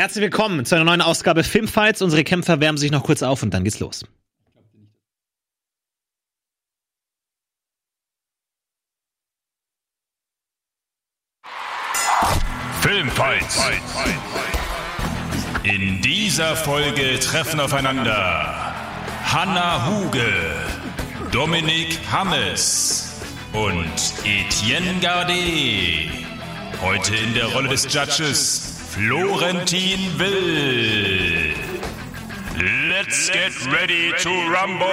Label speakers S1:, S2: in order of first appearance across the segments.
S1: Herzlich willkommen zu einer neuen Ausgabe Filmfights. Unsere Kämpfer wärmen sich noch kurz auf und dann geht's los.
S2: Filmfights. In dieser Folge treffen aufeinander Hanna Huge, Dominik Hammes und Etienne Gardet. Heute in der Rolle des Judges Florentin Will. Let's get ready to rumble.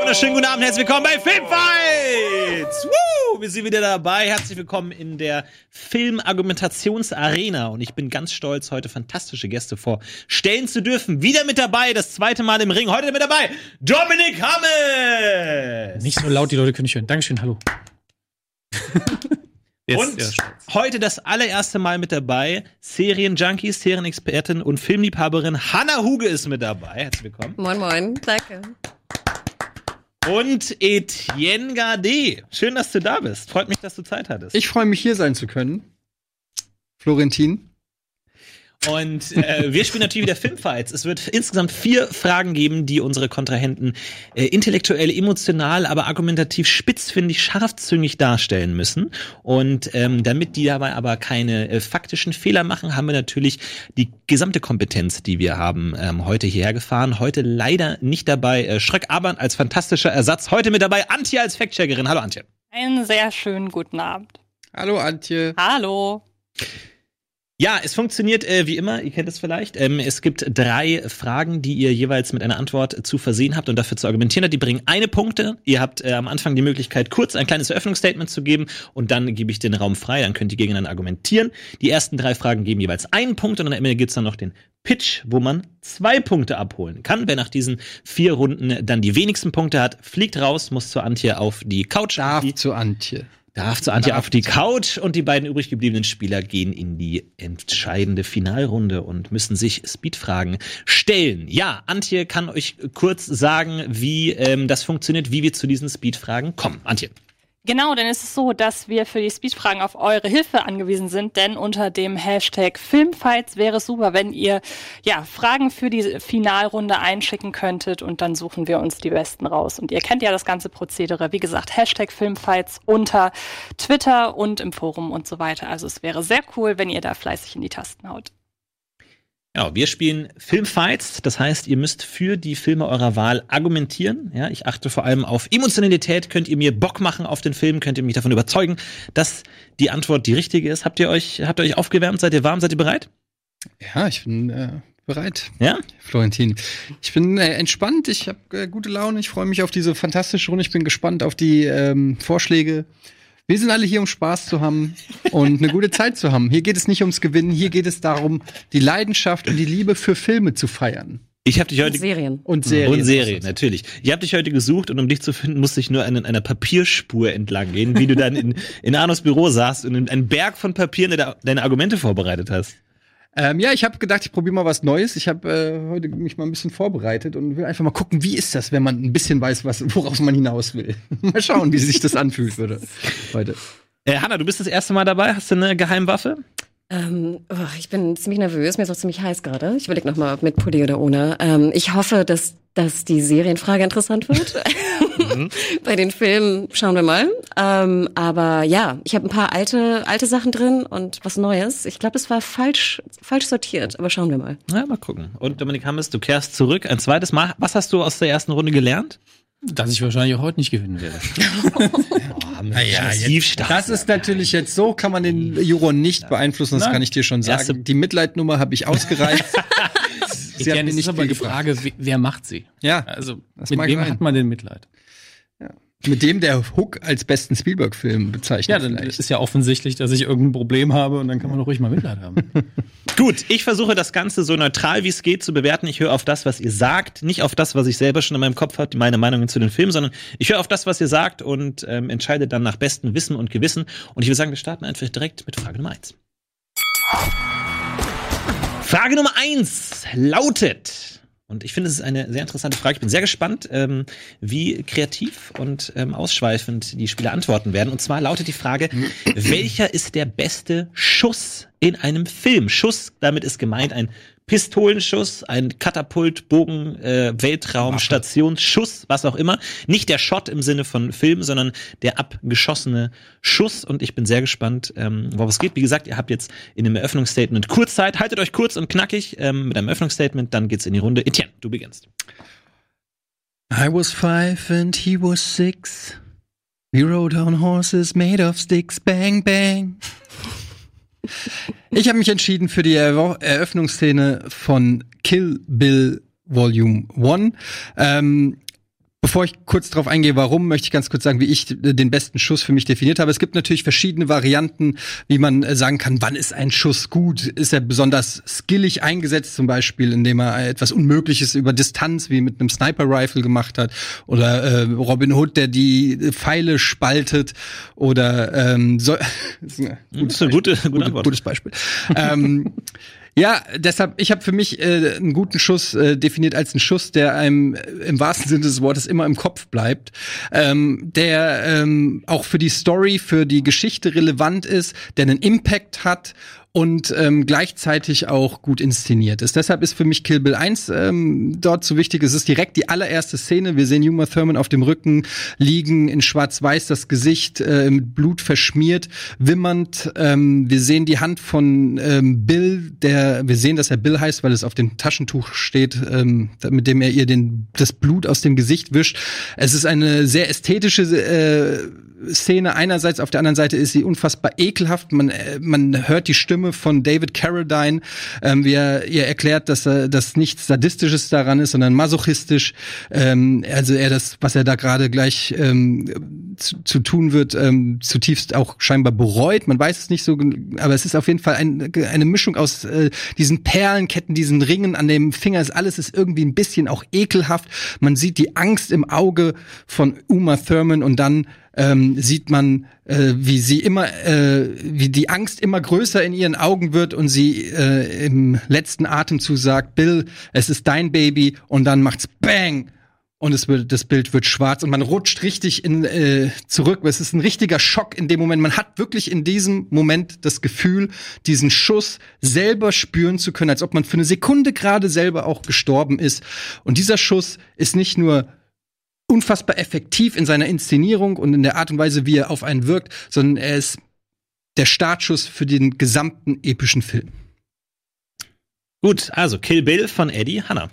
S1: Wunderschönen guten Abend, herzlich willkommen bei Filmfights! Woo! Wir sind wieder dabei. Herzlich willkommen in der Filmargumentationsarena. Und ich bin ganz stolz, heute fantastische Gäste vorstellen zu dürfen. Wieder mit dabei, das zweite Mal im Ring. Heute mit dabei, Dominik Hammes!
S3: Nicht so laut, die Leute können nicht hören. Dankeschön, hallo.
S1: Jetzt, und ja, heute das allererste Mal mit dabei, Serienjunkie, Serienexpertin und Filmliebhaberin Hanna Huge ist mit dabei. Herzlich willkommen.
S4: Moin, moin. Danke.
S1: Und Etienne Gardet. Schön, dass du da bist. Freut mich, dass du Zeit hattest.
S5: Ich freue mich, hier sein zu können. Florentin.
S1: Und äh, wir spielen natürlich wieder Filmfights. Es wird insgesamt vier Fragen geben, die unsere Kontrahenten äh, intellektuell, emotional, aber argumentativ spitzfindig, scharfzüngig darstellen müssen. Und ähm, damit die dabei aber keine äh, faktischen Fehler machen, haben wir natürlich die gesamte Kompetenz, die wir haben, ähm, heute hierher gefahren. Heute leider nicht dabei äh, Schröck Abend als fantastischer Ersatz. Heute mit dabei Antje als Fact-Checkerin. Hallo Antje.
S6: Einen sehr schönen guten Abend.
S5: Hallo Antje.
S6: Hallo.
S1: Ja, es funktioniert äh, wie immer, ihr kennt es vielleicht. Ähm, es gibt drei Fragen, die ihr jeweils mit einer Antwort zu versehen habt und dafür zu argumentieren habt. Die bringen eine Punkte. Ihr habt äh, am Anfang die Möglichkeit, kurz ein kleines Eröffnungsstatement zu geben und dann gebe ich den Raum frei, dann könnt ihr gegeneinander argumentieren. Die ersten drei Fragen geben jeweils einen Punkt und am Ende gibt's dann noch den Pitch, wo man zwei Punkte abholen kann. Wer nach diesen vier Runden dann die wenigsten Punkte hat, fliegt raus, muss zu Antje auf die Couch.
S5: Darf
S1: die
S5: zu Antje
S1: darf zu Antje auf die Couch und die beiden übrig gebliebenen Spieler gehen in die entscheidende Finalrunde und müssen sich Speedfragen stellen. Ja, Antje kann euch kurz sagen, wie ähm, das funktioniert, wie wir zu diesen Speedfragen kommen. Antje.
S6: Genau, denn es ist so, dass wir für die Speedfragen auf eure Hilfe angewiesen sind, denn unter dem Hashtag Filmfights wäre es super, wenn ihr ja Fragen für die Finalrunde einschicken könntet und dann suchen wir uns die besten raus. Und ihr kennt ja das ganze Prozedere. Wie gesagt, Hashtag Filmfights unter Twitter und im Forum und so weiter. Also es wäre sehr cool, wenn ihr da fleißig in die Tasten haut.
S1: Genau, wir spielen Filmfights, das heißt, ihr müsst für die Filme eurer Wahl argumentieren. Ja, ich achte vor allem auf Emotionalität. Könnt ihr mir Bock machen auf den Film? Könnt ihr mich davon überzeugen, dass die Antwort die richtige ist? Habt ihr euch, habt ihr euch aufgewärmt? Seid ihr warm? Seid ihr bereit?
S5: Ja, ich bin äh, bereit.
S1: Ja,
S5: Florentin. Ich bin äh, entspannt. Ich habe äh, gute Laune. Ich freue mich auf diese fantastische Runde. Ich bin gespannt auf die ähm, Vorschläge. Wir sind alle hier, um Spaß zu haben und eine gute Zeit zu haben. Hier geht es nicht ums Gewinnen, hier geht es darum, die Leidenschaft und die Liebe für Filme zu feiern.
S1: Ich habe dich heute
S4: Und Serien.
S5: Und Serien.
S1: und Serien natürlich. Ich habe dich heute gesucht und um dich zu finden, musste ich nur an einer Papierspur entlang gehen, wie du dann in, in Arnos Büro saßt und einen Berg von Papieren deine, deine Argumente vorbereitet hast.
S5: Ähm, ja, ich habe gedacht, ich probiere mal was Neues. Ich habe äh, heute mich mal ein bisschen vorbereitet und will einfach mal gucken, wie ist das, wenn man ein bisschen weiß, was, woraus man hinaus will. mal schauen, wie sich das anfühlt würde heute.
S1: Äh, Hanna, du bist das erste Mal dabei. Hast du eine Geheimwaffe?
S4: Ähm, oh, ich bin ziemlich nervös, mir ist auch ziemlich heiß gerade. Ich überlege nochmal, ob mit Pulli oder ohne. Ähm, ich hoffe, dass, dass die Serienfrage interessant wird. Bei den Filmen schauen wir mal. Ähm, aber ja, ich habe ein paar alte, alte Sachen drin und was Neues. Ich glaube, es war falsch, falsch sortiert, aber schauen wir mal.
S1: Na, mal gucken. Und Dominik Hammes, du kehrst zurück ein zweites Mal. Was hast du aus der ersten Runde gelernt?
S3: Dass ich wahrscheinlich auch heute nicht gewinnen werde.
S5: Naja,
S1: Massiv stark.
S5: das ist natürlich jetzt so, kann man den Juror nicht beeinflussen, das
S3: Nein.
S5: kann ich dir schon sagen. Die Mitleidnummer habe ich ausgereizt. Sie mir
S3: es
S5: nicht
S3: ist aber die
S5: gefragt.
S3: Frage, wer- macht sie?
S5: Ja,
S3: Also,
S5: Das
S3: mit wem
S5: sein.
S3: hat man denn Mitleid?
S5: Mit dem der Hook als besten Spielberg-Film bezeichnet.
S3: Ja, dann
S5: vielleicht.
S3: ist ja offensichtlich, dass ich irgendein Problem habe und dann kann man doch ruhig mal Mitleid haben.
S1: Gut, ich versuche das Ganze so neutral wie es geht zu bewerten. Ich höre auf das, was ihr sagt, nicht auf das, was ich selber schon in meinem Kopf habe, meine Meinungen zu den Filmen, sondern ich höre auf das, was ihr sagt und ähm, entscheide dann nach bestem Wissen und Gewissen. Und ich würde sagen, wir starten einfach direkt mit Frage Nummer eins. Frage Nummer eins lautet: Und ich finde, es ist eine sehr interessante Frage. Ich bin sehr gespannt, ähm, wie kreativ und ähm, ausschweifend die Spieler antworten werden. Und zwar lautet die Frage, welcher ist der beste Schuss in einem Film? Schuss, damit ist gemeint ein Pistolenschuss, ein Katapult, Bogen, äh, Weltraum, Stationsschuss, was auch immer. Nicht der Shot im Sinne von Film, sondern der abgeschossene Schuss. Und ich bin sehr gespannt, ähm, worum es geht. Wie gesagt, ihr habt jetzt in dem Eröffnungsstatement kurz Zeit. Haltet euch kurz und knackig ähm, mit einem Eröffnungsstatement, dann geht's in die Runde. Etienne, du beginnst.
S5: I was five and he was six. We rode on horses made of sticks, bang, bang. Ich habe mich entschieden für die Erö- Eröffnungsszene von Kill Bill Volume 1. Ähm, Bevor ich kurz darauf eingehe, warum, möchte ich ganz kurz sagen, wie ich den besten Schuss für mich definiert habe. Es gibt natürlich verschiedene Varianten, wie man äh, sagen kann, wann ist ein Schuss gut? Ist er besonders skillig eingesetzt, zum Beispiel, indem er etwas Unmögliches über Distanz wie mit einem Sniper-Rifle gemacht hat? Oder äh, Robin Hood, der die Pfeile spaltet? Oder ähm, so, das ist ein
S1: Das ist eine gute, gute
S5: Gute, gutes Beispiel. ähm, ja, deshalb, ich habe für mich äh, einen guten Schuss äh, definiert als einen Schuss, der einem äh, im wahrsten Sinne des Wortes immer im Kopf bleibt, ähm, der ähm, auch für die Story, für die Geschichte relevant ist, der einen Impact hat und ähm, gleichzeitig auch gut inszeniert ist. Deshalb ist für mich Kill Bill 1 ähm, dort so wichtig. Es ist direkt die allererste Szene. Wir sehen Uma Thurman auf dem Rücken liegen, in schwarz-weiß, das Gesicht äh, mit Blut verschmiert, wimmernd. Ähm, wir sehen die Hand von ähm, Bill, der, wir sehen, dass er Bill heißt, weil es auf dem Taschentuch steht, ähm, mit dem er ihr den, das Blut aus dem Gesicht wischt. Es ist eine sehr ästhetische äh, Szene einerseits, auf der anderen Seite ist sie unfassbar ekelhaft. Man, äh, man hört die Stimme von David Carradine, ähm, wie er ihr erklärt, dass er dass nichts Sadistisches daran ist, sondern masochistisch. Ähm, also er das, was er da gerade gleich ähm, zu, zu tun wird, ähm, zutiefst auch scheinbar bereut. Man weiß es nicht so, aber es ist auf jeden Fall ein, eine Mischung aus äh, diesen Perlenketten, diesen Ringen an dem Finger. Ist alles ist irgendwie ein bisschen auch ekelhaft. Man sieht die Angst im Auge von Uma Thurman und dann ähm, sieht man, äh, wie sie immer, äh, wie die Angst immer größer in ihren Augen wird und sie äh, im letzten Atemzug sagt, Bill, es ist dein Baby und dann macht's Bang und es wird, das Bild wird schwarz und man rutscht richtig in, äh, zurück. Es ist ein richtiger Schock in dem Moment. Man hat wirklich in diesem Moment das Gefühl, diesen Schuss selber spüren zu können, als ob man für eine Sekunde gerade selber auch gestorben ist. Und dieser Schuss ist nicht nur unfassbar effektiv in seiner Inszenierung und in der Art und Weise, wie er auf einen wirkt, sondern er ist der Startschuss für den gesamten epischen Film.
S1: Gut, also Kill Bill von Eddie Hanna.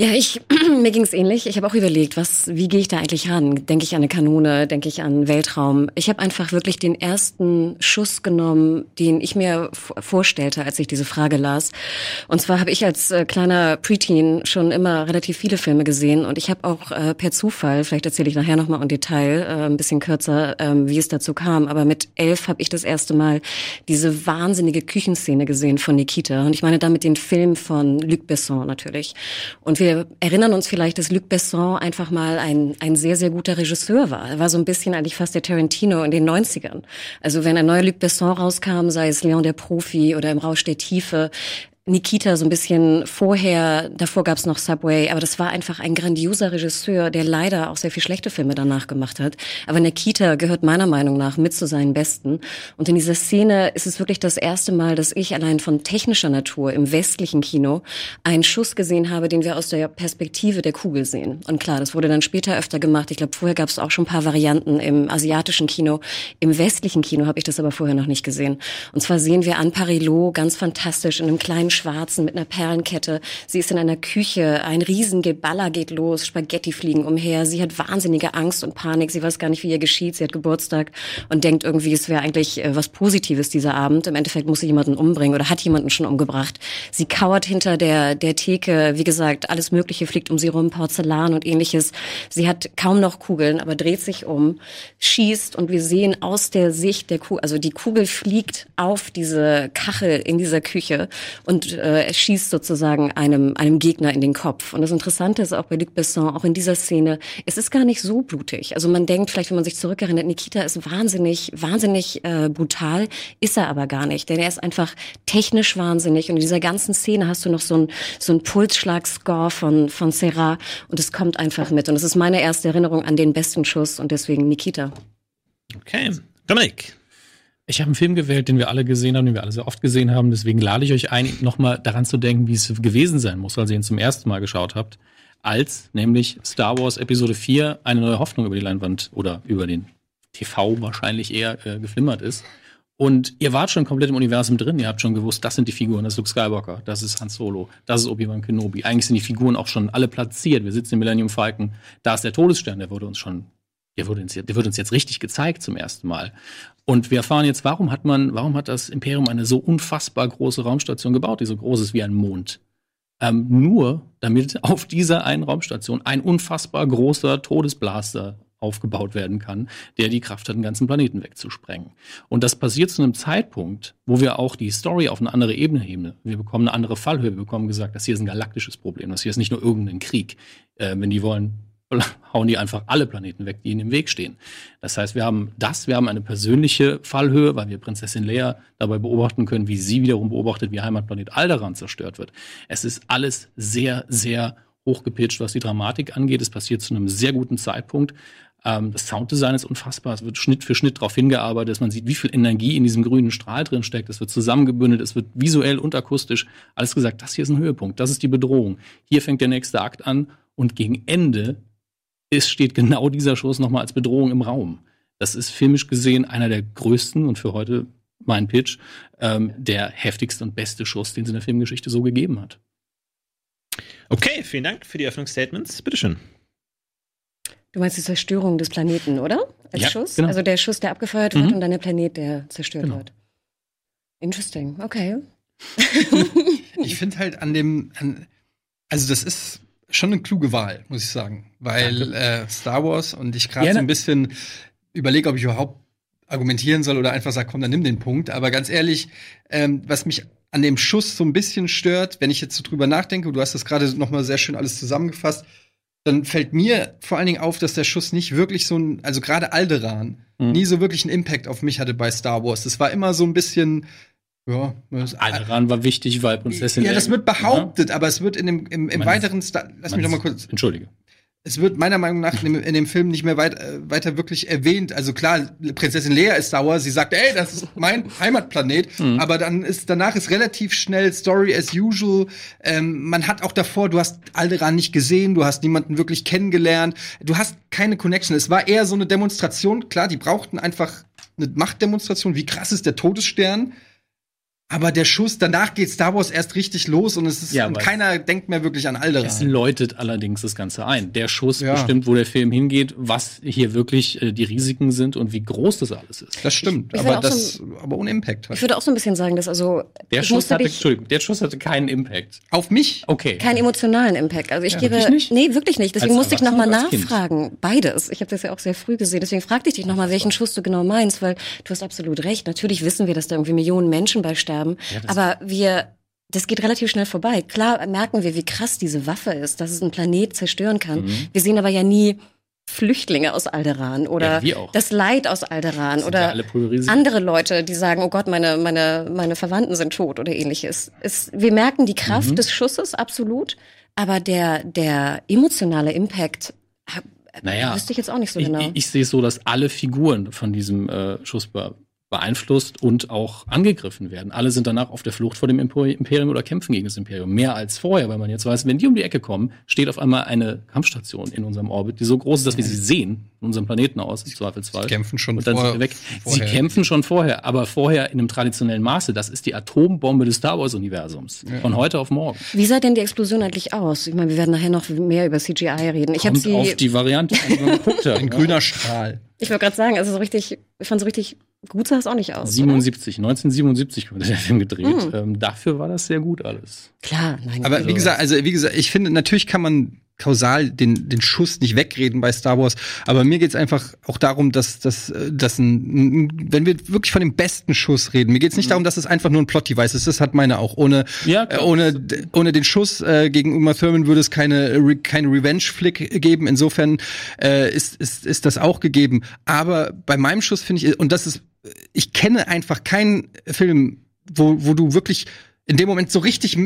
S4: Ja, ich mir ging's ähnlich. Ich habe auch überlegt, was, wie gehe ich da eigentlich ran? Denke ich an eine Kanone? Denke ich an Weltraum? Ich habe einfach wirklich den ersten Schuss genommen, den ich mir vorstellte, als ich diese Frage las. Und zwar habe ich als äh, kleiner Preteen schon immer relativ viele Filme gesehen und ich habe auch äh, per Zufall, vielleicht erzähle ich nachher noch mal im Detail, äh, ein bisschen kürzer, ähm, wie es dazu kam. Aber mit elf habe ich das erste Mal diese wahnsinnige Küchenszene gesehen von Nikita und ich meine damit den Film von Luc Besson natürlich. Und wir erinnern uns vielleicht, dass Luc Besson einfach mal ein, ein sehr, sehr guter Regisseur war. Er war so ein bisschen eigentlich fast der Tarantino in den 90ern. Also wenn ein neuer Luc Besson rauskam, sei es Leon der Profi oder im Rausch der Tiefe, Nikita so ein bisschen vorher, davor gab's noch Subway, aber das war einfach ein grandioser Regisseur, der leider auch sehr viel schlechte Filme danach gemacht hat. Aber Nikita gehört meiner Meinung nach mit zu seinen Besten. Und in dieser Szene ist es wirklich das erste Mal, dass ich allein von technischer Natur im westlichen Kino einen Schuss gesehen habe, den wir aus der Perspektive der Kugel sehen. Und klar, das wurde dann später öfter gemacht. Ich glaube, vorher gab's auch schon ein paar Varianten im asiatischen Kino. Im westlichen Kino habe ich das aber vorher noch nicht gesehen. Und zwar sehen wir Anne Parillo ganz fantastisch in einem kleinen Schwarzen mit einer Perlenkette. Sie ist in einer Küche, ein Riesengeballer geht los, Spaghetti fliegen umher. Sie hat wahnsinnige Angst und Panik. Sie weiß gar nicht, wie ihr geschieht. Sie hat Geburtstag und denkt irgendwie, es wäre eigentlich äh, was Positives dieser Abend. Im Endeffekt muss sie jemanden umbringen oder hat jemanden schon umgebracht. Sie kauert hinter der, der Theke. Wie gesagt, alles Mögliche fliegt um sie rum, Porzellan und ähnliches. Sie hat kaum noch Kugeln, aber dreht sich um, schießt und wir sehen aus der Sicht der Kugel, also die Kugel fliegt auf diese Kachel in dieser Küche und äh, er schießt sozusagen einem, einem Gegner in den Kopf. Und das Interessante ist auch bei Luc Besson, auch in dieser Szene, es ist gar nicht so blutig. Also man denkt vielleicht, wenn man sich zurückerinnert, Nikita ist wahnsinnig, wahnsinnig äh, brutal, ist er aber gar nicht. Denn er ist einfach technisch wahnsinnig. Und in dieser ganzen Szene hast du noch so ein, so Pulsschlag-Score von, von Serra und es kommt einfach mit. Und es ist meine erste Erinnerung an den besten Schuss und deswegen Nikita.
S1: Okay. Dominik.
S3: Ich habe einen Film gewählt, den wir alle gesehen haben, den wir alle sehr oft gesehen haben. Deswegen lade ich euch ein, nochmal daran zu denken, wie es gewesen sein muss, als ihr ihn zum ersten Mal geschaut habt. Als nämlich Star Wars Episode 4 eine neue Hoffnung über die Leinwand oder über den TV wahrscheinlich eher äh, geflimmert ist. Und ihr wart schon komplett im Universum drin. Ihr habt schon gewusst, das sind die Figuren. Das ist Luke Skywalker, das ist Han Solo, das ist Obi-Wan Kenobi. Eigentlich sind die Figuren auch schon alle platziert. Wir sitzen im Millennium Falcon. Da ist der Todesstern, der wurde uns schon, der wurde uns, der wird uns jetzt richtig gezeigt zum ersten Mal. Und wir erfahren jetzt, warum hat man, warum hat das Imperium eine so unfassbar große Raumstation gebaut, die so groß ist wie ein Mond? Ähm, nur damit auf dieser einen Raumstation ein unfassbar großer Todesblaster aufgebaut werden kann, der die Kraft hat, den ganzen Planeten wegzusprengen. Und das passiert zu einem Zeitpunkt, wo wir auch die Story auf eine andere Ebene heben. Wir bekommen eine andere Fallhöhe. Wir bekommen gesagt, das hier ist ein galaktisches Problem. Das hier ist nicht nur irgendein Krieg. Äh, wenn die wollen, hauen die einfach alle Planeten weg, die ihnen im Weg stehen. Das heißt, wir haben das, wir haben eine persönliche Fallhöhe, weil wir Prinzessin Leia dabei beobachten können, wie sie wiederum beobachtet, wie Heimatplanet Alderaan zerstört wird. Es ist alles sehr, sehr hochgepitcht, was die Dramatik angeht. Es passiert zu einem sehr guten Zeitpunkt. Ähm, das Sounddesign ist unfassbar. Es wird Schnitt für Schnitt darauf hingearbeitet, dass man sieht, wie viel Energie in diesem grünen Strahl drin steckt. Es wird zusammengebündelt, es wird visuell und akustisch alles gesagt. Das hier ist ein Höhepunkt, das ist die Bedrohung. Hier fängt der nächste Akt an und gegen Ende ist, steht genau dieser Schuss nochmal als Bedrohung im Raum. Das ist filmisch gesehen einer der größten und für heute mein Pitch, ähm, der heftigste und beste Schuss, den es in der Filmgeschichte so gegeben hat.
S1: Okay, vielen Dank für die Öffnungsstatements. Bitteschön.
S4: Du meinst die Zerstörung des Planeten, oder? Als
S3: Ja,
S4: Schuss?
S3: genau.
S4: Also der Schuss, der abgefeuert
S3: Mhm.
S4: wird und dann der Planet, der zerstört
S3: Genau.
S4: wird. Interesting, okay.
S5: Ich finde halt an dem, an, also das ist schon eine kluge Wahl, muss ich sagen. Weil äh, Star Wars und ich gerade
S3: Ja,
S5: so
S3: ne-
S5: ein bisschen überlege, ob ich überhaupt argumentieren soll oder einfach sage, komm, dann nimm den Punkt. Aber ganz ehrlich, ähm, was mich an dem Schuss so ein bisschen stört, wenn ich jetzt so drüber nachdenke, du hast das gerade noch mal sehr schön alles zusammengefasst, dann fällt mir vor allen Dingen auf, dass der Schuss nicht wirklich so ein, also gerade Alderan,
S3: Mhm.
S5: nie so wirklich einen Impact auf mich hatte bei Star Wars. Das war immer so ein bisschen, ja, das-
S3: Alderan war wichtig, weil Prinzessin
S5: ja, das wird behauptet, aber es wird in dem, im, im weiteren Star Lass mich noch mal kurz.
S3: Entschuldige.
S5: Es wird meiner Meinung nach in dem, in dem Film nicht mehr weit, äh, weiter wirklich erwähnt. Also klar, Prinzessin Leia ist sauer. Sie sagt, ey, das ist mein Heimatplanet. Aber dann ist danach ist relativ schnell Story as usual. Ähm, man hat auch davor, du hast Alderan nicht gesehen, du hast niemanden wirklich kennengelernt. Du hast keine Connection. Es war eher so eine Demonstration. Klar, die brauchten einfach eine Machtdemonstration. Wie krass ist der Todesstern? Aber der Schuss, danach geht Star Wars erst richtig los und es ist
S3: Ja,
S5: und keiner denkt mehr wirklich an Alderan.
S3: Es läutet allerdings das Ganze ein. Der Schuss
S5: Ja.
S3: bestimmt, wo der Film hingeht, was hier wirklich äh, die Risiken sind und wie groß das alles ist.
S5: Das stimmt,
S4: Ich- ich
S5: aber das, aber ohne Impact.
S4: Ich
S5: Halt.
S4: würde auch so ein bisschen sagen, dass also
S3: Der
S4: ich
S3: Schuss hatte,
S4: dich
S3: Entschuldigung, der Schuss hatte keinen Impact.
S5: Auf mich?
S3: Okay.
S4: keinen emotionalen Impact. Also ich
S3: Ja,
S4: gebe
S3: wirklich nicht?
S4: nee, wirklich nicht. Deswegen
S3: Als
S4: musste ich noch mal
S3: Erwachsener oder als Kind?
S4: nachfragen. Beides. Ich habe das ja auch sehr früh gesehen. Deswegen fragte ich dich noch mal, welchen Schuss du genau meinst, weil du hast absolut recht. Natürlich wissen wir, dass da irgendwie Millionen Menschen bei sterben,
S3: Ja, das-
S4: aber wir das geht relativ schnell vorbei. Klar merken wir, wie krass diese Waffe ist, dass es einen Planet zerstören kann.
S3: Mhm.
S4: Wir sehen aber ja nie Flüchtlinge aus Alderan oder
S3: Ja,
S4: das Leid aus Alderan
S3: ja
S4: oder andere Leute, die sagen, oh Gott, meine, meine, meine Verwandten sind tot oder ähnliches. Es, wir merken die Kraft
S3: Mhm.
S4: des Schusses, absolut. Aber der, der emotionale Impact,
S3: Naja,
S4: wüsste ich jetzt auch nicht so
S3: ich,
S4: genau.
S3: ich, ich sehe es so, dass alle Figuren von diesem äh, Schuss be beeinflusst und auch angegriffen werden. Alle sind danach auf der Flucht vor dem Imperium oder kämpfen gegen das Imperium. Mehr als vorher, weil man jetzt weiß, wenn die um die Ecke kommen, steht auf einmal eine Kampfstation in unserem Orbit, die so groß ist, dass wir sie sehen, von unserem Planeten aus, im Zweifelsfall.
S5: Die kämpfen schon
S3: und dann
S5: vor-
S3: sind wir weg.
S5: vorher.
S3: Sie kämpfen schon vorher, aber vorher in einem traditionellen Maße. Das ist die Atombombe des Star Wars-Universums. Von heute auf morgen.
S4: Wie sah denn die Explosion eigentlich aus? Ich meine, wir werden nachher noch mehr über CGI reden. Ich habe
S3: Kommt
S4: sie,
S3: auf die Variante, an, die man geguckt hat.
S5: Ein grüner Strahl.
S4: ich wollte gerade sagen, also so richtig, ich fand so richtig gut sah es auch nicht aus. oder?
S3: 77, 1977 wurde der Film gedreht.
S4: Hm.
S3: Ähm, dafür war das sehr gut alles.
S4: Klar, nein.
S5: Aber wie gesagt, also wie gesagt, ich finde, natürlich kann man kausal den, den Schuss nicht wegreden bei Star Wars. Aber mir geht's einfach auch darum, dass, dass, äh, dass ein, wenn wir wirklich von dem besten Schuss reden, mir geht's nicht darum, dass es einfach nur ein Plot-Device ist. Das hat meine auch. Ohne,
S3: Ja,
S5: äh, ohne, ohne den Schuss äh, gegen Uma Thurman würde es keine, Re keine Revenge-Flick geben. Insofern äh, ist, ist, ist das auch gegeben. Aber bei meinem Schuss finde ich, und das ist, ich kenne einfach keinen Film, wo, wo du wirklich in dem Moment so richtig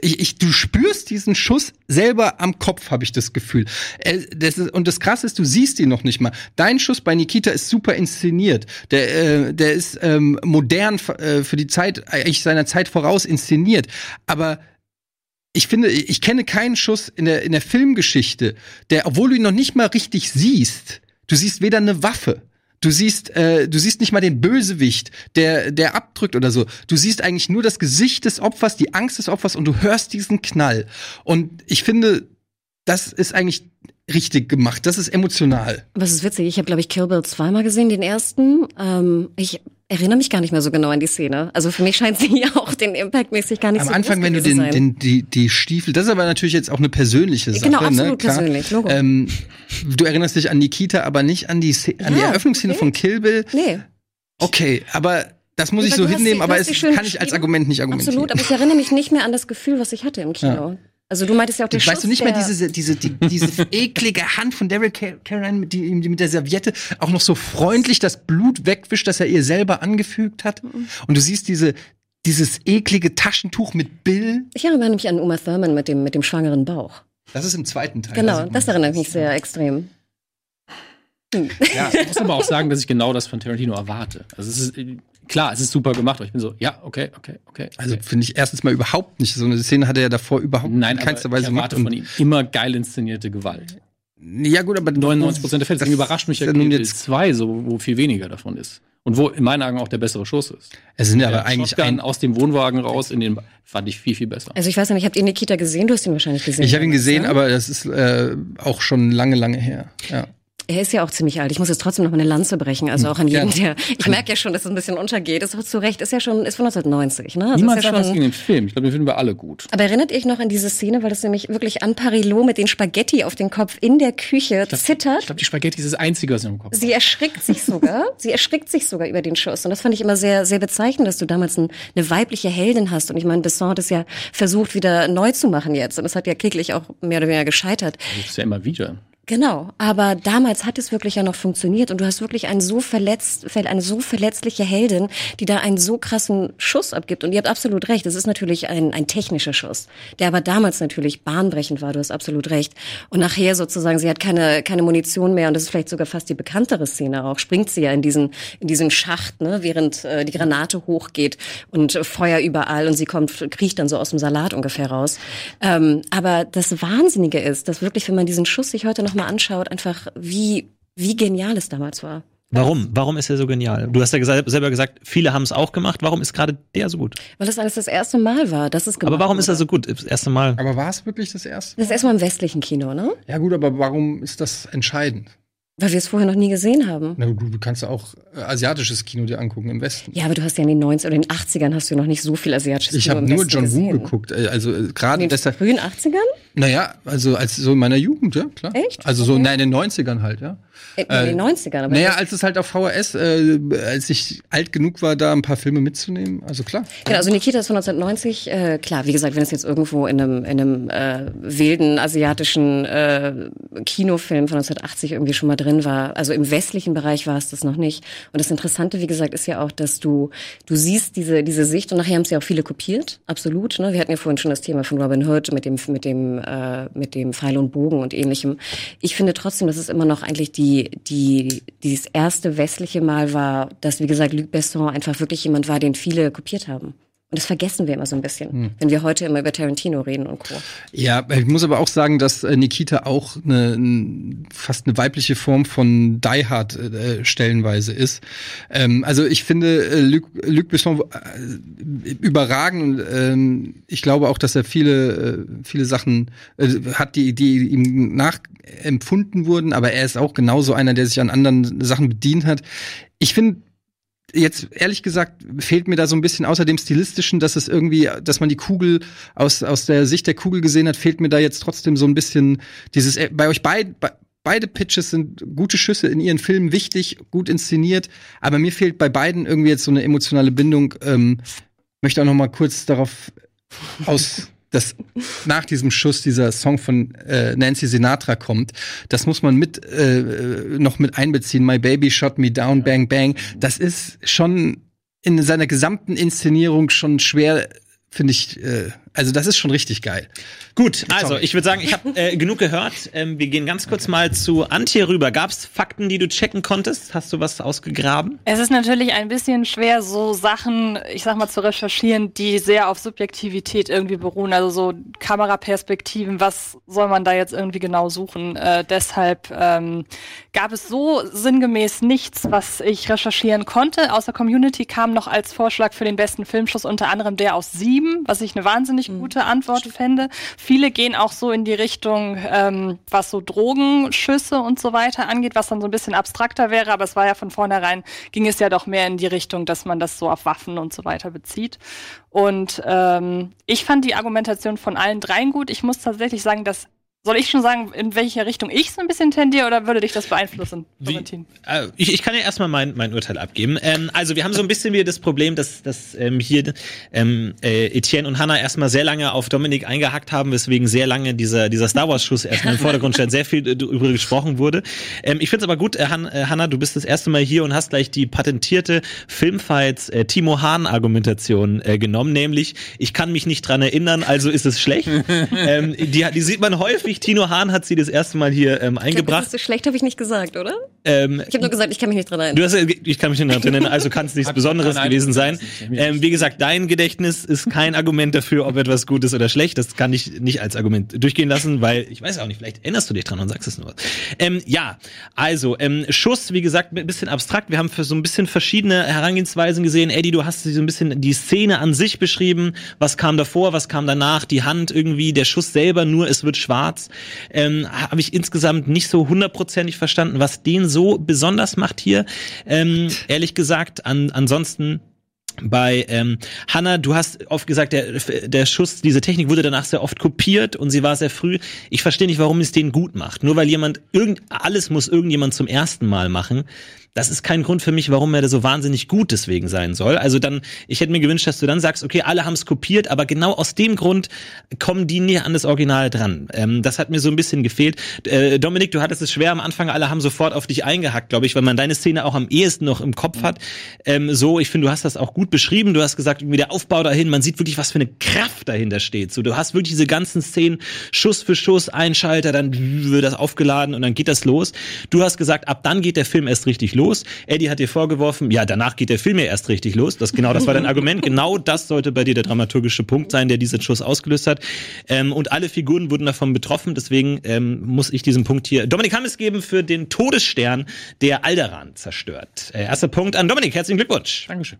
S5: ich, ich, du spürst diesen Schuss selber am Kopf, habe ich das Gefühl. Äh, das ist, und das Krasse ist, du siehst ihn noch nicht mal. Dein Schuss bei Nikita ist super inszeniert. Der, äh, der ist ähm, modern äh, für die Zeit, eigentlich seiner Zeit voraus inszeniert. Aber ich finde, ich kenne keinen Schuss in der, in der Filmgeschichte, der, obwohl du ihn noch nicht mal richtig siehst, du siehst weder eine Waffe, Du siehst, äh, du siehst nicht mal den Bösewicht, der, der abdrückt oder so. Du siehst eigentlich nur das Gesicht des Opfers, die Angst des Opfers und du hörst diesen Knall. Und ich finde, das ist eigentlich richtig gemacht. Das ist emotional.
S4: Was ist witzig, ich habe, glaube ich, Kill Bill zweimal gesehen, den ersten. Ähm, ich erinnere mich gar nicht mehr so genau an die Szene. Also für mich scheint sie ja auch den Impact mäßig gar nicht
S5: Am
S4: so
S5: Anfang, wenn du den, den, die, die Stiefel, das ist aber natürlich jetzt auch eine persönliche Sache.
S4: Genau, absolut
S5: ne? Klar.
S4: persönlich, Logo.
S5: Ähm, du erinnerst dich an Nikita, aber nicht an die, Sze- an die
S4: Ja,
S5: Eröffnungsszene
S4: okay.
S5: von Kill Bill.
S4: Nee.
S5: Okay, aber das muss ich so
S4: hast
S5: hinnehmen,
S4: du
S5: aber
S4: hast
S5: es kann ich als. Argument nicht argumentieren.
S4: Absolut, aber ich erinnere mich nicht mehr an das Gefühl, was ich hatte im Kino. Also du meintest ja auch der
S5: weißt
S4: Schuss,
S5: du nicht mehr diese, diese, die, diese eklige Hand von Daryl Car- Carradine, mit, die, die mit der Serviette auch noch so freundlich das Blut wegwischt, das er ihr selber angefügt hat.
S4: Mhm.
S5: Und du siehst diese, dieses eklige Taschentuch mit Bill.
S4: Ich erinnere mich an Uma Thurman mit dem, mit dem schwangeren Bauch.
S5: Das ist im zweiten Teil.
S4: Genau,
S5: Da
S4: das erinnert mich sehr extrem.
S3: Ich muss aber auch sagen, dass ich genau das von Tarantino erwarte. Also es ist klar, es ist super gemacht, aber ich bin so, ja, okay, okay, okay.
S5: Also
S3: okay.
S5: finde ich erstens mal überhaupt nicht. So eine Szene hat er ja davor überhaupt
S3: Nein,
S5: in keinster
S3: ich
S5: Weise
S3: erwarte
S5: gemacht.
S3: von ihm immer geil inszenierte Gewalt.
S5: Ja gut, aber
S3: 99 der Fälle.
S5: das
S3: Deswegen überrascht mich ja Kill Bill
S5: jetzt,
S3: 2, so, wo viel weniger davon ist. Und wo in meinen Augen auch der bessere Schuss ist.
S5: Es sind ja aber eigentlich
S3: Shotgun
S5: ein,
S3: aus dem Wohnwagen raus in den fand ich viel viel besser.
S4: Also ich weiß ja nicht, habt ihr Nikita gesehen? Du hast ihn wahrscheinlich gesehen.
S5: ich habe ihn gesehen,
S4: ne?
S5: aber das ist äh, auch schon lange, lange her. Ja.
S4: Er ist ja auch ziemlich alt. Ich muss jetzt trotzdem noch mal eine Lanze brechen. Also auch an jeden,
S5: Gerne.
S4: der. Ich merke ja schon, dass es ein bisschen untergeht. Ist auch zu Recht. Ist ja schon, ist von 1990, ne? Also
S3: Niemand
S4: ist ja
S3: sagt was
S4: schon.
S3: gegen den Film. Ich glaube, den finden wir alle gut.
S4: Aber erinnert ihr euch noch an diese Szene, weil das nämlich wirklich an Parillo mit den Spaghetti auf den Kopf in der Küche zittert?
S3: Ich glaube, die Spaghetti ist das Einzige, was ich im Kopf
S4: Sie erschrickt sich sogar. sie erschrickt sich sogar über den Schuss. Und das fand ich immer sehr, sehr bezeichnend, dass du damals ein, eine weibliche Heldin hast. Und ich meine, Besson hat es ja versucht, wieder neu zu machen jetzt. Und es hat ja kläglich auch mehr oder weniger gescheitert.
S3: Das ist ja immer wieder.
S4: Genau, aber damals hat es wirklich ja noch funktioniert und du hast wirklich einen so verletzt, eine so verletzliche Heldin, die da einen so krassen Schuss abgibt. Und ihr habt absolut recht, es ist natürlich ein, ein technischer Schuss, der aber damals natürlich bahnbrechend war, du hast absolut recht. Und nachher sozusagen, sie hat keine, keine Munition mehr und das ist vielleicht sogar fast die bekanntere Szene auch, springt sie ja in diesen, in diesen Schacht, ne, während äh, die Granate hochgeht und Feuer überall und sie kommt, kriecht dann so aus dem Salat ungefähr raus. Ähm, aber das Wahnsinnige ist, dass wirklich, wenn man diesen Schuss sich heute nochmal anschaut, einfach wie, wie genial es damals war.
S1: Warum? Warum ist er so genial? Du hast ja gesa- selber gesagt, viele haben es auch gemacht. Warum ist gerade der so gut?
S4: Weil es alles das erste Mal war, dass es gemacht
S1: Aber warum ist er
S4: wurde.
S1: so gut? Das erste Mal.
S5: Aber war es wirklich das erste?
S4: Das ist erstmal im westlichen Kino, ne?
S5: Ja gut, aber warum ist das entscheidend?
S4: Weil wir es vorher noch nie gesehen haben.
S5: Na, du, du kannst ja auch äh, asiatisches Kino dir angucken im Westen.
S4: Ja, aber du hast ja in den 90 oder in den 80ern hast du noch nicht so viel asiatisches
S5: Ich
S4: Kino
S5: habe
S4: im
S5: nur
S4: Westen
S5: John Woo geguckt. äh, Also äh,
S4: In
S5: gerade
S4: den
S5: deshalb.
S4: frühen 80ern?
S5: Naja, also als so in meiner Jugend, ja, klar.
S4: Echt?
S5: Also so
S4: Okay.
S5: nein, in den 90ern halt, ja.
S4: Äh, in den 90ern. Aber
S5: Naja,
S4: das-
S5: als es halt auf VHS, äh, als ich alt genug war, da ein paar Filme mitzunehmen, also klar.
S4: Genau, also Nikita ist von 1990, äh, klar, wie gesagt, wenn es jetzt irgendwo in einem, in einem äh, wilden asiatischen äh, Kinofilm von 1980 irgendwie schon mal drin war, also im westlichen Bereich war es das noch nicht. Und das Interessante, wie gesagt, ist ja auch, dass du, du siehst diese, diese Sicht und nachher haben es ja auch viele kopiert, absolut. Ne? Wir hatten ja vorhin schon das Thema von Robin Hood mit dem, mit dem, äh, mit dem Pfeil und Bogen und ähnlichem. Ich finde trotzdem, dass es immer noch eigentlich die, die, dieses erste westliche Mal war, dass, wie gesagt, Luc Besson einfach wirklich jemand war, den viele kopiert haben. Und das vergessen wir immer so ein bisschen, wenn wir heute immer über Tarantino reden und Co.
S5: Ja, ich muss aber auch sagen, dass äh, Nikita auch eine, fast eine weibliche Form von Die Hard äh, stellenweise ist. Ähm, also ich finde äh, Luc, Luc Besson äh, überragend und ähm, ich glaube auch, dass er viele äh, viele Sachen äh, hat, die die ihm nachempfunden wurden, aber er ist auch genauso einer, der sich an anderen Sachen bedient hat. Ich finde jetzt ehrlich gesagt fehlt mir da so ein bisschen außer dem stilistischen, dass es irgendwie, dass man die Kugel aus aus der Sicht der Kugel gesehen hat, fehlt mir da jetzt trotzdem so ein bisschen dieses äh, bei euch beiden bei, beide Pitches sind gute Schüsse in ihren Filmen wichtig, gut inszeniert, aber mir fehlt bei beiden irgendwie jetzt so eine emotionale Bindung. Ähm, möchte auch noch mal kurz darauf aus dass nach diesem Schuss dieser Song von äh, Nancy Sinatra kommt, das muss man mit äh, noch mit einbeziehen. My Baby Shot Me Down, Bang Bang. Das ist schon in seiner gesamten Inszenierung schon schwer, finde ich. Äh, also das ist schon richtig geil.
S1: Gut, also ich würde sagen, ich habe äh, genug gehört. Ähm, wir gehen ganz kurz mal zu Antje rüber. Gab es Fakten, die du checken konntest? Hast du was ausgegraben?
S6: Es ist natürlich ein bisschen schwer, so Sachen, ich sag mal, zu recherchieren, die sehr auf Subjektivität irgendwie beruhen. Also so Kameraperspektiven, was soll man da jetzt irgendwie genau suchen? Äh, deshalb ähm, gab es so sinngemäß nichts, was ich recherchieren konnte. Aus der Community kam noch als Vorschlag für den besten Filmschuss unter anderem der aus sieben, was ich eine wahnsinnig gute Antwort fände. Viele gehen auch so in die Richtung, ähm, was so Drogenschüsse und so weiter angeht, was dann so ein bisschen abstrakter wäre, aber es war ja von vornherein, ging es ja doch mehr in die Richtung, dass man das so auf Waffen und so weiter bezieht. Und ähm, ich fand die Argumentation von allen dreien gut. Ich muss tatsächlich sagen, dass soll ich schon sagen, in welche Richtung ich so ein bisschen tendiere oder würde dich das beeinflussen,
S1: Valentin? Äh, ich, ich kann ja erstmal mein, mein Urteil abgeben. Ähm, also wir haben so ein bisschen wieder das Problem, dass, dass ähm, hier ähm, äh, Etienne und Hannah erstmal sehr lange auf Dominik eingehackt haben, weswegen sehr lange dieser, dieser Star Wars-Schuss erstmal im Vordergrund stand, sehr viel darüber gesprochen wurde. Ähm, ich finde es aber gut, äh, Han, äh, Hannah, du bist das erste Mal hier und hast gleich die patentierte Filmfights äh, Timo Hahn-Argumentation äh, genommen, nämlich ich kann mich nicht dran erinnern, also ist es schlecht. ähm, die, die sieht man häufig häufig. Tino Hahn hat sie das erste Mal hier ähm, eingebracht. Ich glaub, das
S4: ist so schlecht habe ich nicht gesagt, oder? Ähm, ich habe nur gesagt, ich kann mich nicht dran erinnern. Du hast,
S1: ich kann mich nicht dran erinnern, also kann es nichts Besonderes gewesen sein. Ähm, wie gesagt, dein Gedächtnis ist kein Argument dafür, ob etwas gut ist oder schlecht. Das kann ich nicht als Argument durchgehen lassen, weil ich weiß auch nicht, vielleicht erinnerst du dich dran und sagst es nur. Ähm, ja, also ähm, Schuss, wie gesagt, ein bisschen abstrakt. Wir haben für so ein bisschen verschiedene Herangehensweisen gesehen. Eddie, du hast so ein bisschen die Szene an sich beschrieben. Was kam davor, was kam danach? Die Hand irgendwie, der Schuss selber, nur es wird schwarz ähm, habe ich insgesamt nicht so hundertprozentig verstanden, was den so besonders macht hier. Ähm, ehrlich gesagt, an, ansonsten bei ähm, Hannah, du hast oft gesagt, der, der Schuss, diese Technik wurde danach sehr oft kopiert und sie war sehr früh. Ich verstehe nicht, warum es den gut macht. Nur weil jemand irgend alles muss irgendjemand zum ersten Mal machen das ist kein Grund für mich, warum er so wahnsinnig gut deswegen sein soll. Also dann, ich hätte mir gewünscht, dass du dann sagst, okay, alle haben es kopiert, aber genau aus dem Grund kommen die näher an das Original dran. Ähm, das hat mir so ein bisschen gefehlt. Äh, Dominik, du hattest es schwer am Anfang, alle haben sofort auf dich eingehackt, glaube ich, weil man deine Szene auch am ehesten noch im Kopf hat. Ähm, so, ich finde, du hast das auch gut beschrieben. Du hast gesagt, irgendwie der Aufbau dahin, man sieht wirklich, was für eine Kraft dahinter steht. So, du hast wirklich diese ganzen Szenen, Schuss für Schuss, Einschalter, dann wird das aufgeladen und dann geht das los. Du hast gesagt, ab dann geht der Film erst richtig los los. Eddie hat dir vorgeworfen, ja, danach geht der Film ja erst richtig los. Das genau, das war dein Argument. Genau das sollte bei dir der dramaturgische Punkt sein, der diesen Schuss ausgelöst hat. Ähm, und alle Figuren wurden davon betroffen. Deswegen ähm, muss ich diesen Punkt hier Dominik Hammes geben für den Todesstern, der Alderan zerstört. Äh, erster Punkt an Dominik. Herzlichen Glückwunsch.
S3: Dankeschön.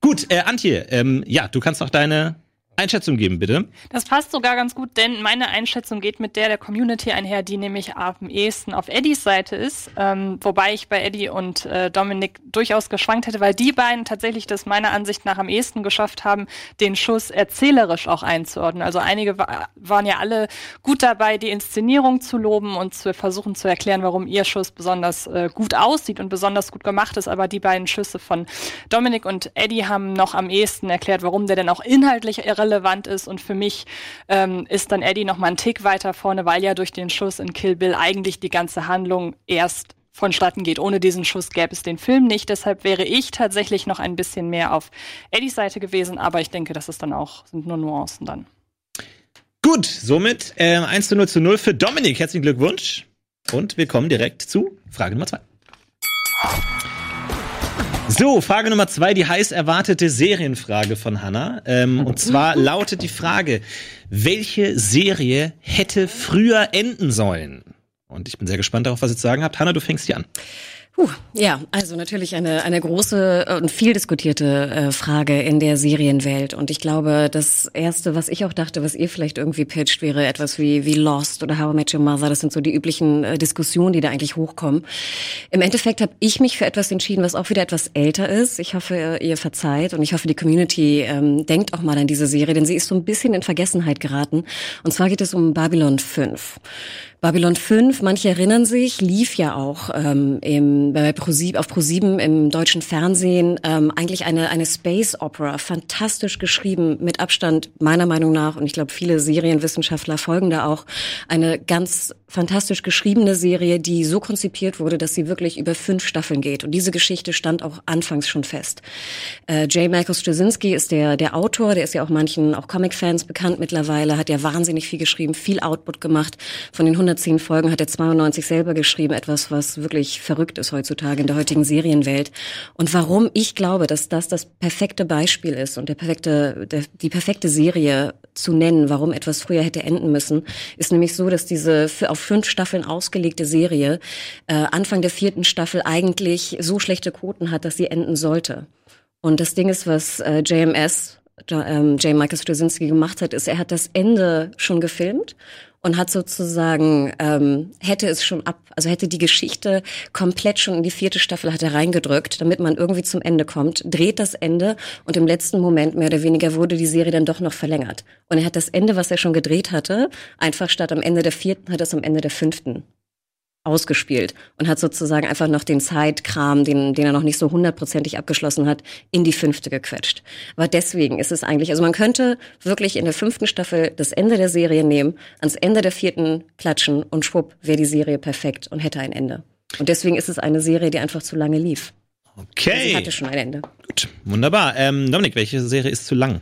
S1: Gut, äh, Antje, ähm, ja, du kannst noch deine Einschätzung geben, bitte.
S6: Das passt sogar ganz gut, denn meine Einschätzung geht mit der der Community einher, die nämlich am ehesten auf Eddies Seite ist. Ähm, wobei ich bei Eddie und äh, Dominik durchaus geschwankt hätte, weil die beiden tatsächlich das meiner Ansicht nach am ehesten geschafft haben, den Schuss erzählerisch auch einzuordnen. Also einige wa waren ja alle gut dabei, die Inszenierung zu loben und zu versuchen zu erklären, warum ihr Schuss besonders äh, gut aussieht und besonders gut gemacht ist. Aber die beiden Schüsse von Dominik und Eddie haben noch am ehesten erklärt, warum der denn auch inhaltlich irre relevant ist. Und für mich ähm, ist dann Eddie noch mal einen Tick weiter vorne, weil ja durch den Schuss in Kill Bill eigentlich die ganze Handlung erst vonstatten geht. Ohne diesen Schuss gäbe es den Film nicht. Deshalb wäre ich tatsächlich noch ein bisschen mehr auf Eddies Seite gewesen. Aber ich denke, das ist dann auch, sind nur Nuancen dann.
S1: Gut, somit äh, 1 zu 0 zu 0 für Dominik. Herzlichen Glückwunsch. Und wir kommen direkt zu Frage Nummer 2. So, Frage Nummer zwei, die heiß erwartete Serienfrage von Hannah. Ähm, und zwar lautet die Frage, welche Serie hätte früher enden sollen? Und ich bin sehr gespannt darauf, was ihr zu sagen habt. Hannah, du fängst hier an.
S4: Puh, ja, also natürlich eine, eine große und viel diskutierte äh, Frage in der Serienwelt. Und ich glaube, das Erste, was ich auch dachte, was ihr vielleicht irgendwie pitcht, wäre etwas wie, wie Lost oder How I Met Your Mother. Das sind so die üblichen äh, Diskussionen, die da eigentlich hochkommen. Im Endeffekt habe ich mich für etwas entschieden, was auch wieder etwas älter ist. Ich hoffe, ihr verzeiht und ich hoffe, die Community ähm, denkt auch mal an diese Serie, denn sie ist so ein bisschen in Vergessenheit geraten. Und zwar geht es um Babylon 5. Babylon 5, manche erinnern sich, lief ja auch ähm, im, bei ProSieben, auf ProSieben im deutschen Fernsehen ähm, eigentlich eine, eine Space Opera, fantastisch geschrieben, mit Abstand meiner Meinung nach, und ich glaube, viele Serienwissenschaftler folgen da auch, eine ganz fantastisch geschriebene Serie, die so konzipiert wurde, dass sie wirklich über fünf Staffeln geht. Und diese Geschichte stand auch anfangs schon fest. Äh, J. Michael Straczynski ist der, der Autor, der ist ja auch manchen, auch Comic-Fans bekannt mittlerweile, hat ja wahnsinnig viel geschrieben, viel Output gemacht. Von den 110 Folgen hat er 92 selber geschrieben, etwas, was wirklich verrückt ist heutzutage in der heutigen Serienwelt. Und warum ich glaube, dass das das perfekte Beispiel ist und der perfekte, der, die perfekte Serie zu nennen, warum etwas früher hätte enden müssen, ist nämlich so, dass diese auf fünf Staffeln ausgelegte Serie äh, Anfang der vierten Staffel eigentlich so schlechte Quoten hat, dass sie enden sollte. Und das Ding ist, was äh, JMS, ähm, J. Michael Straczynski gemacht hat, ist, er hat das Ende schon gefilmt und hat sozusagen ähm, hätte es schon ab, also hätte die Geschichte komplett schon in die vierte Staffel hat er reingedrückt, damit man irgendwie zum Ende kommt, dreht das Ende und im letzten Moment mehr oder weniger wurde die Serie dann doch noch verlängert. Und er hat das Ende, was er schon gedreht hatte, einfach statt am Ende der vierten hat es am Ende der fünften ausgespielt und hat sozusagen einfach noch den Zeitkram, den, den er noch nicht so hundertprozentig abgeschlossen hat, in die fünfte gequetscht. Aber deswegen ist es eigentlich, also man könnte wirklich in der fünften Staffel das Ende der Serie nehmen, ans Ende der vierten klatschen und schwupp wäre die Serie perfekt und hätte ein Ende. Und deswegen ist es eine Serie, die einfach zu lange lief.
S1: Okay.
S4: Also sie hatte schon ein Ende.
S1: Gut, wunderbar. Ähm, Dominik, welche Serie ist zu lang?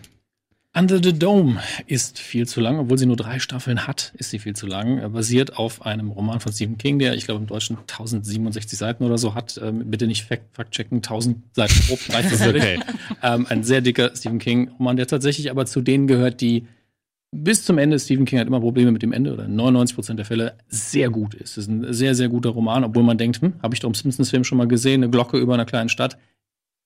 S3: Under the Dome ist viel zu lang, obwohl sie nur drei Staffeln hat, ist sie viel zu lang. Er basiert auf einem Roman von Stephen King, der, ich glaube, im Deutschen 1067 Seiten oder so hat. Ähm, bitte nicht fact-checken, 1000 Seiten grob reicht das wirklich. ähm, ein sehr dicker Stephen King-Roman, der tatsächlich aber zu denen gehört, die bis zum Ende, Stephen King hat immer Probleme mit dem Ende, oder 99 Prozent der Fälle, sehr gut ist. Es ist ein sehr, sehr guter Roman, obwohl man denkt, hm, habe ich doch im Simpsons-Film schon mal gesehen, eine Glocke über einer kleinen Stadt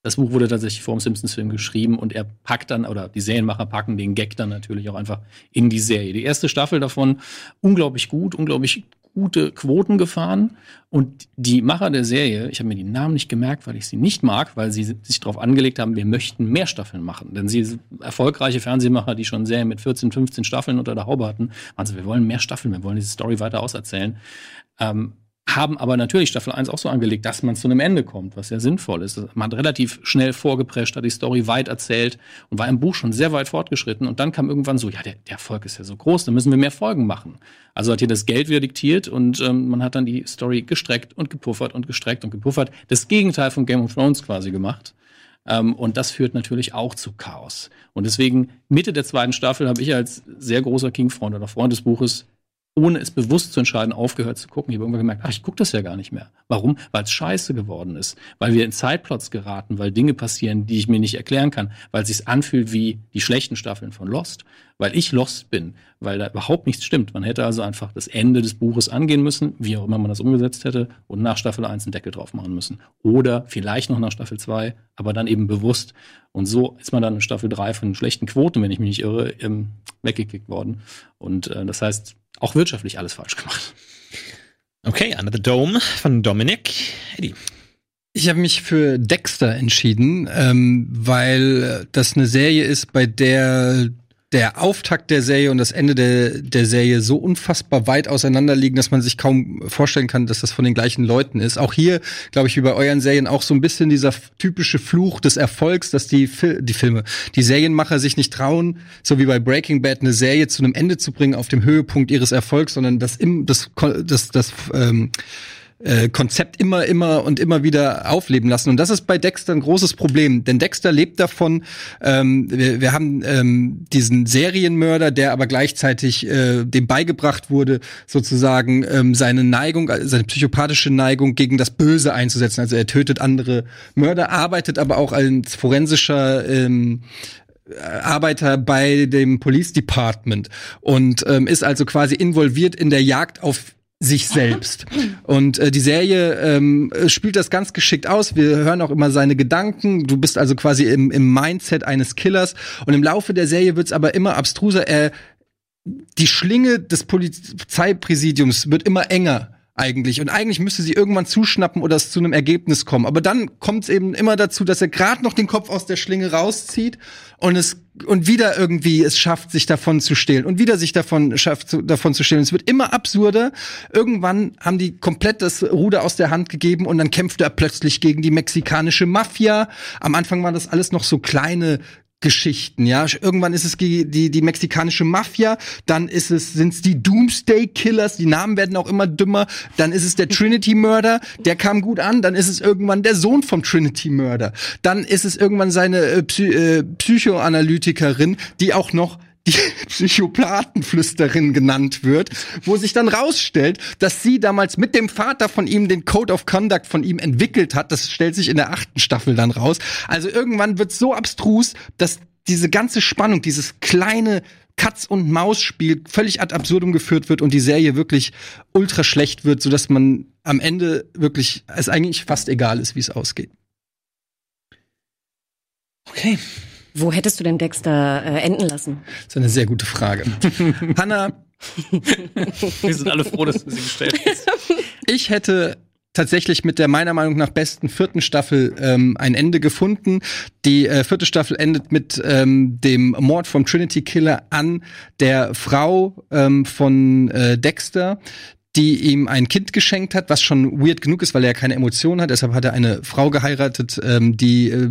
S3: das Buch wurde tatsächlich vor dem Simpsons-Film geschrieben und er packt dann, oder die Serienmacher packen den Gag dann natürlich auch einfach in die Serie. Die erste Staffel davon unglaublich gut, unglaublich gute Quoten gefahren. Und die Macher der Serie, ich habe mir die Namen nicht gemerkt, weil ich sie nicht mag, weil sie sich darauf angelegt haben, wir möchten mehr Staffeln machen. Denn sie erfolgreiche Fernsehmacher, die schon Serien mit 14, 15 Staffeln unter der Haube hatten, also wir wollen mehr Staffeln, wir wollen diese Story weiter auserzählen. Ähm, haben aber natürlich Staffel 1 auch so angelegt, dass man zu einem Ende kommt, was ja sinnvoll ist. Man hat relativ schnell vorgeprescht, hat die Story weit erzählt und war im Buch schon sehr weit fortgeschritten. Und dann kam irgendwann so, ja, der, der Erfolg ist ja so groß, da müssen wir mehr Folgen machen. Also hat hier das Geld wieder diktiert und ähm, man hat dann die Story gestreckt und gepuffert und gestreckt und gepuffert. Das Gegenteil von Game of Thrones quasi gemacht. Ähm, und das führt natürlich auch zu Chaos. Und deswegen, Mitte der zweiten Staffel habe ich als sehr großer King-Freund oder Freund des Buches ohne es bewusst zu entscheiden, aufgehört zu gucken. Ich habe irgendwann gemerkt, ach, ich gucke das ja gar nicht mehr. Warum? Weil es scheiße geworden ist. Weil wir in Zeitplots geraten, weil Dinge passieren, die ich mir nicht erklären kann, weil es sich anfühlt wie die schlechten Staffeln von Lost, weil ich Lost bin, weil da überhaupt nichts stimmt. Man hätte also einfach das Ende des Buches angehen müssen, wie auch immer man das umgesetzt hätte, und nach Staffel 1 einen Deckel drauf machen müssen. Oder vielleicht noch nach Staffel 2, aber dann eben bewusst. Und so ist man dann in Staffel 3 von schlechten Quoten, wenn ich mich nicht irre, ähm, weggekickt worden. Und äh, das heißt, auch wirtschaftlich alles falsch gemacht.
S1: Okay, Under the Dome von Dominic. Eddie.
S5: Ich habe mich für Dexter entschieden, ähm, weil das eine Serie ist, bei der der Auftakt der Serie und das Ende der, der Serie so unfassbar weit auseinander liegen, dass man sich kaum vorstellen kann, dass das von den gleichen Leuten ist. Auch hier, glaube ich, wie bei euren Serien auch so ein bisschen dieser typische Fluch des Erfolgs, dass die, Fil die Filme, die Serienmacher sich nicht trauen, so wie bei Breaking Bad eine Serie zu einem Ende zu bringen auf dem Höhepunkt ihres Erfolgs, sondern das im das das das ähm, äh, Konzept immer, immer und immer wieder aufleben lassen. Und das ist bei Dexter ein großes Problem, denn Dexter lebt davon, ähm, wir, wir haben ähm, diesen Serienmörder, der aber gleichzeitig äh, dem beigebracht wurde, sozusagen ähm, seine Neigung, seine psychopathische Neigung gegen das Böse einzusetzen. Also er tötet andere Mörder, arbeitet aber auch als forensischer ähm, Arbeiter bei dem Police Department und ähm, ist also quasi involviert in der Jagd auf sich selbst. Und äh, die Serie ähm, spielt das ganz geschickt aus. Wir hören auch immer seine Gedanken. Du bist also quasi im, im Mindset eines Killers. Und im Laufe der Serie wird's aber immer abstruser. Er, die Schlinge des Polizeipräsidiums wird immer enger eigentlich. Und eigentlich müsste sie irgendwann zuschnappen oder es zu einem Ergebnis kommen. Aber dann kommt es eben immer dazu, dass er gerade noch den Kopf aus der Schlinge rauszieht und es und wieder irgendwie es schafft, sich davon zu stehlen und wieder sich davon schafft, zu, davon zu stehlen. Es wird immer absurder. Irgendwann haben die komplett das Ruder aus der Hand gegeben und dann kämpft er plötzlich gegen die mexikanische Mafia. Am Anfang waren das alles noch so kleine Geschichten, ja. Irgendwann ist es die, die, die mexikanische Mafia, dann ist es, sind's die Doomsday Killers, die Namen werden auch immer dümmer, dann ist es der Trinity Mörder, der kam gut an, dann ist es irgendwann der Sohn vom Trinity Mörder, dann ist es irgendwann seine äh, Psy äh, Psychoanalytikerin, die auch noch die Psychopathenflüsterin genannt wird, wo sich dann rausstellt, dass sie damals mit dem Vater von ihm den Code of Conduct von ihm entwickelt hat. Das stellt sich in der achten Staffel dann raus. Also irgendwann wird so abstrus, dass diese ganze Spannung, dieses kleine Katz- und Maus-Spiel völlig ad absurdum geführt wird und die Serie wirklich ultra schlecht wird, sodass man am Ende wirklich es eigentlich fast egal ist, wie es ausgeht.
S1: Okay.
S4: Wo hättest du denn Dexter äh, enden lassen?
S5: Das ist eine sehr gute Frage. Hanna,
S3: Wir sind alle froh, dass du sie gestellt hast.
S5: ich hätte tatsächlich mit der meiner Meinung nach besten vierten Staffel ähm, ein Ende gefunden. Die äh, vierte Staffel endet mit ähm, dem Mord vom Trinity Killer an der Frau ähm, von äh, Dexter die ihm ein Kind geschenkt hat, was schon weird genug ist, weil er keine Emotionen hat. Deshalb hat er eine Frau geheiratet, ähm, die äh,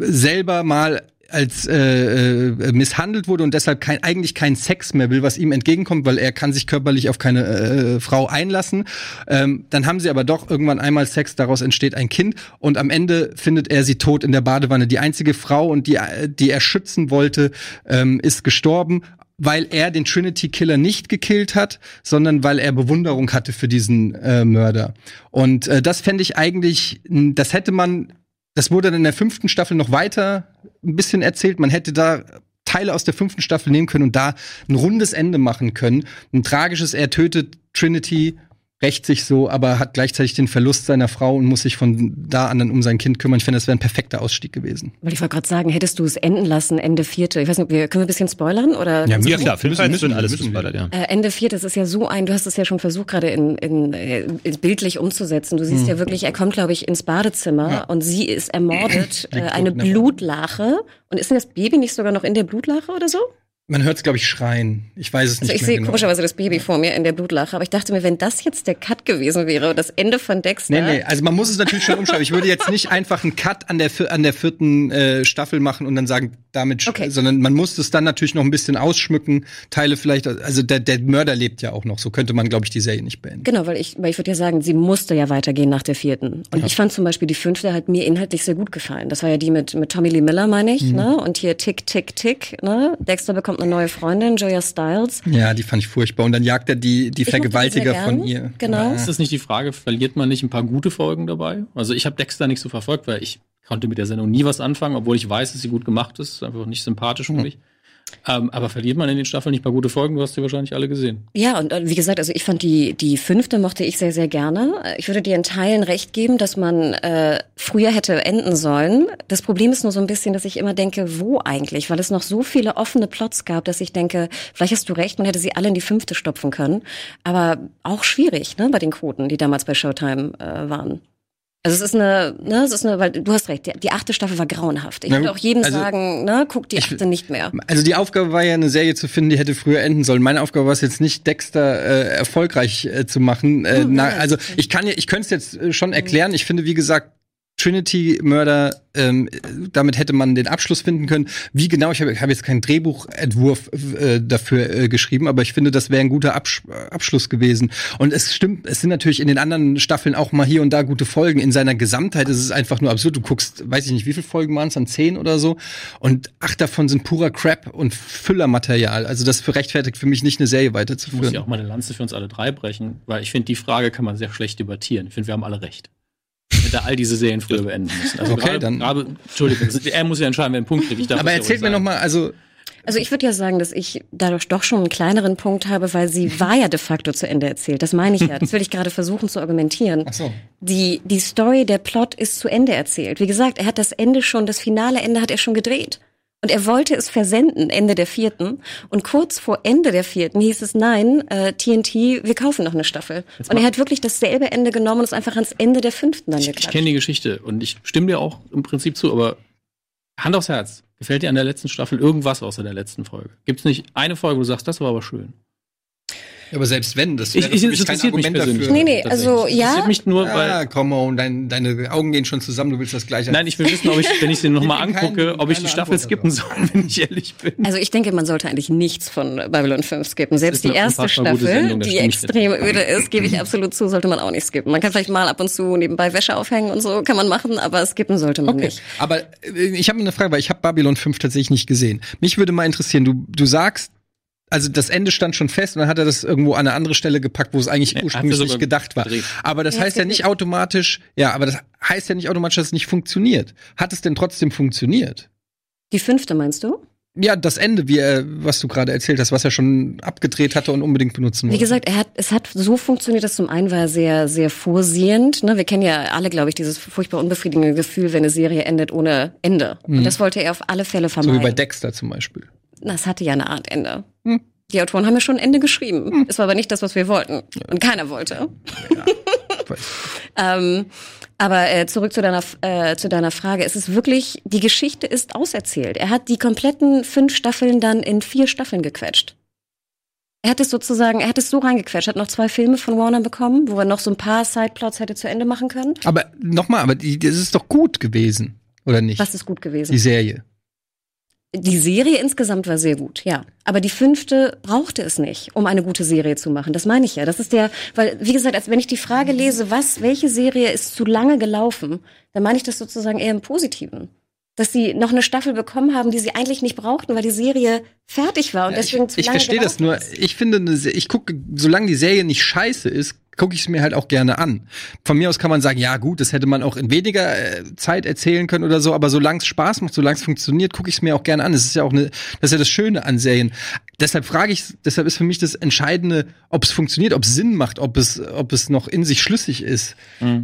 S5: selber mal als äh, äh, misshandelt wurde und deshalb kein, eigentlich keinen Sex mehr will, was ihm entgegenkommt, weil er kann sich körperlich auf keine äh, Frau einlassen. Ähm, dann haben sie aber doch irgendwann einmal Sex, daraus entsteht ein Kind und am Ende findet er sie tot in der Badewanne. Die einzige Frau und die, die er schützen wollte, ähm, ist gestorben weil er den Trinity Killer nicht gekillt hat, sondern weil er Bewunderung hatte für diesen äh, Mörder. Und äh, das fände ich eigentlich, das hätte man das wurde dann in der fünften Staffel noch weiter ein bisschen erzählt. Man hätte da Teile aus der fünften Staffel nehmen können und da ein rundes Ende machen können. Ein tragisches, er tötet Trinity rächt sich so, aber hat gleichzeitig den Verlust seiner Frau und muss sich von da an dann um sein Kind kümmern. Ich finde, das wäre ein perfekter Ausstieg gewesen.
S4: Weil ich wollte gerade sagen, hättest du es enden lassen, Ende vierte. Ich weiß nicht, wir, können wir ein bisschen spoilern? Oder
S1: Ja, ja klar, Filmfans
S5: müssen-
S1: müssen alles
S5: müssen
S1: gespoilert, ja.
S4: Äh, Ende vierte, das ist ja so ein, du hast es ja schon versucht, gerade in, in, äh, in bildlich umzusetzen. Du siehst ja wirklich, er kommt, glaube ich, ins Badezimmer und sie ist ermordet, äh, eine Blutlache. Und ist denn das Baby nicht sogar noch in der Blutlache oder so?
S5: Man hört es, glaube ich, schreien. Ich weiß es
S4: Also
S5: nicht
S4: ich sehe
S5: genau.
S4: komischerweise das Baby vor mir in der Blutlache, aber ich dachte mir, wenn das jetzt der Cut gewesen wäre, das Ende von Dexter.
S5: Nee, nee, also man muss es natürlich schon umschreiben. Ich würde jetzt nicht einfach einen Cut an der, an der vierten äh, Staffel machen und dann sagen, damit,
S4: Okay.
S5: sondern man muss es dann natürlich noch ein bisschen ausschmücken, Teile vielleicht, also der, der Mörder lebt ja auch noch, so könnte man, glaube ich, die Serie nicht beenden.
S4: Genau, weil ich, weil ich würde ja sagen, sie musste ja weitergehen nach der vierten. Und ich fand zum Beispiel die fünfte hat mir inhaltlich sehr gut gefallen. Das war ja die mit, mit Tommy Lee Miller, meine ich, ne? Und hier Tick, Tick, Tick, ne? Dexter bekommt eine neue Freundin, Joya Stiles.
S5: Ja, die fand ich furchtbar. Und dann jagt er die, die
S4: Ich
S5: Vergewaltiger von ihr.
S4: Genau.
S3: Ist das nicht die Frage, verliert man nicht ein paar gute Folgen dabei? Also ich habe Dexter nicht so verfolgt, weil ich konnte mit der Sendung nie was anfangen, obwohl ich weiß, dass sie gut gemacht ist. Einfach nicht sympathisch für mich. Ähm, aber verliert man in den Staffeln nicht paar gute Folgen? Du hast die wahrscheinlich alle gesehen.
S4: Ja, und äh, wie gesagt, also ich fand die, die fünfte mochte ich sehr, sehr gerne. Ich würde dir in Teilen recht geben, dass man äh, früher hätte enden sollen. Das Problem ist nur so ein bisschen, dass ich immer denke, wo eigentlich? Weil es noch so viele offene Plots gab, dass ich denke, vielleicht hast du recht, man hätte sie alle in die fünfte stopfen können. Aber auch schwierig, ne, bei den Quoten, die damals bei Showtime äh, waren. Also es ist eine, ne, es ist eine, weil du hast recht, die, die achte Staffel war grauenhaft. Ich
S5: Na
S4: würde auch jedem
S5: also
S4: sagen, ne, guck die
S5: ich-
S4: achte nicht mehr.
S5: Also die Aufgabe war ja, eine Serie zu finden, die hätte früher enden sollen. Meine Aufgabe war es jetzt nicht, Dexter äh, erfolgreich äh, zu machen. Äh,
S4: Hm,
S5: na, also ich kann ja, ich könnte es jetzt äh, schon erklären. Ich finde, wie gesagt, Trinity-Mörder, ähm, damit hätte man den Abschluss finden können. Wie genau, ich habe hab jetzt keinen Drehbuchentwurf äh, dafür äh, geschrieben, aber ich finde, das wäre ein guter Absch Abschluss gewesen. Und es stimmt, es sind natürlich in den anderen Staffeln auch mal hier und da gute Folgen. In seiner Gesamtheit ist es einfach nur absurd. Du guckst, weiß ich nicht, wie viele Folgen waren es, an zehn oder so. Und acht davon sind purer Crap und Füllermaterial. Also das rechtfertigt für mich nicht, eine Serie
S3: Ich muss
S5: weiterzuführen.
S3: ja auch mal eine Lanze für uns alle drei brechen, weil ich finde, die Frage kann man sehr schlecht debattieren. Ich finde, wir haben alle recht. Hätte all diese Serien früher beenden müssen. Also
S5: Okay,
S3: gerade,
S5: dann-
S3: Gerade, Entschuldigung, er muss ja entscheiden, wer einen Punkt kriegt. Ich darf
S5: aber erzählt mir noch
S3: sagen.
S5: mal, also
S4: Also ich würde ja sagen, dass ich dadurch doch schon einen kleineren Punkt habe, weil sie war ja de facto zu Ende erzählt. Das meine ich ja. Das will ich gerade versuchen zu argumentieren.
S5: Ach so.
S4: Die, die Story, der Plot ist zu Ende erzählt. Wie gesagt, er hat das Ende schon, das finale Ende hat er schon gedreht. Und er wollte es versenden, Ende der vierten. Und kurz vor Ende der vierten hieß es, nein, äh, TNT, wir kaufen noch eine Staffel. und er hat wirklich dasselbe Ende genommen und es einfach ans Ende der fünften dann
S3: Ich, ich kenne die Geschichte und ich stimme dir auch im Prinzip zu, aber Hand aufs Herz. Gefällt dir an der letzten Staffel irgendwas außer der letzten Folge? Gibt es nicht eine Folge, wo du sagst, das war aber schön?
S5: Ja, aber selbst wenn, das
S3: Ich-
S5: wäre
S3: ich-
S5: mich kein Argument dafür.
S4: Nee, nee, also ja.
S3: Mich nur, weil.
S5: Ah, come on, dein, deine Augen gehen schon zusammen, du willst das gleiche.
S3: Nein, ich will wissen, ob ich, wenn ich sie nochmal angucke, ob ich die Staffel
S5: Antwort
S3: skippen soll, wenn ich ehrlich bin.
S4: Also ich denke, man sollte eigentlich nichts von Babylon 5 skippen. Selbst die erste Staffel,
S3: Sendung,
S4: die
S3: ich
S4: extrem öde ist, gebe ich absolut zu, sollte man auch nicht skippen. Man kann vielleicht mal ab und zu nebenbei Wäsche aufhängen und so, kann man machen, aber skippen sollte man nicht.
S5: Aber äh, ich habe eine Frage, weil ich habe Babylon 5 tatsächlich nicht gesehen. Mich würde mal interessieren, du, du sagst, also das Ende stand schon fest und dann hat er das irgendwo an eine andere Stelle gepackt, wo es eigentlich
S3: Nee,
S5: ursprünglich nicht gedacht war.
S3: gedreht.
S5: Aber das
S4: Ja,
S5: heißt ja nicht automatisch, ja, aber das heißt ja nicht automatisch, dass es nicht funktioniert. Hat es denn trotzdem funktioniert?
S4: Die fünfte meinst du?
S5: Ja, das Ende, wie er, was du gerade erzählt hast, was er schon abgedreht hatte und unbedingt benutzen
S4: Wie
S5: wollte.
S4: gesagt, er hat, es hat so funktioniert, dass zum einen war er sehr, sehr vorsehend. Ne? Wir kennen ja alle, glaube ich, dieses furchtbar unbefriedigende Gefühl, wenn eine Serie endet ohne Ende. Und das wollte er auf alle Fälle
S5: Mhm. so
S4: vermeiden.
S5: wie bei Dexter zum Beispiel.
S4: Das hatte ja eine Art Ende.
S5: Hm.
S4: Die Autoren haben ja schon ein Ende geschrieben. Es war aber nicht das, was wir wollten. Und keiner wollte.
S5: Weiß.
S4: Ähm, aber äh, zurück zu deiner, äh, zu deiner Frage. Es ist wirklich, die Geschichte ist auserzählt. Er hat die kompletten fünf Staffeln dann in vier Staffeln gequetscht. Er hat es sozusagen, er hat es so reingequetscht, hat noch zwei Filme von Warner bekommen, wo er noch so ein paar Sideplots hätte zu Ende machen können.
S5: Aber nochmal, aber die, das ist doch gut gewesen, oder nicht?
S4: Was ist gut gewesen?
S5: Die Serie.
S4: Die Serie insgesamt war sehr gut, ja. Aber die fünfte brauchte es nicht, um eine gute Serie zu machen. Das meine ich ja. Das ist der, weil, wie gesagt, als wenn ich die Frage lese, was, welche Serie ist zu lange gelaufen, dann meine ich das sozusagen eher im Positiven. Dass sie noch eine Staffel bekommen haben, die sie eigentlich nicht brauchten, weil die Serie fertig war und
S5: Ja,
S4: deswegen
S5: ich
S4: zu
S5: ich
S4: lange
S5: verstehe das nur.
S4: ist.
S5: Ich finde, ich gucke, solange die Serie nicht scheiße ist, gucke ich es mir halt auch gerne an. Von mir aus kann man sagen, ja gut, das hätte man auch in weniger äh, Zeit erzählen können oder so, aber solange es Spaß macht, solange es funktioniert, gucke ich es mir auch gerne an. Das ist ja auch eine, das ist ja das Schöne an Serien. Deshalb frage ich, deshalb ist für mich das Entscheidende, ob es funktioniert, ob es Sinn macht, ob es, ob es noch in sich schlüssig ist.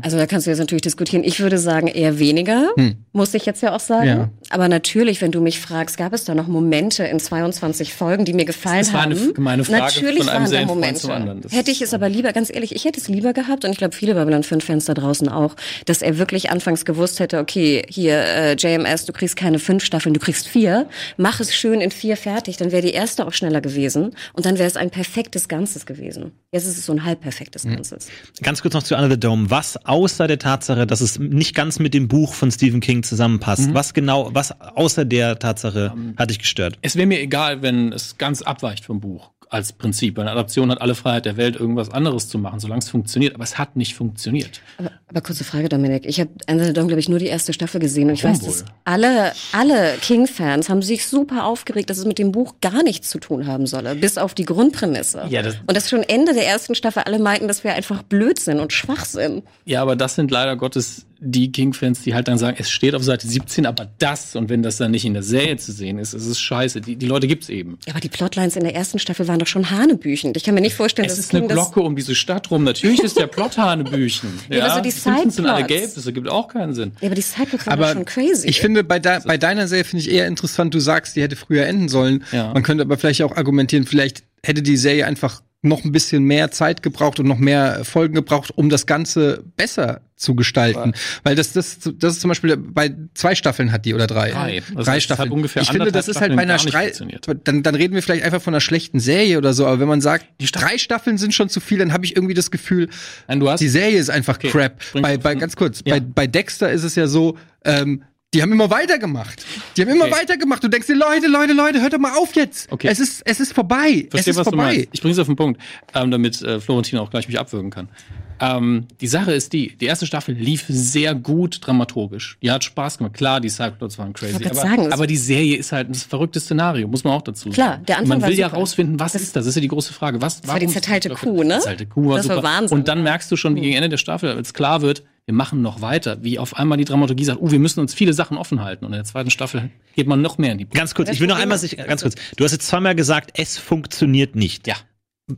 S4: Also da kannst du jetzt natürlich diskutieren. Ich würde sagen eher weniger, muss ich jetzt ja auch sagen.
S5: Ja.
S4: Aber natürlich, wenn du mich fragst, gab es da noch Momente in 22 Folgen, die mir gefallen
S3: Das war eine
S4: haben?
S3: gemeine Frage
S4: natürlich
S3: von einem
S4: waren da
S3: Serienfreund
S4: Momente.
S3: zum anderen. Das
S4: Hätte ich es aber lieber, ganz ehrlich, ich hätte es lieber gehabt und ich glaube viele Babylon 5 Fans da draußen auch, dass er wirklich anfangs gewusst hätte, okay, hier äh, JMS, du kriegst keine fünf Staffeln, du kriegst vier, mach es schön in vier fertig, dann wäre die erste auch schneller gewesen und dann wäre es ein perfektes Ganzes gewesen. Jetzt ist es so ein halb perfektes Ganzes.
S1: Ganz kurz noch zu Under the Dome. Was außer der Tatsache, dass es nicht ganz mit dem Buch von Stephen King zusammenpasst, was genau, was außer der Tatsache hat dich gestört?
S3: Es wäre mir egal, wenn es ganz abweicht vom Buch als Prinzip. Eine Adaption hat alle Freiheit der Welt, irgendwas anderes zu machen, solange es funktioniert. Aber es hat nicht funktioniert.
S4: Aber, aber kurze Frage, Dominik. Ich habe Dome, glaube ich, nur die erste Staffel gesehen. Und ich
S3: Warum
S4: weiß, dass
S3: wohl?
S4: alle, alle King-Fans haben sich super aufgeregt, dass es mit dem Buch gar nichts zu tun haben solle. Bis auf die Grundprämisse.
S3: Ja, das-
S4: und dass schon Ende der ersten Staffel alle meinten, das wäre einfach Blödsinn und Schwachsinn.
S3: Ja, aber das sind leider Gottes die King-Fans, die halt dann sagen, es steht auf Seite 17, aber das, und wenn das dann nicht in der Serie zu sehen ist, ist es scheiße. Die, die Leute gibt's eben.
S4: Ja, aber die Plotlines in der ersten Staffel waren doch schon hanebüchend. Ich kann mir nicht vorstellen,
S3: Es
S4: dass
S3: ist eine
S4: King das
S3: Glocke um diese Stadt rum. Natürlich ist der Plot Hanebüchen.
S4: Ja, aber so die
S3: Simpsons sind alle gelb, das ergibt auch keinen Sinn.
S4: Ja, aber die Sideplots waren schon crazy.
S5: ich finde, bei, de bei deiner Serie finde ich eher interessant, du sagst, die hätte früher enden sollen.
S3: Ja.
S5: Man könnte aber vielleicht auch argumentieren, vielleicht hätte die Serie einfach noch ein bisschen mehr Zeit gebraucht und noch mehr Folgen gebraucht, um das Ganze besser zu gestalten. Weil das, das, das ist zum Beispiel bei zwei Staffeln hat die oder drei.
S3: Drei. Das
S5: drei Staffeln.
S3: hat ungefähr
S5: ich finde, das ist halt bei einer Streit. Dann, dann reden wir vielleicht einfach von einer schlechten Serie oder so. Aber wenn man sagt,
S3: Die Staffel-
S5: drei Staffeln sind schon zu viel, dann habe ich irgendwie das Gefühl,
S3: Nein,
S5: die Serie ist einfach
S3: Okay,
S5: crap. Bei, bei ganz kurz,
S3: Ja.
S5: bei, bei Dexter ist es ja so, ähm, die haben immer weitergemacht. Die haben immer
S3: Okay.
S5: weitergemacht. Du denkst dir, Leute, Leute, Leute, hört doch mal auf jetzt.
S3: Okay.
S5: Es ist, es ist vorbei. es
S3: Verstehe,
S5: ist
S3: was du
S5: vorbei.
S3: meinst. Ich bringe es auf den Punkt, ähm, damit äh, Florentin auch gleich mich abwürgen kann. Ähm, die Sache ist die, die erste Staffel lief sehr gut dramaturgisch. Die hat Spaß gemacht. Klar, die Sideplots waren crazy. Aber,
S4: sagen, es-
S3: aber die Serie ist halt ein verrücktes Szenario, muss man auch dazu sagen.
S4: Klar, der Anfang
S3: Man
S4: war
S3: will ja
S4: super.
S3: rausfinden, was ist das? Das ist ja die große Frage. Was,
S4: war die zerteilte Kuh, ne?
S3: Die zerteilte Kuh war
S4: Das war
S3: super.
S4: Wahnsinn.
S3: Und dann merkst du schon gegen Ende der Staffel, als klar wird, wir machen noch weiter. Wie auf einmal die Dramaturgie sagt, oh, wir müssen uns viele Sachen offen halten. Und in der zweiten Staffel geht man noch mehr in die
S1: Ganz kurz, ich will noch einmal sich, ganz kurz. Du hast jetzt zweimal gesagt, es funktioniert nicht.
S3: Ja.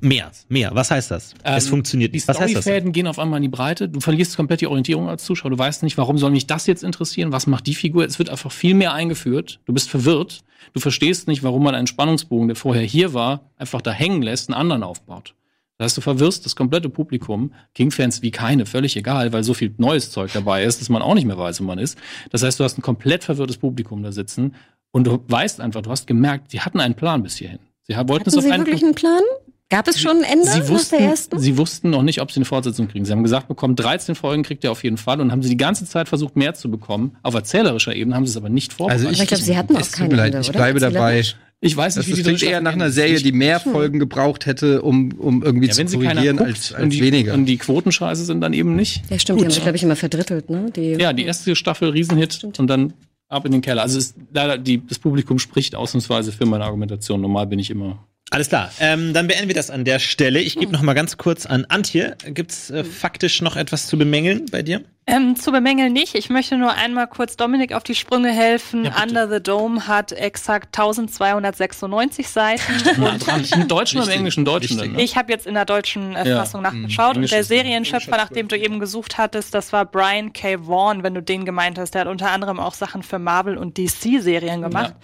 S1: Mehr, mehr. Was heißt das? es
S3: Ähm,
S1: funktioniert
S3: Die
S1: nicht. Was heißt das?
S3: Storyfäden gehen auf einmal in die Breite. Du verlierst komplett die Orientierung als Zuschauer. Du weißt nicht, warum soll mich das jetzt interessieren? Was macht die Figur? Es wird einfach viel mehr eingeführt. Du bist verwirrt. Du verstehst nicht, warum man einen Spannungsbogen, der vorher hier war, einfach da hängen lässt, einen anderen aufbaut. Das heißt, du verwirrst das komplette Publikum. King-Fans wie keine, völlig egal, weil so viel neues Zeug dabei ist, dass man auch nicht mehr weiß, wo man ist. Das heißt, du hast ein komplett verwirrtes Publikum da sitzen und du weißt einfach, du hast gemerkt, sie hatten einen Plan bis hierhin. Sie wollten es
S4: Hatten
S3: auf
S4: Sie
S3: einen
S4: wirklich einen Plan? Gab es schon ein Ende
S3: Sie
S4: nach
S3: wussten,
S4: der ersten?
S3: sie wussten noch nicht, ob sie eine Fortsetzung kriegen. Sie haben gesagt bekommen, 13 Folgen kriegt ihr auf jeden Fall und haben sie die ganze Zeit versucht, mehr zu bekommen. Auf erzählerischer Ebene haben sie es aber nicht vorbereitet.
S4: Aber ich glaube, Sie hatten auch
S5: es
S4: kein Ende,
S5: ich
S4: oder?
S5: bleibe dabei.
S3: Ich weiß
S5: Das
S3: nicht, wie
S5: ist
S3: die
S5: klingt eher nach einer. Serie, die mehr Folgen gebraucht hätte, um, um irgendwie
S3: ja,
S5: zu
S3: wenn sie keiner
S5: korrigieren
S3: guckt
S5: als, als
S3: und, die,
S5: weniger.
S3: und die Quotenscheiße sind dann eben nicht.
S4: Ja, stimmt, die haben sich, glaube ich, immer verdrittelt, ne? Die,
S3: Ja, die erste Staffel Riesenhit und dann ab in den Keller. Also es ist leider die, das Publikum spricht ausnahmsweise für meine Argumentation. Normal bin ich immer.
S1: Alles klar. Ähm, dann beenden wir das an der Stelle. Ich gebe noch mal ganz kurz an Antje. Gibt's äh, faktisch noch etwas zu bemängeln bei dir?
S6: Ähm, zu bemängeln nicht. Ich möchte nur einmal kurz Dominik auf die Sprünge helfen.
S3: Ja.
S6: Under the Dome hat exakt 1296 Seiten.
S3: Im Deutschen oder im. Englischen? Deutschen dann, ne?
S6: Ich habe jetzt in der deutschen äh,
S3: Ja.
S6: Fassung nachgeschaut und der Serienschöpfer, nach dem du eben gesucht hattest, das war Brian K. Vaughan, wenn du den gemeint hast. Der hat unter anderem auch Sachen für Marvel und DC-Serien gemacht.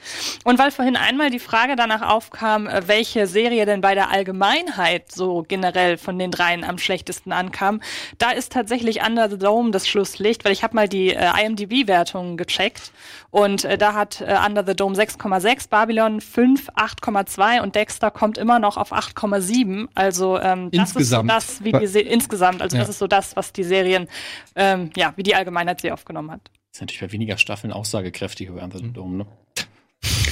S6: Und weil vorhin einmal die Frage danach aufkam, äh, welche Serie denn bei der Allgemeinheit so generell von den dreien am schlechtesten ankam, da ist tatsächlich Under the Dome das Schlusslicht, weil ich habe mal die äh, IMDb-Wertungen gecheckt und äh, da hat äh, Under the Dome 6,6, Babylon 5, 8,2 und Dexter kommt immer noch auf 8,7. Also ähm, das
S5: Insgesamt.
S6: ist so das, wie die Se insgesamt, also
S5: Ja.
S6: das ist so das, was die Serien, ähm, ja, wie die Allgemeinheit sie aufgenommen hat.
S3: Das ist natürlich bei weniger Staffeln aussagekräftiger bei Under the Dome, ne?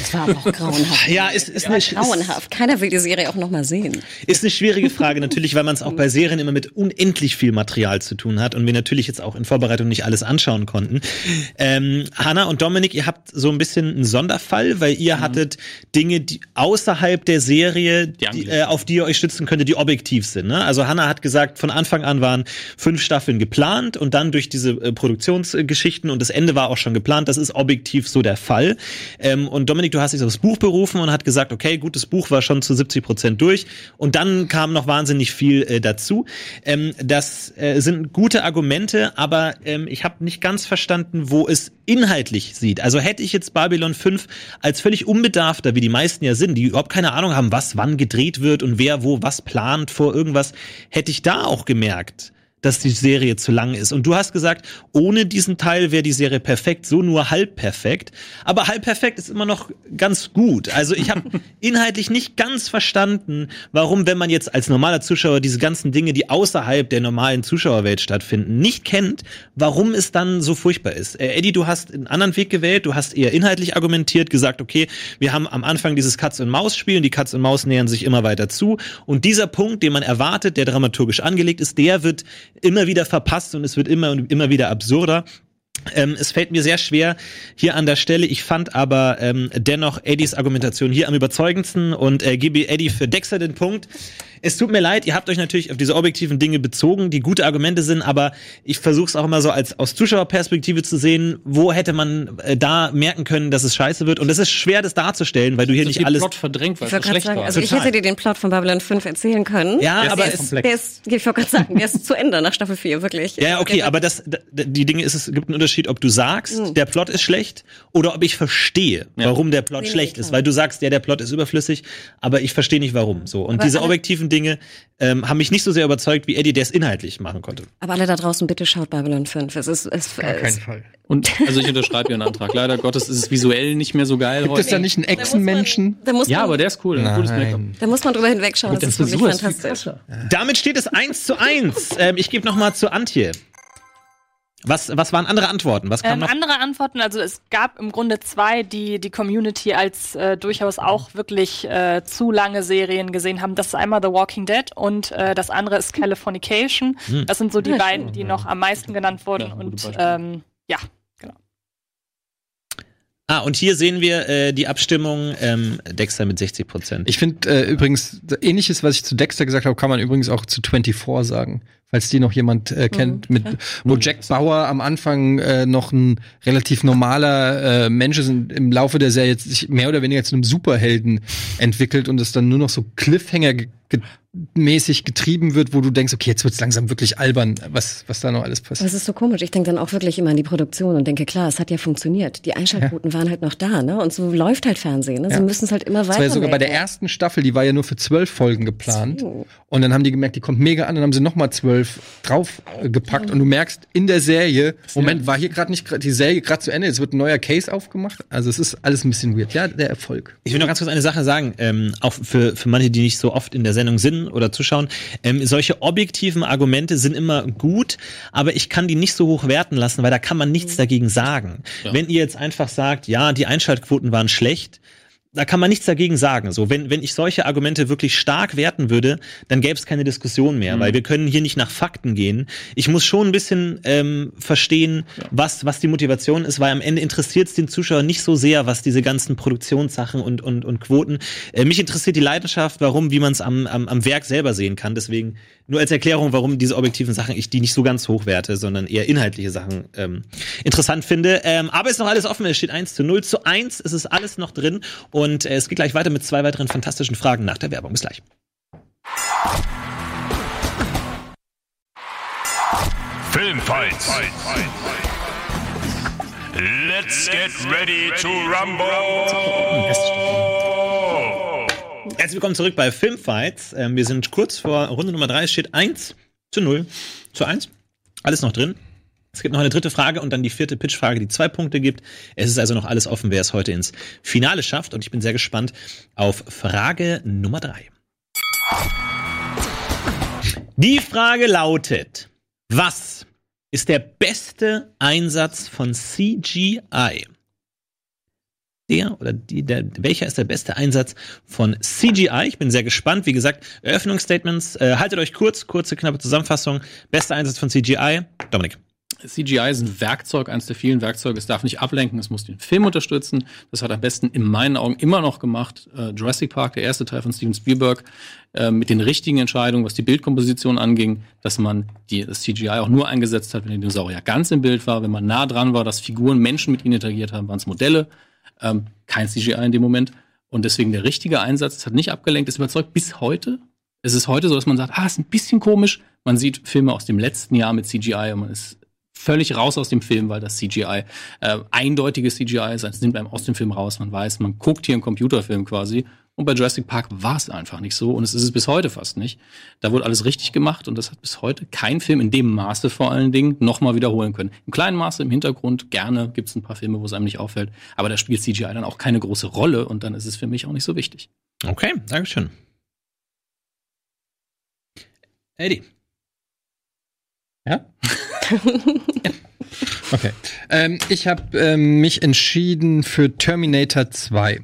S4: Das war aber auch grauenhaft.
S1: Ja, ist, ist, eine, ist,
S4: grauenhaft. Keiner will die Serie auch noch mal sehen.
S1: ist eine schwierige Frage, natürlich, weil man es auch bei Serien immer mit unendlich viel Material zu tun hat und wir natürlich jetzt auch in Vorbereitung nicht alles anschauen konnten. Ähm, Hanna und Dominik, ihr habt so ein bisschen einen Sonderfall, weil ihr hattet Dinge, die außerhalb der Serie, die, äh, auf die ihr euch stützen könntet, die objektiv sind. Ne? Also Hanna hat gesagt, von Anfang an waren fünf Staffeln geplant und dann durch diese äh, Produktionsgeschichten und das Ende war auch schon geplant. Das ist objektiv so der Fall. Ähm, und Dominik, du hast dich aufs Buch berufen und hat gesagt, okay, gut, das Buch war schon zu 70 Prozent durch und dann kam noch wahnsinnig viel äh, dazu. Ähm, das äh, sind gute Argumente, aber ähm, ich habe nicht ganz verstanden, wo es inhaltlich sieht. Also hätte ich jetzt Babylon 5 als völlig unbedarfter, wie die meisten ja sind, die überhaupt keine Ahnung haben, was wann gedreht wird und wer wo was plant vor irgendwas, hätte ich da auch gemerkt, dass die Serie zu lang ist. Und du hast gesagt, ohne diesen Teil wäre die Serie perfekt, so nur halb perfekt. Aber halb perfekt ist immer noch ganz gut. Also ich habe inhaltlich nicht ganz verstanden, warum, wenn man jetzt als normaler Zuschauer diese ganzen Dinge, die außerhalb der normalen Zuschauerwelt stattfinden, nicht kennt, warum es dann so furchtbar ist. Äh, Eddie, du hast einen anderen Weg gewählt, du hast eher inhaltlich argumentiert, gesagt, okay, wir haben am Anfang dieses Katz und Maus Spiel und die Katz und Maus nähern sich immer weiter zu und dieser Punkt, den man erwartet, der dramaturgisch angelegt ist, der wird immer wieder verpasst und es wird immer und immer wieder absurder. Ähm, es fällt mir sehr schwer hier an der Stelle. Ich fand aber ähm, dennoch Eddies Argumentation hier am überzeugendsten und äh, gebe Eddie für Dexter den Punkt. Es tut mir leid, ihr habt euch natürlich auf diese objektiven Dinge bezogen, die gute Argumente sind, aber ich versuche es auch immer so als aus Zuschauerperspektive zu sehen, wo hätte man äh, da merken können, dass es scheiße wird. Und es ist schwer, das darzustellen, weil du hier
S3: Das
S1: nicht alles.
S3: Plot verdrängt, weil
S4: Ich
S3: es schlecht
S4: sagen,
S3: war.
S4: also ich
S1: Total.
S4: hätte dir den Plot von Babylon 5 erzählen können.
S1: Ja,
S3: Der
S1: aber
S3: ist komplex.
S4: Der ist, ich wollte gerade sagen, der ist zu Ende nach Staffel 4, wirklich.
S1: Ja, okay, aber das, die Dinge ist, es gibt einen Unterschied, ob du sagst, der Plot ist schlecht oder ob ich verstehe, warum der Plot
S4: Nee,
S1: schlecht ist. Weil du sagst, ja, der Plot ist überflüssig, aber ich verstehe nicht warum. So. Und
S4: Aber
S1: diese objektiven Dinge ähm, haben mich nicht so sehr überzeugt, wie Eddie, der es inhaltlich machen konnte.
S4: Aber alle da draußen, bitte schaut Babylon 5. Es ist, es,
S5: Gar
S4: es
S5: keinen Fall.
S3: Und also ich unterschreibe Ihren Antrag. Leider Gottes ist es visuell nicht mehr so geil
S5: Gibt
S3: heute.
S5: es da nicht einen Echsenmenschen?
S3: Ja, aber der ist cool.
S4: Da muss man drüber hinwegschauen. Das
S3: der
S4: ist
S3: viel
S4: fantastisch.
S1: Damit steht es eins zu eins. ähm, ich gebe noch mal zu Antje. Was, was waren andere Antworten? Was kam
S6: Ähm,
S1: noch?
S6: andere Antworten, also es gab im Grunde zwei, die die Community als äh, durchaus auch wirklich äh, zu lange Serien gesehen haben. Das ist einmal The Walking Dead und äh, das andere ist Californication. Das sind so die
S4: Ja,
S6: beiden, die noch am meisten genannt wurden.
S3: Ja,
S6: und ähm, ja.
S1: Ah, und hier sehen wir äh, die Abstimmung ähm, Dexter mit 60 Prozent.
S5: Ich finde äh, übrigens, ähnliches, was ich zu Dexter gesagt habe, kann man übrigens auch zu 24 sagen. Falls die noch jemand äh, kennt, mit wo Jack Bauer am Anfang äh, noch ein relativ normaler äh, Mensch ist und im Laufe der Serie jetzt sich mehr oder weniger zu einem Superhelden entwickelt und es dann nur noch so Cliffhanger ge ge mäßig getrieben wird, wo du denkst, okay, jetzt wird's langsam wirklich albern, was, was da noch alles passiert.
S4: Das ist so komisch. Ich denke dann auch wirklich immer an die Produktion und denke, klar, es hat ja funktioniert. Die Einschaltquoten waren halt noch da, ne? Und so läuft halt Fernsehen. Ne? Sie
S5: Ja.
S4: müssen es halt immer
S5: Das war
S4: weiter.
S5: ja sogar bei der ersten Staffel, die war ja nur für zwölf Folgen geplant.
S4: So.
S5: Und dann haben die gemerkt, die kommt mega an, dann haben sie noch mal zwölf drauf äh, gepackt. Und du merkst in der Serie, Moment, war hier gerade nicht die Serie gerade zu Ende, jetzt wird ein neuer Case aufgemacht. Also es ist alles ein bisschen weird. Ja, der Erfolg.
S1: Ich will noch ganz kurz eine Sache sagen, ähm, auch für, für manche, die nicht so oft in der Sendung sind oder zuschauen. Ähm, solche objektiven Argumente sind immer gut, aber ich kann die nicht so hoch werten lassen, weil da kann man nichts dagegen sagen. Wenn ihr jetzt einfach sagt, ja, die Einschaltquoten waren schlecht, da kann man nichts dagegen sagen. So, wenn, wenn ich solche Argumente wirklich stark werten würde, dann gäbe es keine Diskussion mehr, weil wir können hier nicht nach Fakten gehen. Ich muss schon ein bisschen ähm, verstehen, was, was die Motivation ist, weil am Ende interessiert es den Zuschauer nicht so sehr, was diese ganzen Produktionssachen und, und, und Quoten. Äh, mich interessiert die Leidenschaft, warum, wie man es am, am, am Werk selber sehen kann. Deswegen nur als Erklärung, warum diese objektiven Sachen ich die nicht so ganz hoch werte, sondern eher inhaltliche Sachen ähm, interessant finde. Ähm, aber es ist noch alles offen, es steht 1 zu 0 zu 1, es ist alles noch drin und äh, es geht gleich weiter mit zwei weiteren fantastischen Fragen nach der Werbung. Bis gleich.
S2: Filmfights. Let's get ready to rumble.
S1: Herzlich willkommen zurück bei Filmfights. Ähm, wir sind kurz vor Runde Nummer 3, es steht 1 zu 0 zu 1. Alles noch drin. Es gibt noch eine dritte Frage und dann die vierte Pitchfrage, die zwei Punkte gibt. Es ist also noch alles offen, wer es heute ins Finale schafft. Und ich bin sehr gespannt auf Frage Nummer 3. Die Frage lautet, was ist der beste Einsatz von CGI? Der oder die, der, welcher ist der beste Einsatz von CGI? Ich bin sehr gespannt. Wie gesagt, Eröffnungsstatements. Äh, haltet euch kurz, kurze, knappe Zusammenfassung. Bester Einsatz von CGI. Dominik.
S3: CGI ist ein Werkzeug, eines der vielen Werkzeuge. Es darf nicht ablenken, es muss den Film unterstützen. Das hat am besten in meinen Augen immer noch gemacht. Äh, Jurassic Park, der erste Teil von Steven Spielberg, äh, mit den richtigen Entscheidungen, was die Bildkomposition anging, dass man die, das CGI auch nur eingesetzt hat, wenn der Dinosaurier ganz im Bild war, wenn man nah dran war, dass Figuren, Menschen mit ihnen interagiert haben, waren es Modelle. Ähm, kein CGI in dem Moment. Und deswegen der richtige Einsatz, es hat nicht abgelenkt, es überzeugt bis heute. Es ist heute so, dass man sagt, ah, ist ein bisschen komisch. Man sieht Filme aus dem letzten Jahr mit CGI und man ist völlig raus aus dem Film, weil das CGI äh, eindeutiges CGI ist. Es nimmt einem aus dem Film raus. Man weiß, man guckt hier einen Computerfilm quasi. Und bei Jurassic Park war es einfach nicht so und es ist es bis heute fast nicht. Da wurde alles richtig gemacht und das hat bis heute kein Film in dem Maße vor allen Dingen nochmal wiederholen können. Im kleinen Maße, im Hintergrund, gerne gibt es ein paar Filme, wo es einem nicht auffällt, aber da spielt CGI dann auch keine große Rolle und dann ist es für mich auch nicht so wichtig.
S1: Okay, Dankeschön. Eddie.
S5: Ja? Okay. Ähm, ich habe ähm, mich entschieden für Terminator 2.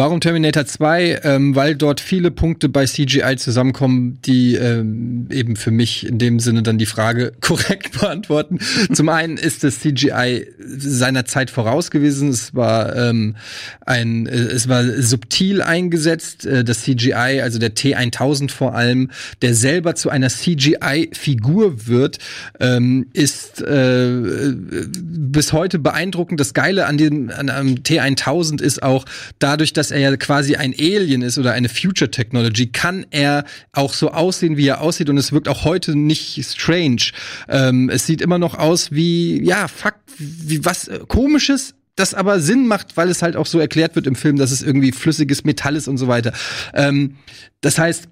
S5: Warum Terminator 2? Ähm, weil dort viele Punkte bei CGI zusammenkommen, die ähm, eben für mich in dem Sinne dann die Frage korrekt beantworten. Zum einen ist das CGI seiner Zeit voraus gewesen. Es war ähm, ein, äh, es war subtil eingesetzt. Äh, das CGI, also der T1000 vor allem, der selber zu einer CGI-Figur wird, ähm, ist äh, bis heute beeindruckend. Das Geile an dem an einem T1000 ist auch dadurch, dass er ja quasi ein Alien ist oder eine Future Technology, kann er auch so aussehen, wie er aussieht und es wirkt auch heute nicht strange. Ähm, es sieht immer noch aus wie ja, fuck, wie was äh, komisches, das aber Sinn macht, weil es halt auch so erklärt wird im Film, dass es irgendwie flüssiges Metall ist und so weiter. Ähm, das heißt,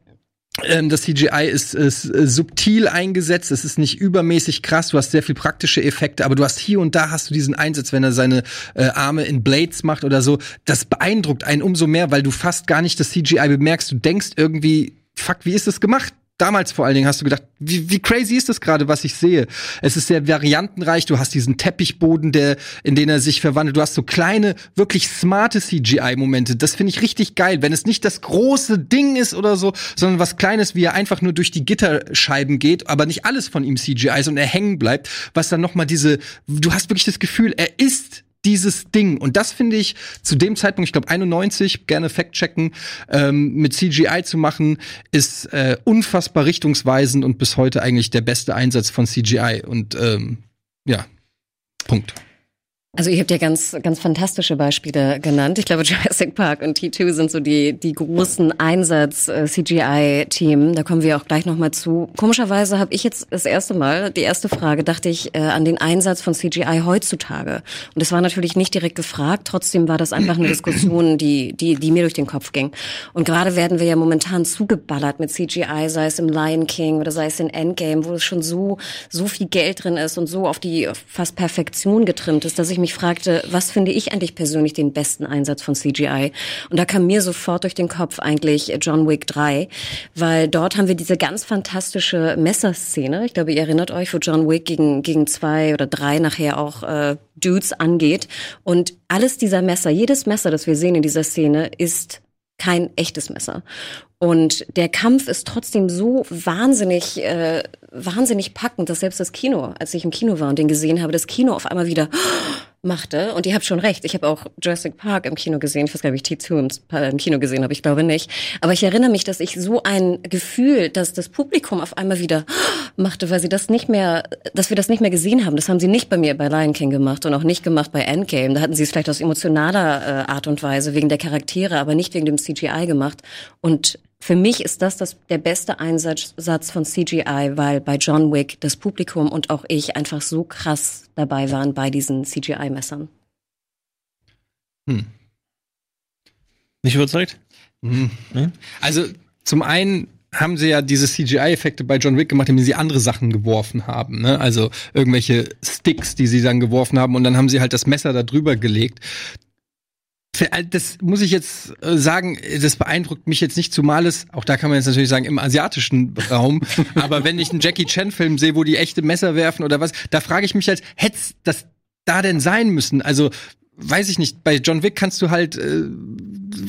S5: das CGI ist, ist subtil eingesetzt, es ist nicht übermäßig krass, du hast sehr viel praktische Effekte, aber du hast hier und da hast du diesen Einsatz, wenn er seine äh, Arme in Blades macht oder so, das beeindruckt einen umso mehr, weil du fast gar nicht das CGI bemerkst, du denkst irgendwie, fuck, wie ist das gemacht? Damals vor allen Dingen hast du gedacht, wie, wie crazy ist das gerade, was ich sehe? Es ist sehr variantenreich. Du hast diesen Teppichboden, der, in den er sich verwandelt. Du hast so kleine, wirklich smarte CGI-Momente. Das finde ich richtig geil. Wenn es nicht das große Ding ist oder so, sondern was Kleines, wie er einfach nur durch die Gitterscheiben geht, aber nicht alles von ihm CGI ist und er hängen bleibt, was dann noch mal diese, du hast wirklich das Gefühl, er ist dieses Ding. Und das finde ich zu dem Zeitpunkt, ich glaube 91, gerne fact-checken, ähm, mit CGI zu machen, ist äh, unfassbar richtungsweisend und bis heute eigentlich der beste Einsatz von CGI. Und ähm, ja, Punkt.
S4: Also ihr habt ja ganz, ganz fantastische Beispiele genannt. Ich glaube, Jurassic Park und T2 sind so die, die großen Einsatz-CGI-Themen. Da kommen wir auch gleich nochmal zu. Komischerweise habe ich jetzt das erste Mal, die erste Frage, dachte ich äh, an den Einsatz von CGI heutzutage. Und es war natürlich nicht direkt gefragt, trotzdem war das einfach eine Diskussion, die, die, die mir durch den Kopf ging. Und gerade werden wir ja momentan zugeballert mit CGI, sei es im Lion King oder sei es in Endgame, wo es schon so, so viel Geld drin ist und so auf die fast Perfektion getrimmt ist, dass ich mich mich fragte, was finde ich eigentlich persönlich den besten Einsatz von CGI? Und da kam mir sofort durch den Kopf eigentlich John Wick 3, weil dort haben wir diese ganz fantastische Messerszene. Ich glaube, ihr erinnert euch, wo John Wick gegen, gegen zwei oder drei nachher auch äh, Dudes angeht. Und alles dieser Messer, jedes Messer, das wir sehen in dieser Szene, ist kein echtes Messer. Und der Kampf ist trotzdem so wahnsinnig, äh, wahnsinnig packend, dass selbst das Kino, als ich im Kino war und den gesehen habe, das Kino auf einmal wieder machte. Und ihr habt schon recht. Ich habe auch Jurassic Park im Kino gesehen. Ich weiß gar nicht, ob ich T2 im Kino gesehen habe. Ich glaube nicht. Aber ich erinnere mich, dass ich so ein Gefühl, dass das Publikum auf einmal wieder machte, weil sie das nicht mehr, dass wir das nicht mehr gesehen haben. Das haben sie nicht bei mir bei Lion King gemacht und auch nicht gemacht bei Endgame. Da hatten sie es vielleicht aus emotionaler äh, Art und Weise wegen der Charaktere, aber nicht wegen dem CGI gemacht. Und für mich ist das, das der beste Einsatz von CGI, weil bei John Wick das Publikum und auch ich einfach so krass dabei waren bei diesen CGI-Messern.
S1: Hm. Nicht überzeugt?
S5: Hm. Also zum einen haben sie ja diese CGI-Effekte bei John Wick gemacht, indem sie andere Sachen geworfen haben. Ne? Also irgendwelche Sticks, die sie dann geworfen haben und dann haben sie halt das Messer da drüber gelegt. Das muss ich jetzt äh, sagen, das beeindruckt mich jetzt nicht, zumal es, auch da kann man jetzt natürlich sagen, im asiatischen Raum, aber wenn ich einen Jackie Chan-Film sehe, wo die echte Messer werfen oder was, da frage ich mich halt, hätte das da denn sein müssen? Also weiß ich nicht, bei John Wick kannst du halt, äh,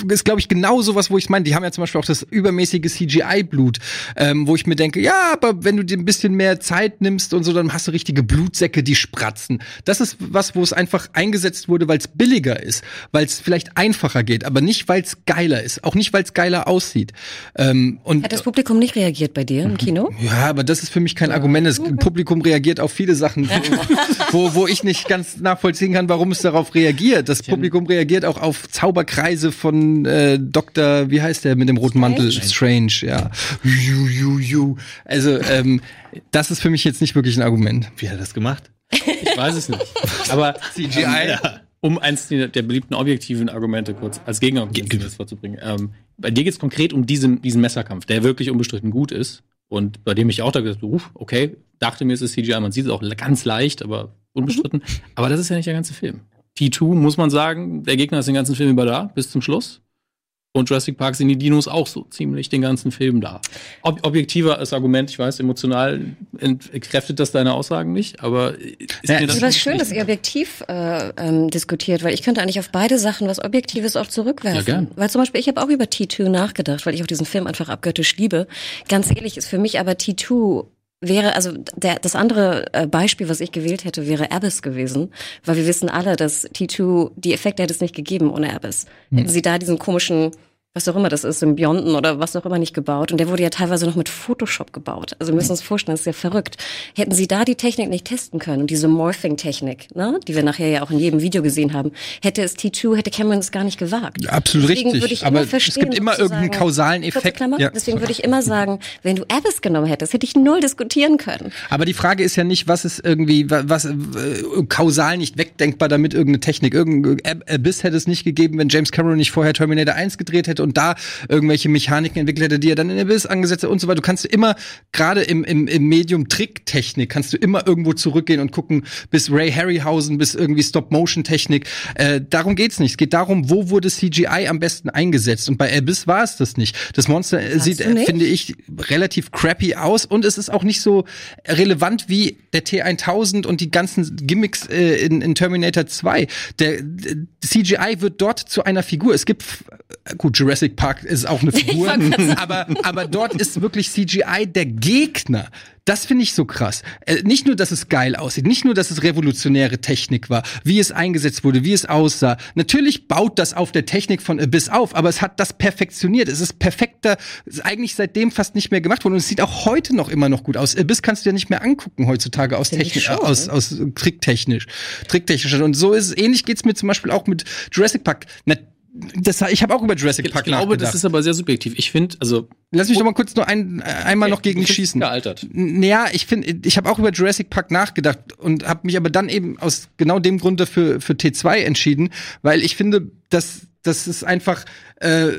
S5: ist glaube ich genau sowas, wo ich meine, die haben ja zum Beispiel auch das übermäßige CGI-Blut, ähm, wo ich mir denke, ja, aber wenn du dir ein bisschen mehr Zeit nimmst und so, dann hast du richtige Blutsäcke, die spratzen. Das ist was, wo es einfach eingesetzt wurde, weil es billiger ist, weil es vielleicht einfacher geht, aber nicht, weil es geiler ist, auch nicht, weil es geiler aussieht. Ähm, und
S4: Hat das Publikum nicht reagiert bei dir im Kino?
S5: Ja, aber das ist für mich kein Argument. Das Publikum reagiert auf viele Sachen, wo, wo ich nicht ganz nachvollziehen kann, warum es darauf reagiert. Das Publikum reagiert auch auf Zauberkreise von äh, Dr. Wie heißt der mit dem roten Mantel? Strange, ja. Ju, ju, ju. Also ähm, das ist für mich jetzt nicht wirklich ein Argument.
S1: Wie hat er das gemacht?
S3: Ich weiß es nicht. Aber CGI. Ja. Um eins der, der beliebten objektiven Argumente kurz als Gegenargument vorzubringen. Ähm, bei dir geht es konkret um diesen, diesen Messerkampf, der wirklich unbestritten gut ist und bei dem ich auch da gesagt habe, okay, dachte mir, es ist CGI, man sieht es auch ganz leicht, aber unbestritten. Mhm. Aber das ist ja nicht der ganze Film. T2 muss man sagen, der Gegner ist den ganzen Film über da, bis zum Schluss. Und Jurassic Park sind die Dinos auch so ziemlich den ganzen Film da. Ob objektiver als Argument, ich weiß, emotional entkräftet das deine Aussagen nicht, aber ist
S4: ja, mir das ist schön, dass ihr objektiv äh, ähm, diskutiert, weil ich könnte eigentlich auf beide Sachen was Objektives auch zurückwerfen. Ja, gern. Weil zum Beispiel, ich habe auch über T2 nachgedacht, weil ich auch diesen Film einfach abgöttisch liebe. Ganz ehrlich ist für mich aber T2 wäre, also der, das andere äh, Beispiel, was ich gewählt hätte, wäre Abyss gewesen, weil wir wissen alle, dass T2, die Effekte hätte es nicht gegeben ohne Abyss. Hätten sie da diesen komischen was auch immer das ist, Symbionten oder was auch immer nicht gebaut. Und der wurde ja teilweise noch mit Photoshop gebaut. Also wir müssen uns vorstellen, das ist ja verrückt. Hätten sie da die Technik nicht testen können und diese Morphing-Technik, ne, die wir nachher ja auch in jedem Video gesehen haben, hätte es T2, hätte Cameron es gar nicht gewagt.
S5: Absolut Deswegen richtig. aber es gibt immer irgendeinen kausalen Effekt.
S4: Ja. Deswegen würde ich immer sagen, wenn du Abyss genommen hättest, hätte ich null diskutieren können.
S5: Aber die Frage ist ja nicht, was ist irgendwie, was äh, kausal nicht wegdenkbar damit irgendeine Technik. Irgendein Abyss hätte es nicht gegeben, wenn James Cameron nicht vorher Terminator 1 gedreht hätte und da irgendwelche Mechaniken entwickelt hätte, die er dann in Abyss angesetzt hat und so weiter. Du kannst immer, gerade im, im, im Medium Tricktechnik, kannst du immer irgendwo zurückgehen und gucken, bis Ray Harryhausen, bis irgendwie Stop-Motion-Technik. Äh, darum geht's nicht. Es geht darum, wo wurde CGI am besten eingesetzt. Und bei Abyss war es das nicht. Das Monster äh, sieht, äh, finde ich, relativ crappy aus und es ist auch nicht so relevant wie der T1000 und die ganzen Gimmicks äh, in, in Terminator 2. Der, der CGI wird dort zu einer Figur. Es gibt, gut, Jurassic Jurassic Park ist auch eine Figur. aber, aber dort ist wirklich CGI der Gegner. Das finde ich so krass. Äh, nicht nur, dass es geil aussieht, nicht nur, dass es revolutionäre Technik war, wie es eingesetzt wurde, wie es aussah. Natürlich baut das auf der Technik von Abyss auf, aber es hat das perfektioniert. Es ist perfekter, ist eigentlich seitdem fast nicht mehr gemacht worden und es sieht auch heute noch immer noch gut aus. Abyss kannst du ja nicht mehr angucken heutzutage aus Technik,
S4: schon.
S5: aus, aus tricktechnisch, tricktechnisch. Und so ist es ähnlich geht's mir zum Beispiel auch mit Jurassic Park. Na, das, ich habe auch über Jurassic
S3: Ich
S5: Park
S3: glaube,
S5: nachgedacht.
S3: das ist aber sehr subjektiv. Ich finde, also
S5: Lass mich doch mal kurz nur ein, äh, einmal noch gegen dich schießen.
S3: Gealtert.
S5: Naja, ich finde, ich habe auch über Jurassic Park nachgedacht und habe mich aber dann eben aus genau dem Grund dafür für T2 entschieden, weil ich finde, dass dass es einfach äh,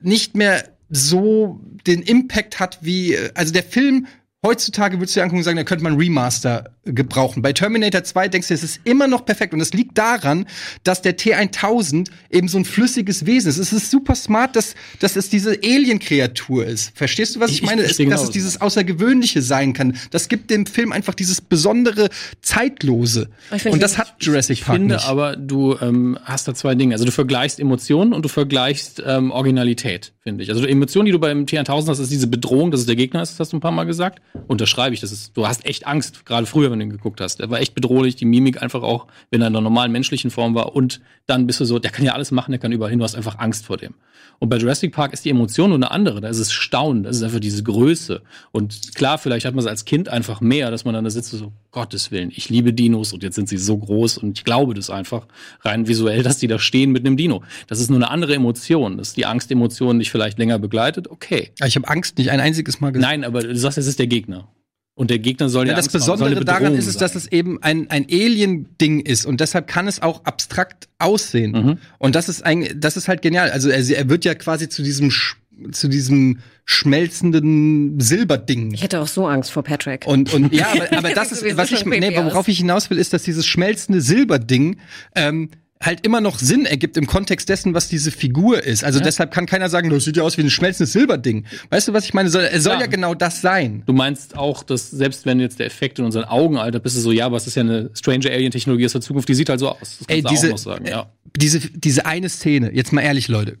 S5: nicht mehr so den Impact hat wie äh, also der Film Heutzutage würdest du dir angucken und sagen, da könnte man Remaster gebrauchen. Bei Terminator 2 denkst du, es ist immer noch perfekt. Und das liegt daran, dass der T1000 eben so ein flüssiges Wesen ist. Es ist super smart, dass, dass es diese Alien-Kreatur ist. Verstehst du, was ich,
S3: Ich- ich
S5: meine? Es,
S3: verstehe
S5: dass
S3: genau,
S5: es dieses Außergewöhnliche sein kann. Das gibt dem Film einfach dieses besondere, zeitlose.
S4: Ich finde,
S5: Und das hat Jurassic
S3: Ich
S5: Park
S3: finde
S5: nicht.
S3: aber, du ähm, hast da zwei Dinge. Also du vergleichst Emotionen und du vergleichst ähm, Originalität, finde ich. Also die Emotion, die du beim T1000 hast, ist diese Bedrohung, dass es der Gegner ist, das hast du ein paar Mal gesagt. Unterschreibe ich. Das ist, du hast echt Angst, gerade früher, wenn du ihn geguckt hast. Er war echt bedrohlich, die Mimik einfach auch, wenn er in der normalen menschlichen Form war. Und dann bist du so, der kann ja alles machen, der kann überall hin, du hast einfach Angst vor dem. Und bei Jurassic Park ist die Emotion nur eine andere. Da ist es Staunen, das ist einfach diese Größe. Und klar, vielleicht hat man es als Kind einfach mehr, dass man dann da sitzt und so, Gottes Willen, ich liebe Dinos und jetzt sind sie so groß und ich glaube das einfach rein visuell, dass die da stehen mit einem Dino. Das ist nur eine andere Emotion. Das ist die Angstemotion, dich vielleicht länger begleitet. Okay.
S5: Ich habe Angst nicht ein einziges Mal gesagt.
S3: Nein, aber du sagst, es ist der Gegner. Und der Gegner soll
S5: Ja,
S3: ja
S5: das
S3: Angst machen, soll
S5: Besondere
S3: eine
S5: daran ist es, dass es eben ein, ein Alien-Ding ist und deshalb kann es auch abstrakt aussehen.
S3: Mhm.
S5: Und das ist ein, das ist halt genial. Also er, er wird ja quasi zu diesem Sch- zu diesem schmelzenden Silberding.
S4: Ich hätte auch so Angst vor Patrick.
S5: Und, und ja, aber, aber das ist, was ich, nee, worauf ich hinaus will, ist, dass dieses schmelzende Silberding ähm, halt immer noch Sinn ergibt im Kontext dessen, was diese Figur ist. Also deshalb kann keiner sagen, das sieht ja aus wie ein schmelzendes Silberding. Weißt du, was ich meine? Soll, er soll
S3: Ja.
S5: ja genau das sein.
S3: Du meinst auch, dass selbst wenn jetzt der Effekt in unseren Augen altert, bist du so, ja, aber es ist ja eine Stranger Alien-Technologie aus der Zukunft, die sieht halt so aus. Das
S5: Ey, diese,
S3: auch noch sagen, ja.
S5: äh, diese, diese eine Szene, jetzt mal ehrlich, Leute.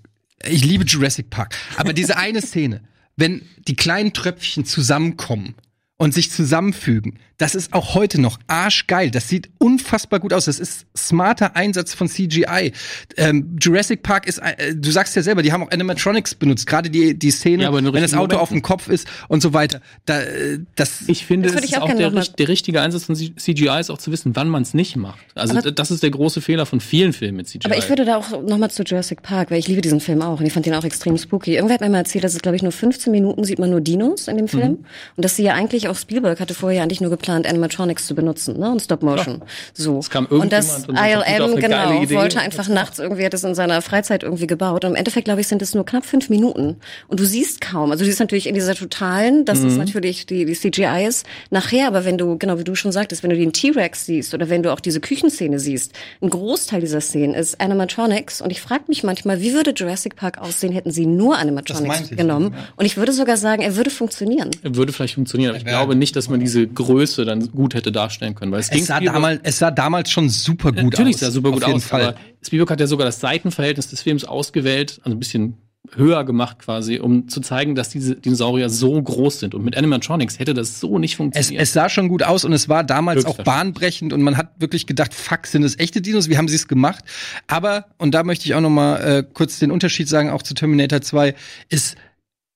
S5: Ich liebe Jurassic Park. Aber diese eine Szene, wenn die kleinen Tröpfchen zusammenkommen und sich zusammenfügen, das ist auch heute noch arschgeil. Das sieht unfassbar gut aus. Das ist smarter Einsatz von CGI. Ähm, Jurassic Park ist, äh, du sagst ja selber, die haben auch Animatronics benutzt. Gerade die, die Szene,
S3: Ja,
S5: wenn das Auto auf dem. Kopf ist und so weiter. Da, äh, das,
S3: Ich finde,
S4: Das
S3: es
S4: würde ich
S3: ist
S4: auch
S3: auch
S4: gerne
S3: der, der richtige Einsatz von CGI ist auch zu wissen, wann man es nicht macht. Also
S4: Aber-
S3: das ist der große Fehler von vielen Filmen mit CGI.
S4: Aber ich würde da auch noch mal zu Jurassic Park, weil ich liebe diesen Film auch und ich fand den auch extrem spooky. Irgendwer hat mir mal erzählt, dass es glaube ich nur 15 Minuten sieht man nur Dinos in dem Film
S3: Mhm.
S4: und dass sie ja eigentlich auch Spielberg hatte vorher ja eigentlich nur geplant Animatronics zu benutzen, ne, und Stop Motion. So.
S3: Es kam
S4: und das
S3: und
S4: ILM genau
S3: Idee.
S4: wollte einfach nachts irgendwie hat es in seiner Freizeit irgendwie gebaut und im Endeffekt glaube ich sind es nur knapp fünf Minuten und du siehst kaum. Also du siehst natürlich in dieser totalen, dass
S3: Mhm.
S4: es natürlich die, die CGI ist nachher, aber wenn du genau wie du schon sagtest, wenn du den T-Rex siehst oder wenn du auch diese Küchenszene siehst, ein Großteil dieser Szenen ist Animatronics und ich frage mich manchmal, wie würde Jurassic Park aussehen, hätten sie nur Animatronics
S5: meinte ich,
S4: genommen? Und ich würde sogar sagen, er würde funktionieren.
S3: würde vielleicht funktionieren, aber ich glaube nicht, dass man diese Größe dann gut hätte darstellen können, weil es, ging
S5: es, sah damals, es sah damals schon super gut
S3: Natürlich
S5: aus.
S3: sah super gut
S5: auf jeden
S3: aus,
S5: Fall.
S3: aber Spielberg hat ja sogar das Seitenverhältnis des Films ausgewählt, also ein bisschen höher gemacht quasi, um zu zeigen, dass diese Dinosaurier so groß sind. Und mit Animatronics hätte das so nicht
S5: Es,
S3: funktioniert.
S5: es sah schon gut aus und es war damals auch bahnbrechend und man hat wirklich gedacht, fuck, sind es echte Dinos? Wie haben sie es gemacht? Aber, und da möchte ich auch noch mal äh, kurz den Unterschied sagen, auch zu Terminator 2, ist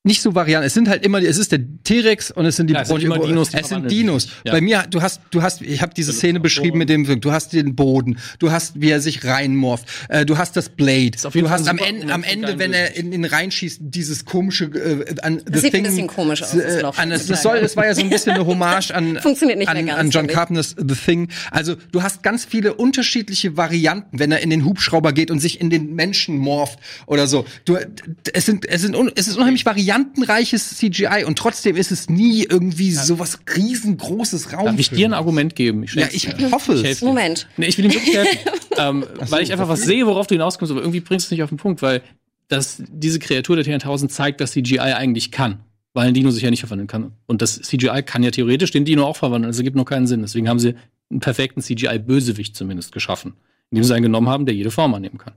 S5: nicht so variant. Es sind halt immer, die- es ist der T-Rex und es sind die
S3: Ja, es sind immer Dinos, die
S5: Es sind Dinos.
S3: Ja.
S5: Bei mir, du hast, du hast, ich habe diese Szene beschrieben mit dem, du hast den Boden, du hast, wie er sich reinmorft, äh, du hast das Blade, du
S3: Fall
S5: hast am Ende, am Ende, wenn er in den reinschießt, dieses komische, äh, an
S4: Das sieht ein bisschen komisch aus, das
S5: Äh, an, das, das soll, das war ja so ein bisschen eine Hommage an,
S4: Funktioniert nicht
S5: an,
S4: mehr ganz,
S5: an John. Carpenters The Thing. Also du hast ganz viele unterschiedliche Varianten, wenn er in den Hubschrauber geht und sich in den Menschen morpht oder so. Du, es sind, es sind, es ist unheimlich variantenreiches CGI und trotzdem ist es nie irgendwie so was riesengroßes Raum.
S3: Darf ich dir ein Argument geben? Ich
S5: Ja,
S3: schätze
S5: ich
S3: dir.
S5: hoffe
S3: Ich
S5: es.
S4: Moment.
S3: Nee, ich will ihm wirklich helfen. ähm, weil ich einfach was sehe, worauf du hinauskommst, aber irgendwie bringst du es nicht auf den Punkt, weil das, diese Kreatur der T-1000 zeigt, dass CGI eigentlich kann. Weil ein Dino sich ja nicht verwandeln kann. Und das CGI kann ja theoretisch den Dino auch verwandeln. Also gibt noch keinen Sinn. Deswegen haben sie einen perfekten CGI-Bösewicht zumindest geschaffen. Indem sie einen genommen haben, der jede Form annehmen kann.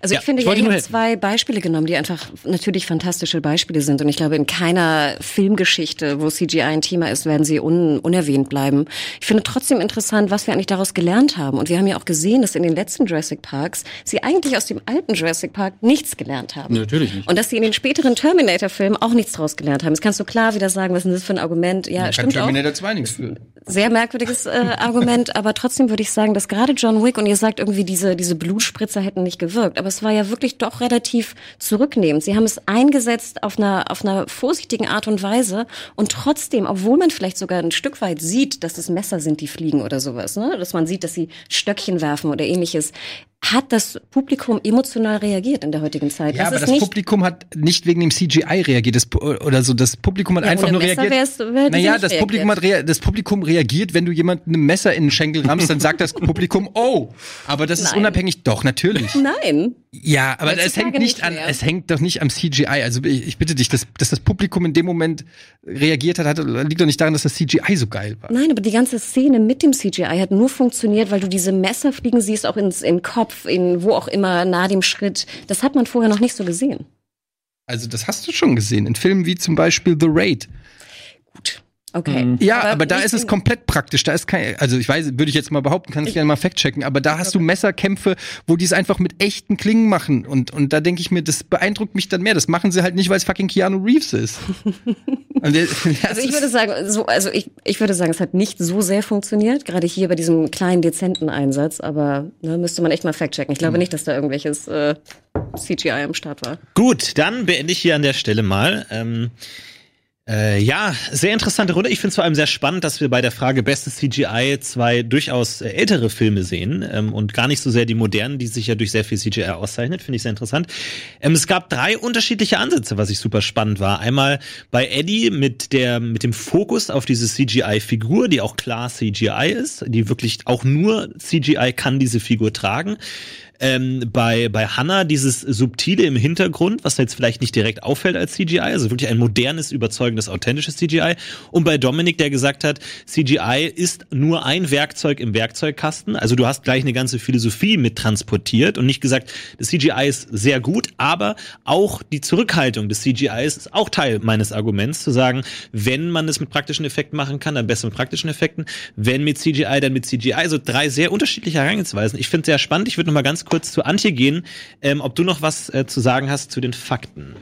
S4: Also
S3: Ja,
S4: ich finde,
S3: ich
S4: ich habe zwei Beispiele genommen, die einfach natürlich fantastische Beispiele sind. Und ich glaube, in keiner Filmgeschichte, wo CGI ein Thema ist, werden sie un unerwähnt bleiben. Ich finde trotzdem interessant, was wir eigentlich daraus gelernt haben. Und wir haben ja auch gesehen, dass in den letzten Jurassic Parks sie eigentlich aus dem alten Jurassic Park nichts gelernt haben.
S3: Natürlich nicht.
S4: Und dass sie in den späteren Terminator-Filmen auch nichts draus gelernt haben. Jetzt kannst du klar wieder sagen, was ist das für ein Argument? Ja,
S5: Kann
S4: stimmt auch
S5: Terminator 2 nichts für.
S4: sehr merkwürdiges äh, Argument, aber trotzdem würde ich sagen, dass gerade John Wick und ihr sagt irgendwie diese diese Blutspritzer hätten nicht gewirkt, aber es war ja wirklich doch relativ zurücknehmend. Sie haben es eingesetzt auf einer auf einer vorsichtigen Art und Weise und trotzdem, obwohl man vielleicht sogar ein Stück weit sieht, dass es Messer sind, die fliegen oder sowas, ne, dass man sieht, dass sie Stöckchen werfen oder ähnliches, hat das Publikum emotional reagiert in der heutigen Zeit.
S5: Ja,
S4: das
S5: aber
S4: ist
S5: das Publikum hat nicht wegen dem CGI reagiert das, oder so. Das Publikum hat
S4: Ja,
S5: einfach nur
S4: Messer
S5: reagiert.
S4: sie
S5: naja, das Publikum, hat rea das Publikum reagiert, wenn du jemanden ein Messer in den Schenkel rammst, dann sagt das Publikum, oh. Aber das ist
S4: Nein.
S5: unabhängig. Doch, natürlich.
S4: Nein.
S5: Ja, aber es hängt nicht
S4: nicht
S5: an, es hängt doch nicht am CGI. Also ich, ich bitte dich, dass, dass das Publikum in dem Moment reagiert hat, hat, liegt doch nicht daran, dass das CGI so geil war.
S4: Nein, aber die ganze Szene mit dem CGI hat nur funktioniert, weil du diese Messer fliegen siehst, auch ins in den Kopf, in wo auch immer, nahe dem Schritt. Das hat man vorher noch nicht so gesehen.
S5: Also das hast du schon gesehen in Filmen wie zum Beispiel The Raid.
S4: Gut. Okay.
S3: Mhm.
S5: Ja, aber, da
S4: nicht
S5: ist es komplett praktisch. Da ist kein, also ich weiß, würde ich jetzt mal behaupten, kannst gerne mal fact-checken, aber da hast du Messerkämpfe, wo die es einfach mit echten Klingen machen. Und, und da denke ich mir, das beeindruckt mich dann mehr. Das machen sie halt nicht, weil es fucking Keanu Reeves ist. Und der,
S4: Also ich würde sagen, so, also ich, ich würde sagen, es hat nicht so sehr funktioniert, gerade hier bei diesem kleinen dezenten Einsatz, aber ne, müsste man echt mal fact-checken. Ich glaube nicht, dass da irgendwelches äh, CGI am Start war.
S1: Gut, dann beende ich hier an der Stelle mal. Ähm, äh, ja, sehr interessante Runde. Ich finde es vor allem sehr spannend, dass wir bei der Frage bestes CGI zwei durchaus äh, ältere Filme sehen ähm, und gar nicht so sehr die modernen, die sich ja durch sehr viel CGI auszeichnet. Finde ich sehr interessant. Ähm, es gab drei unterschiedliche Ansätze, was ich super spannend war. Einmal bei Eddie mit der mit dem Fokus auf diese CGI-Figur, die auch klar CGI ist, die wirklich auch nur CGI kann diese Figur tragen ähm, bei, bei Hannah dieses Subtile im Hintergrund, was jetzt vielleicht nicht direkt auffällt als CGI, also wirklich ein modernes, überzeugendes, authentisches CGI. Und bei Dominik, der gesagt hat, CGI ist nur ein Werkzeug im Werkzeugkasten. Also du hast gleich eine ganze Philosophie mit transportiert und nicht gesagt, das CGI ist sehr gut, aber auch die Zurückhaltung des CGIs ist auch Teil meines Arguments, zu sagen, wenn man es mit praktischen Effekten machen kann, dann besser mit praktischen Effekten. Wenn mit CGI, dann mit CGI. Also drei sehr unterschiedliche Herangehensweisen. Ich finde es sehr spannend. Ich würde noch mal ganz kurz zu Antje gehen, ähm, ob du noch was äh, zu sagen hast zu den Fakten.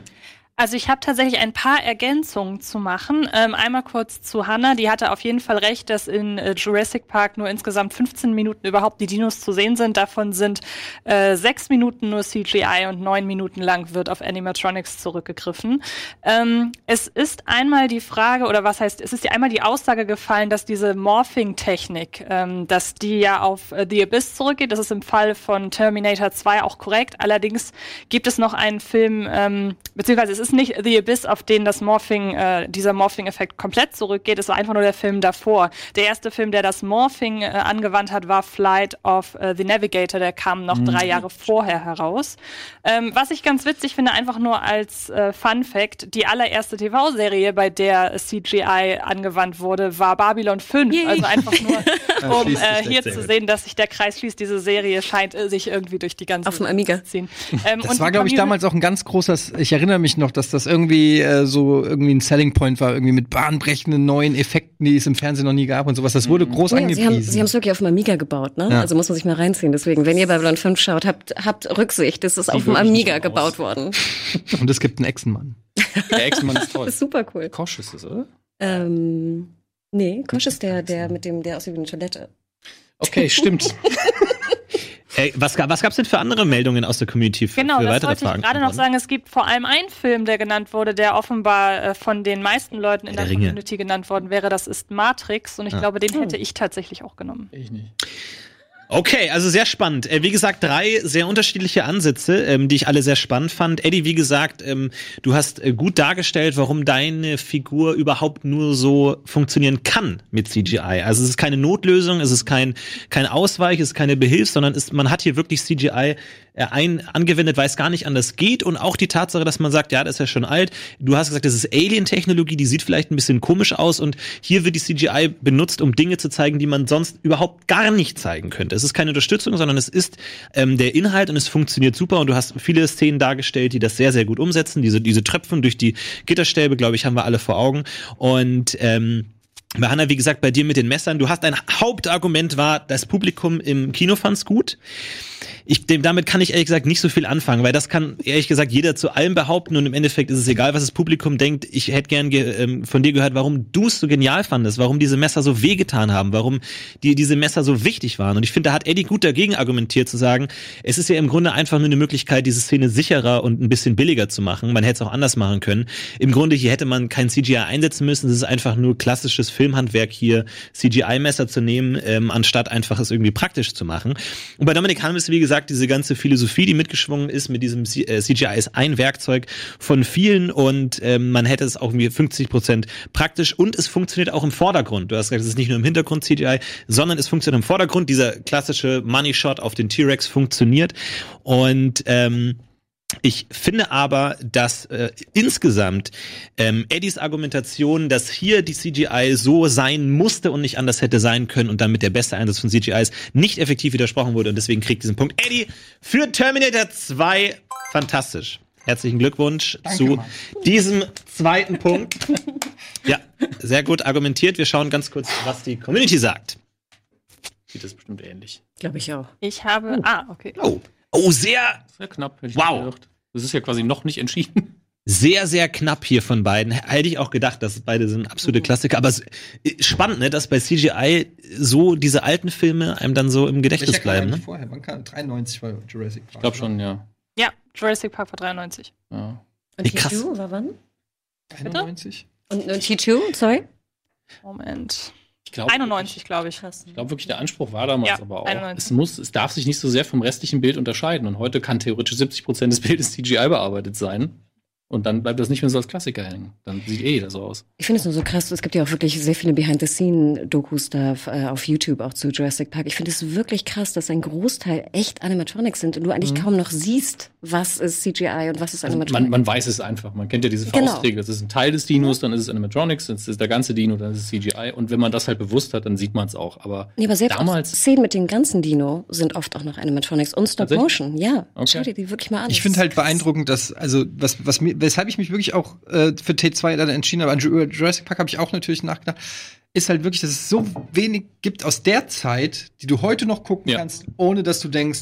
S6: Also ich habe tatsächlich ein paar Ergänzungen zu machen. Ähm, einmal kurz zu Hannah, die hatte auf jeden Fall recht, dass in äh, Jurassic Park nur insgesamt 15 Minuten überhaupt die Dinos zu sehen sind. Davon sind äh, sechs Minuten nur CGI und neun Minuten lang wird auf Animatronics zurückgegriffen. Ähm, es ist einmal die Frage, oder was heißt, es ist ja einmal die Aussage gefallen, dass diese Morphing-Technik, ähm, dass die ja auf äh, The Abyss zurückgeht. Das ist im Fall von Terminator 2 auch korrekt. Allerdings gibt es noch einen Film, ähm, beziehungsweise es ist nicht The Abyss, auf den das Morphing, äh, dieser Morphing-Effekt komplett zurückgeht. Es war einfach nur der Film davor. Der erste Film, der das Morphing äh, angewandt hat, war Flight of äh, the Navigator. Der kam noch drei Jahre vorher heraus. Ähm, was ich ganz witzig finde, einfach nur als äh, Fun Fact, die allererste TV-Serie, bei der CGI angewandt wurde, war Babylon 5.
S4: Yay.
S6: Also einfach nur, um äh, hier zu sehen, dass sich der Kreis schließt. Diese Serie scheint äh, sich irgendwie durch die ganze
S4: Auf dem Amiga.
S6: zu ziehen. Ähm,
S5: Das
S6: und
S5: war, glaube ich, damals auch ein ganz großes, ich erinnere mich noch, dass das irgendwie äh, so irgendwie ein Selling Point war, irgendwie mit bahnbrechenden neuen Effekten, die es im Fernsehen noch nie gab und sowas. Das wurde groß
S4: Ja, sie haben
S5: angepriesen.
S4: sie haben es wirklich auf dem Amiga gebaut, ne?
S5: Ja.
S4: Also muss man sich mal reinziehen. Deswegen, wenn ihr Babylon 5 schaut, habt, habt Rücksicht. Das ist auf dem Amiga
S3: so aus.
S4: gebaut worden.
S5: und es gibt einen Echsenmann.
S3: Der Ex-Mann ist toll.
S4: Das ist super cool.
S3: Kosch ist es, oder?
S4: Ähm, nee, Kosch ist der, der mit dem, der aussieht wie eine Toilette.
S3: Okay, stimmt.
S1: Äh, was, was gab's denn für andere Meldungen aus der Community für,
S6: Genau,
S1: für
S6: das
S1: weitere
S6: wollte ich
S1: Fragen?
S6: gerade noch sagen. Es gibt vor allem einen Film, der genannt wurde, der offenbar äh, von den meisten Leuten in
S1: Der
S6: der. Community genannt worden wäre. Das ist Matrix und ich
S1: Ah.
S6: glaube, den hätte ich tatsächlich auch genommen.
S3: Ich nicht.
S1: Okay, also sehr spannend. Äh, wie gesagt, drei sehr unterschiedliche Ansätze, ähm, die ich alle sehr spannend fand. Eddie, wie gesagt, ähm, du hast äh, gut dargestellt, warum deine Figur überhaupt nur so funktionieren kann mit CGI. Also es ist keine Notlösung, es ist kein, kein Ausweich, es ist keine Behilfs, sondern es, man hat hier wirklich CGI ein, angewendet, weil es gar nicht anders geht und auch die Tatsache, dass man sagt, ja, das ist ja schon alt. Du hast gesagt, das ist Alien-Technologie, die sieht vielleicht ein bisschen komisch aus und hier wird die CGI benutzt, um Dinge zu zeigen, die man sonst überhaupt gar nicht zeigen könnte. Es ist keine Unterstützung, sondern es ist ähm, der Inhalt und es funktioniert super und du hast viele Szenen dargestellt, die das sehr, sehr gut umsetzen. Diese, diese Tröpfen durch die Gitterstäbe, glaube ich, haben wir alle vor Augen und ähm, bei Hannah, wie gesagt, bei dir mit den Messern, du hast ein Hauptargument war, das Publikum im Kino fand's gut. Ich, dem, damit kann ich ehrlich gesagt nicht so viel anfangen, weil das kann ehrlich gesagt jeder zu allem behaupten und im Endeffekt ist es egal, was das Publikum denkt. Ich hätte gern ge, ähm, von dir gehört, warum du es so genial fandest, warum diese Messer so wehgetan haben, warum dir diese Messer so wichtig waren. Und ich finde, da hat Eddie gut dagegen argumentiert zu sagen, es ist ja im Grunde einfach nur eine Möglichkeit, diese Szene sicherer und ein bisschen billiger zu machen. Man hätte es auch anders machen können. Im Grunde hier hätte man kein CGI einsetzen müssen. Es ist einfach nur klassisches Filmhandwerk hier, CGI-Messer zu nehmen, ähm, anstatt einfach es irgendwie praktisch zu machen. Und bei Dominik Hammes, wie gesagt, diese ganze Philosophie, die mitgeschwungen ist mit diesem C äh, CGI, ist ein Werkzeug von vielen und ähm, man hätte es auch irgendwie 50 Prozent praktisch und es funktioniert auch im Vordergrund. Du hast gesagt, es ist nicht nur im Hintergrund CGI, sondern es funktioniert im Vordergrund. Dieser klassische Money Shot auf den T-Rex funktioniert und ähm, ich finde aber, dass äh, insgesamt ähm, Eddies Argumentation, dass hier die CGI so sein musste und nicht anders hätte sein können und damit der beste Einsatz von CGI ist, nicht effektiv widersprochen wurde und deswegen kriegt diesen Punkt Eddie für Terminator 2 fantastisch. Herzlichen Glückwunsch
S5: Danke,
S1: zu
S5: Mann.
S1: diesem zweiten Punkt. Ja, sehr gut argumentiert. Wir schauen ganz kurz, was die Community sagt.
S3: Sieht das bestimmt ähnlich.
S4: Glaube ich auch.
S6: Ich habe. Ah, okay.
S1: Oh, oh sehr
S3: Sehr knapp. hätte ich
S1: Wow.
S3: gedacht. Das ist ja quasi noch nicht entschieden.
S1: sehr, sehr knapp hier von beiden. Hätte ich auch gedacht, dass beide sind absolute Klassiker. Aber es, äh, spannend, ne, dass bei CGI so diese alten Filme einem dann so im Gedächtnis
S5: Welcher
S1: bleiben. Ne?
S5: vorher? Wann kam? 93 war Jurassic Park.
S3: Ich glaube schon, ja.
S6: Ja, Jurassic Park war 93.
S3: ja.
S4: Und
S1: Wie krass.
S4: T2 war wann?
S5: 91?
S4: Und, und T2, sorry?
S6: Moment.
S3: Ich glaube
S6: 91, glaube ich.
S3: Ich glaube wirklich, der Anspruch war damals
S6: Ja,
S3: aber auch.
S6: 91.
S3: Es muss, es darf sich nicht so sehr vom restlichen Bild unterscheiden. Und heute kann theoretisch 70 Prozent des Bildes CGI bearbeitet sein. Und dann bleibt das nicht mehr so als Klassiker hängen. Dann sieht eh jeder so aus.
S4: Ich finde es nur so krass, es gibt ja auch wirklich sehr viele Behind-the-Scene-Dokus da äh, auf YouTube, auch zu Jurassic Park. Ich finde es wirklich krass, dass ein Großteil echt Animatronics sind und du eigentlich kaum noch siehst, was ist CGI und was ist
S3: Also
S4: Animatronic.
S3: man, man weiß es einfach. Man kennt ja diese
S4: Genau.
S3: Faustregel. Das ist ein Teil des Dinos, dann ist es Animatronics, dann ist es der ganze Dino, dann ist es CGI. Und wenn man das halt bewusst hat, dann sieht man es auch. Aber
S4: nee, aber selbst
S3: damals.
S4: Szenen mit dem ganzen Dino sind oft auch noch Animatronics und Stop? Motion. Ja,
S3: Okay.
S4: schau dir die wirklich mal an.
S5: Ich
S4: Das
S5: finde halt
S4: krass.
S5: beeindruckend, dass, also, was, was mir, weshalb ich mich wirklich auch äh, für T2 dann entschieden habe, an Ju- Jurassic Park habe ich auch natürlich nachgedacht, ist halt wirklich, dass es so wenig gibt aus der Zeit, die du heute noch gucken
S3: Ja.
S5: kannst, ohne dass du denkst,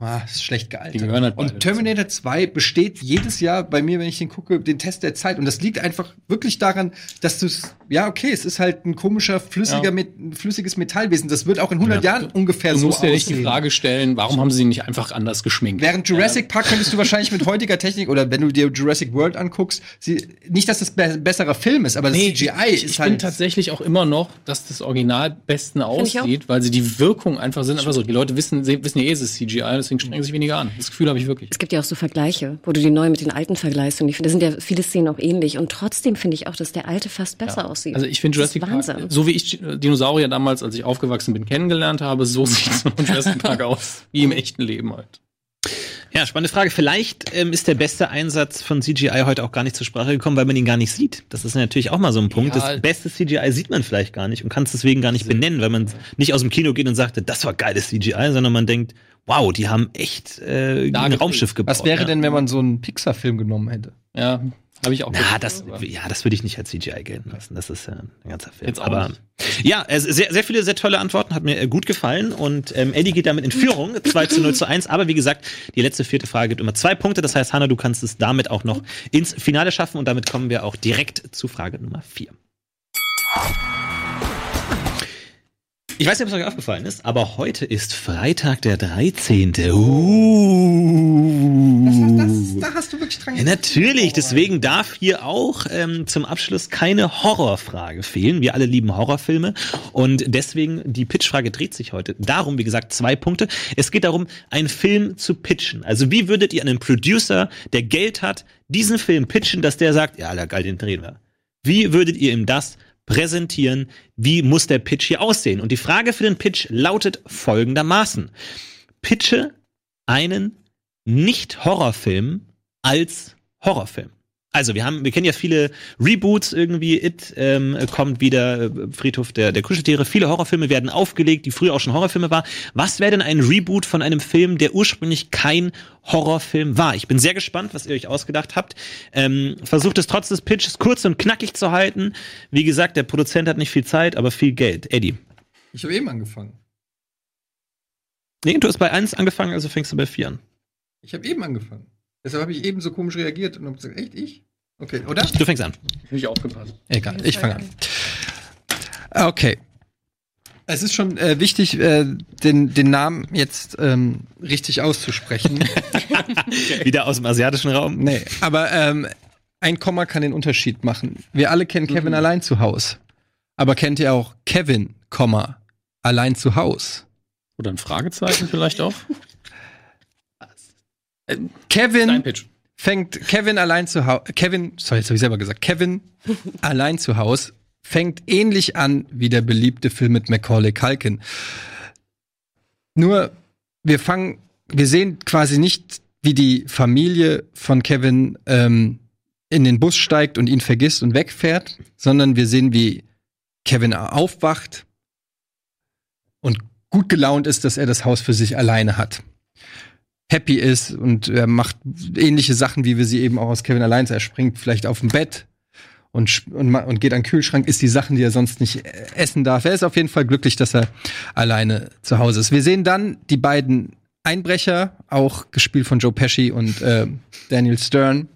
S5: ah, das ist schlecht gealtert.
S3: Halt
S5: und Terminator 2 besteht jedes Jahr bei mir, wenn ich den gucke, den Test der Zeit. Und das liegt einfach wirklich daran, dass du es, ja, okay, es ist halt ein komischer, flüssiger,
S3: Ja.
S5: Met, flüssiges Metallwesen. Das wird auch in 100
S3: Ja.
S5: Jahren ungefähr
S3: Du
S5: so
S3: musst dir nicht die. Frage stellen, warum haben sie ihn nicht einfach anders geschminkt?
S5: Während Jurassic Park könntest du wahrscheinlich mit heutiger Technik oder wenn du dir Jurassic World anguckst, sie, nicht, dass das ein besserer Film ist, aber das CGI
S3: ich,
S5: ist
S3: ich
S5: halt.
S3: finde tatsächlich auch immer noch, dass das Original besten
S4: ich
S3: aussieht, weil sie die Wirkung einfach sind. Einfach so, die Leute wissen, sie wissen ja eh, es ist CGI, deswegen strengen sie sich weniger an. Das Gefühl habe ich wirklich.
S4: Es gibt ja auch so Vergleiche, wo du die neuen mit den alten vergleichst. Und ich finde, da sind ja viele Szenen auch ähnlich. Und trotzdem finde ich auch, dass der alte fast besser aussieht.
S3: Also ich finde Jurassic Park, so wie ich Dinosaurier damals, als ich aufgewachsen bin, kennengelernt habe, so sieht so ein Jurassic Park aus, wie im echten Leben halt.
S1: Ja, spannende Frage. Vielleicht ähm, ist der beste Einsatz von CGI heute auch gar nicht zur Sprache gekommen, weil man ihn gar nicht sieht. Das ist natürlich auch mal so ein Punkt.
S3: Ja.
S1: Das beste CGI sieht man vielleicht gar nicht und kann es deswegen gar nicht benennen, weil man nicht aus dem Kino geht und sagte, das war geiles CGI, sondern man denkt, wow, die haben echt äh, ein. Raumschiff gebaut.
S5: was wäre
S1: ja.
S5: denn, wenn man so einen Pixar-Film genommen hätte?
S3: Ja, habe ich auch.
S1: Na,
S3: gedacht,
S1: das,
S3: aber-
S1: ja, das würde ich nicht als CGI gelten lassen. Das ist ja ein ganzer Film.
S3: Jetzt auch
S1: Aber
S3: nicht.
S1: ja, es- sehr, sehr viele, sehr tolle Antworten. Hat mir äh, gut gefallen. Und ähm, Eddie geht damit in Führung. 2 zu 0 zu 1. Aber wie gesagt, die letzte vierte Frage gibt immer zwei Punkte. Das heißt, Hanna, du kannst es damit auch noch ins Finale schaffen. Und damit kommen wir auch direkt zu Frage Nummer 4. Ich weiß nicht, ob es euch aufgefallen ist, aber heute ist Freitag der 13. Uh.
S5: da hast du wirklich dran
S1: Ja, natürlich, deswegen darf hier auch ähm, zum Abschluss keine Horrorfrage fehlen. Wir alle lieben Horrorfilme und deswegen die Pitchfrage dreht sich heute darum, wie gesagt, zwei Punkte. Es geht darum, einen Film zu pitchen. Also wie würdet ihr einen Producer, der Geld hat, diesen Film pitchen, dass der sagt, ja, Alter, geil, den drehen wir. Wie würdet ihr ihm das präsentieren? Wie muss der Pitch hier aussehen? Und die Frage für den Pitch lautet folgendermaßen. Pitche einen Nicht-Horrorfilm als Horrorfilm. Also wir haben, wir kennen ja viele Reboots irgendwie. It ähm, kommt wieder, äh, Friedhof der, der Kuscheltiere. Viele Horrorfilme werden aufgelegt, die früher auch schon Horrorfilme war. Was wäre denn ein Reboot von einem Film, der ursprünglich kein Horrorfilm war? Ich bin sehr gespannt, was ihr euch ausgedacht habt. Ähm, versucht es trotz des Pitches kurz und knackig zu halten. Wie gesagt, der Produzent hat nicht viel Zeit, aber viel Geld. Eddie.
S5: Ich habe eben angefangen.
S1: Nee, du hast bei eins angefangen, also fängst du bei vier an.
S5: Ich habe eben angefangen. Deshalb habe ich eben so komisch reagiert und habe gesagt, echt ich? Okay, oder?
S1: Du fängst an.
S3: Nicht aufgepasst.
S5: Egal, ich fange an. Okay. Es ist schon äh, wichtig, äh, den, den Namen jetzt ähm, richtig auszusprechen.
S1: Wieder aus dem asiatischen Raum.
S5: nee, aber ähm, ein Komma kann den Unterschied machen. Wir alle kennen Kevin allein zu Haus. Aber kennt ihr auch Kevin, Komma, allein zu Haus?
S3: Oder ein Fragezeichen vielleicht auch?
S5: Kevin fängt Kevin allein zu Haus. Kevin, sorry, jetzt habe ich selber gesagt. Kevin allein zu Haus fängt ähnlich an wie der beliebte Film mit Macaulay Culkin. Nur wir fangen, wir sehen quasi nicht, wie die Familie von Kevin ähm, in den Bus steigt und ihn vergisst und wegfährt, sondern wir sehen, wie Kevin aufwacht und gut gelaunt ist, dass er das Haus für sich alleine hat happy ist und er macht ähnliche Sachen, wie wir sie eben auch aus Kevin allein. Er springt vielleicht auf dem Bett und, und, und geht an den Kühlschrank, isst die Sachen, die er sonst nicht essen darf. Er ist auf jeden Fall glücklich, dass er alleine zu Hause ist. Wir sehen dann die beiden Einbrecher, auch gespielt von Joe Pesci und äh, Daniel Stern,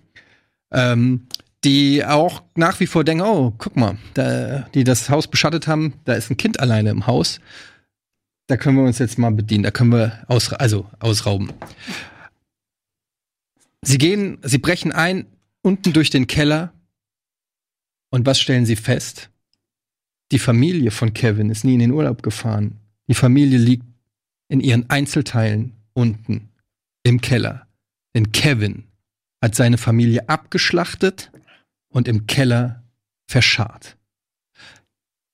S5: ähm, die auch nach wie vor denken, oh, guck mal, da, die das Haus beschattet haben, da ist ein Kind alleine im Haus da können wir uns jetzt mal bedienen, da können wir aus, also ausrauben. Sie gehen, sie brechen ein unten durch den Keller und was stellen sie fest? Die Familie von Kevin ist nie in den Urlaub gefahren. Die Familie liegt in ihren Einzelteilen unten im Keller. Denn Kevin hat seine Familie abgeschlachtet und im Keller verscharrt.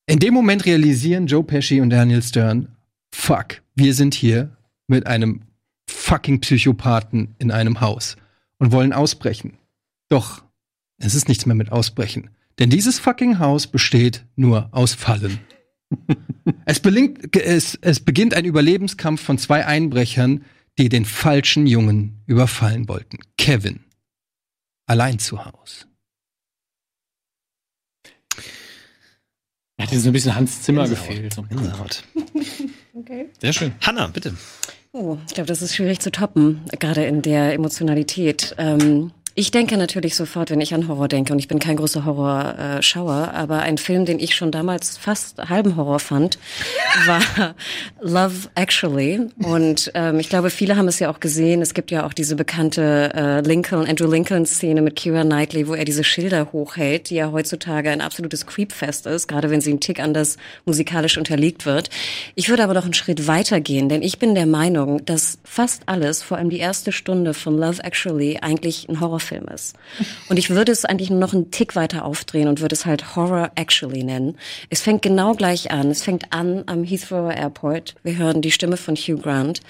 S5: In dem Moment realisieren Joe Pesci und Daniel Stern, fuck, wir sind hier mit einem fucking Psychopathen in einem Haus und wollen ausbrechen. Doch es ist nichts mehr mit Ausbrechen. Denn dieses fucking Haus besteht nur aus Fallen. es, belingt, es, es beginnt ein Überlebenskampf von zwei Einbrechern, die den falschen Jungen überfallen wollten. Kevin. Allein zu Haus.
S3: Ja, hat jetzt ein bisschen Hans Zimmer gefehlt. So.
S1: Gänsehaut.
S4: Okay.
S3: Sehr schön.
S1: Hanna, bitte.
S4: Oh, ich glaube, das ist schwierig zu toppen, gerade in der Emotionalität. Ähm, ich denke natürlich sofort, wenn ich an Horror denke, und ich bin kein großer Horrorschauer, aber ein Film, den ich schon damals fast halben Horror fand, war Love Actually. Und ähm, ich glaube, viele haben es ja auch gesehen. Es gibt ja auch diese bekannte äh, Lincoln, Andrew Lincoln-Szene mit Keira Knightley, wo er diese Schilder hochhält, die ja heutzutage ein absolutes Creepfest ist, gerade wenn sie ein Tick anders musikalisch unterlegt wird. Ich würde aber noch einen Schritt weiter gehen, denn ich bin der Meinung, dass fast alles, vor allem die erste Stunde von Love Actually, eigentlich ein Horrorfilm ist. Und ich würde es eigentlich nur noch einen Tick weiter aufdrehen und würde es halt Horror Actually nennen. Es fängt genau gleich an. Es fängt an am Heathrow Airport. Wir hören die Stimme von Hugh Grant.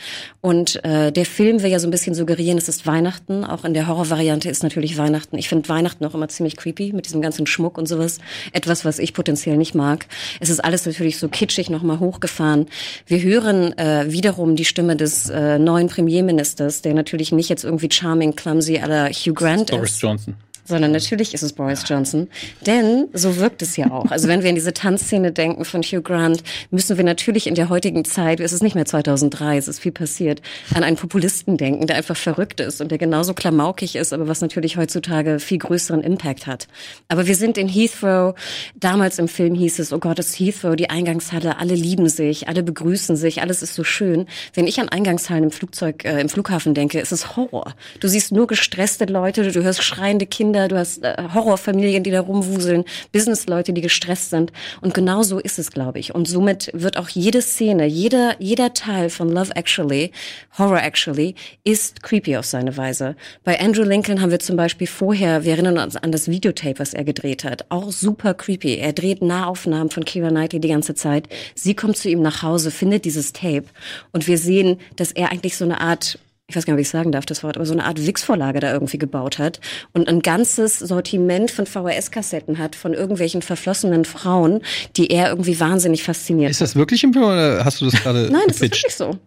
S4: Und äh, der Film will ja so ein bisschen suggerieren, es ist Weihnachten. Auch in der Horrorvariante ist natürlich Weihnachten. Ich finde Weihnachten auch immer ziemlich creepy mit diesem ganzen Schmuck und sowas. Etwas, was ich potenziell nicht mag. Es ist alles natürlich so kitschig nochmal hochgefahren. Wir hören äh, wiederum die Stimme des äh, neuen Premierministers, der natürlich nicht jetzt irgendwie charming, clumsy aller Hugh Grant
S3: Boris
S4: ist
S3: Johnson.
S4: Sondern natürlich ist es Boris Johnson. Denn so wirkt es ja auch. Also wenn wir in diese Tanzszene denken von Hugh Grant, müssen wir natürlich in der heutigen Zeit, es ist nicht mehr 2003, es ist viel passiert, an einen Populisten denken, der einfach verrückt ist und der genauso klamaukig ist, aber was natürlich heutzutage viel größeren Impact hat. Aber wir sind in Heathrow. Damals im Film hieß es, oh Gott, es ist Heathrow, die Eingangshalle, alle lieben sich, alle begrüßen sich, alles ist so schön. Wenn ich an Eingangshallen im Flugzeug, äh, im Flughafen denke, ist es Horror. Du siehst nur gestresste Leute, du hörst schreiende Kinder, du hast äh, Horrorfamilien, die da rumwuseln, Businessleute, die gestresst sind. Und genau so ist es, glaube ich. Und somit wird auch jede Szene, jeder, jeder Teil von Love Actually, Horror Actually, ist creepy auf seine Weise. Bei Andrew Lincoln haben wir zum Beispiel vorher, wir erinnern uns an das Videotape, was er gedreht hat, auch super creepy. Er dreht Nahaufnahmen von Keira Knightley die ganze Zeit. Sie kommt zu ihm nach Hause, findet dieses Tape und wir sehen, dass er eigentlich so eine Art ich weiß gar nicht, wie ich sagen darf, das Wort, aber so eine Art Wix-Vorlage da irgendwie gebaut hat und ein ganzes Sortiment von VHS-Kassetten hat von irgendwelchen verflossenen Frauen, die er irgendwie wahnsinnig fasziniert.
S5: Ist das wirklich im Film oder hast du das gerade
S4: Nein, das ist wirklich so.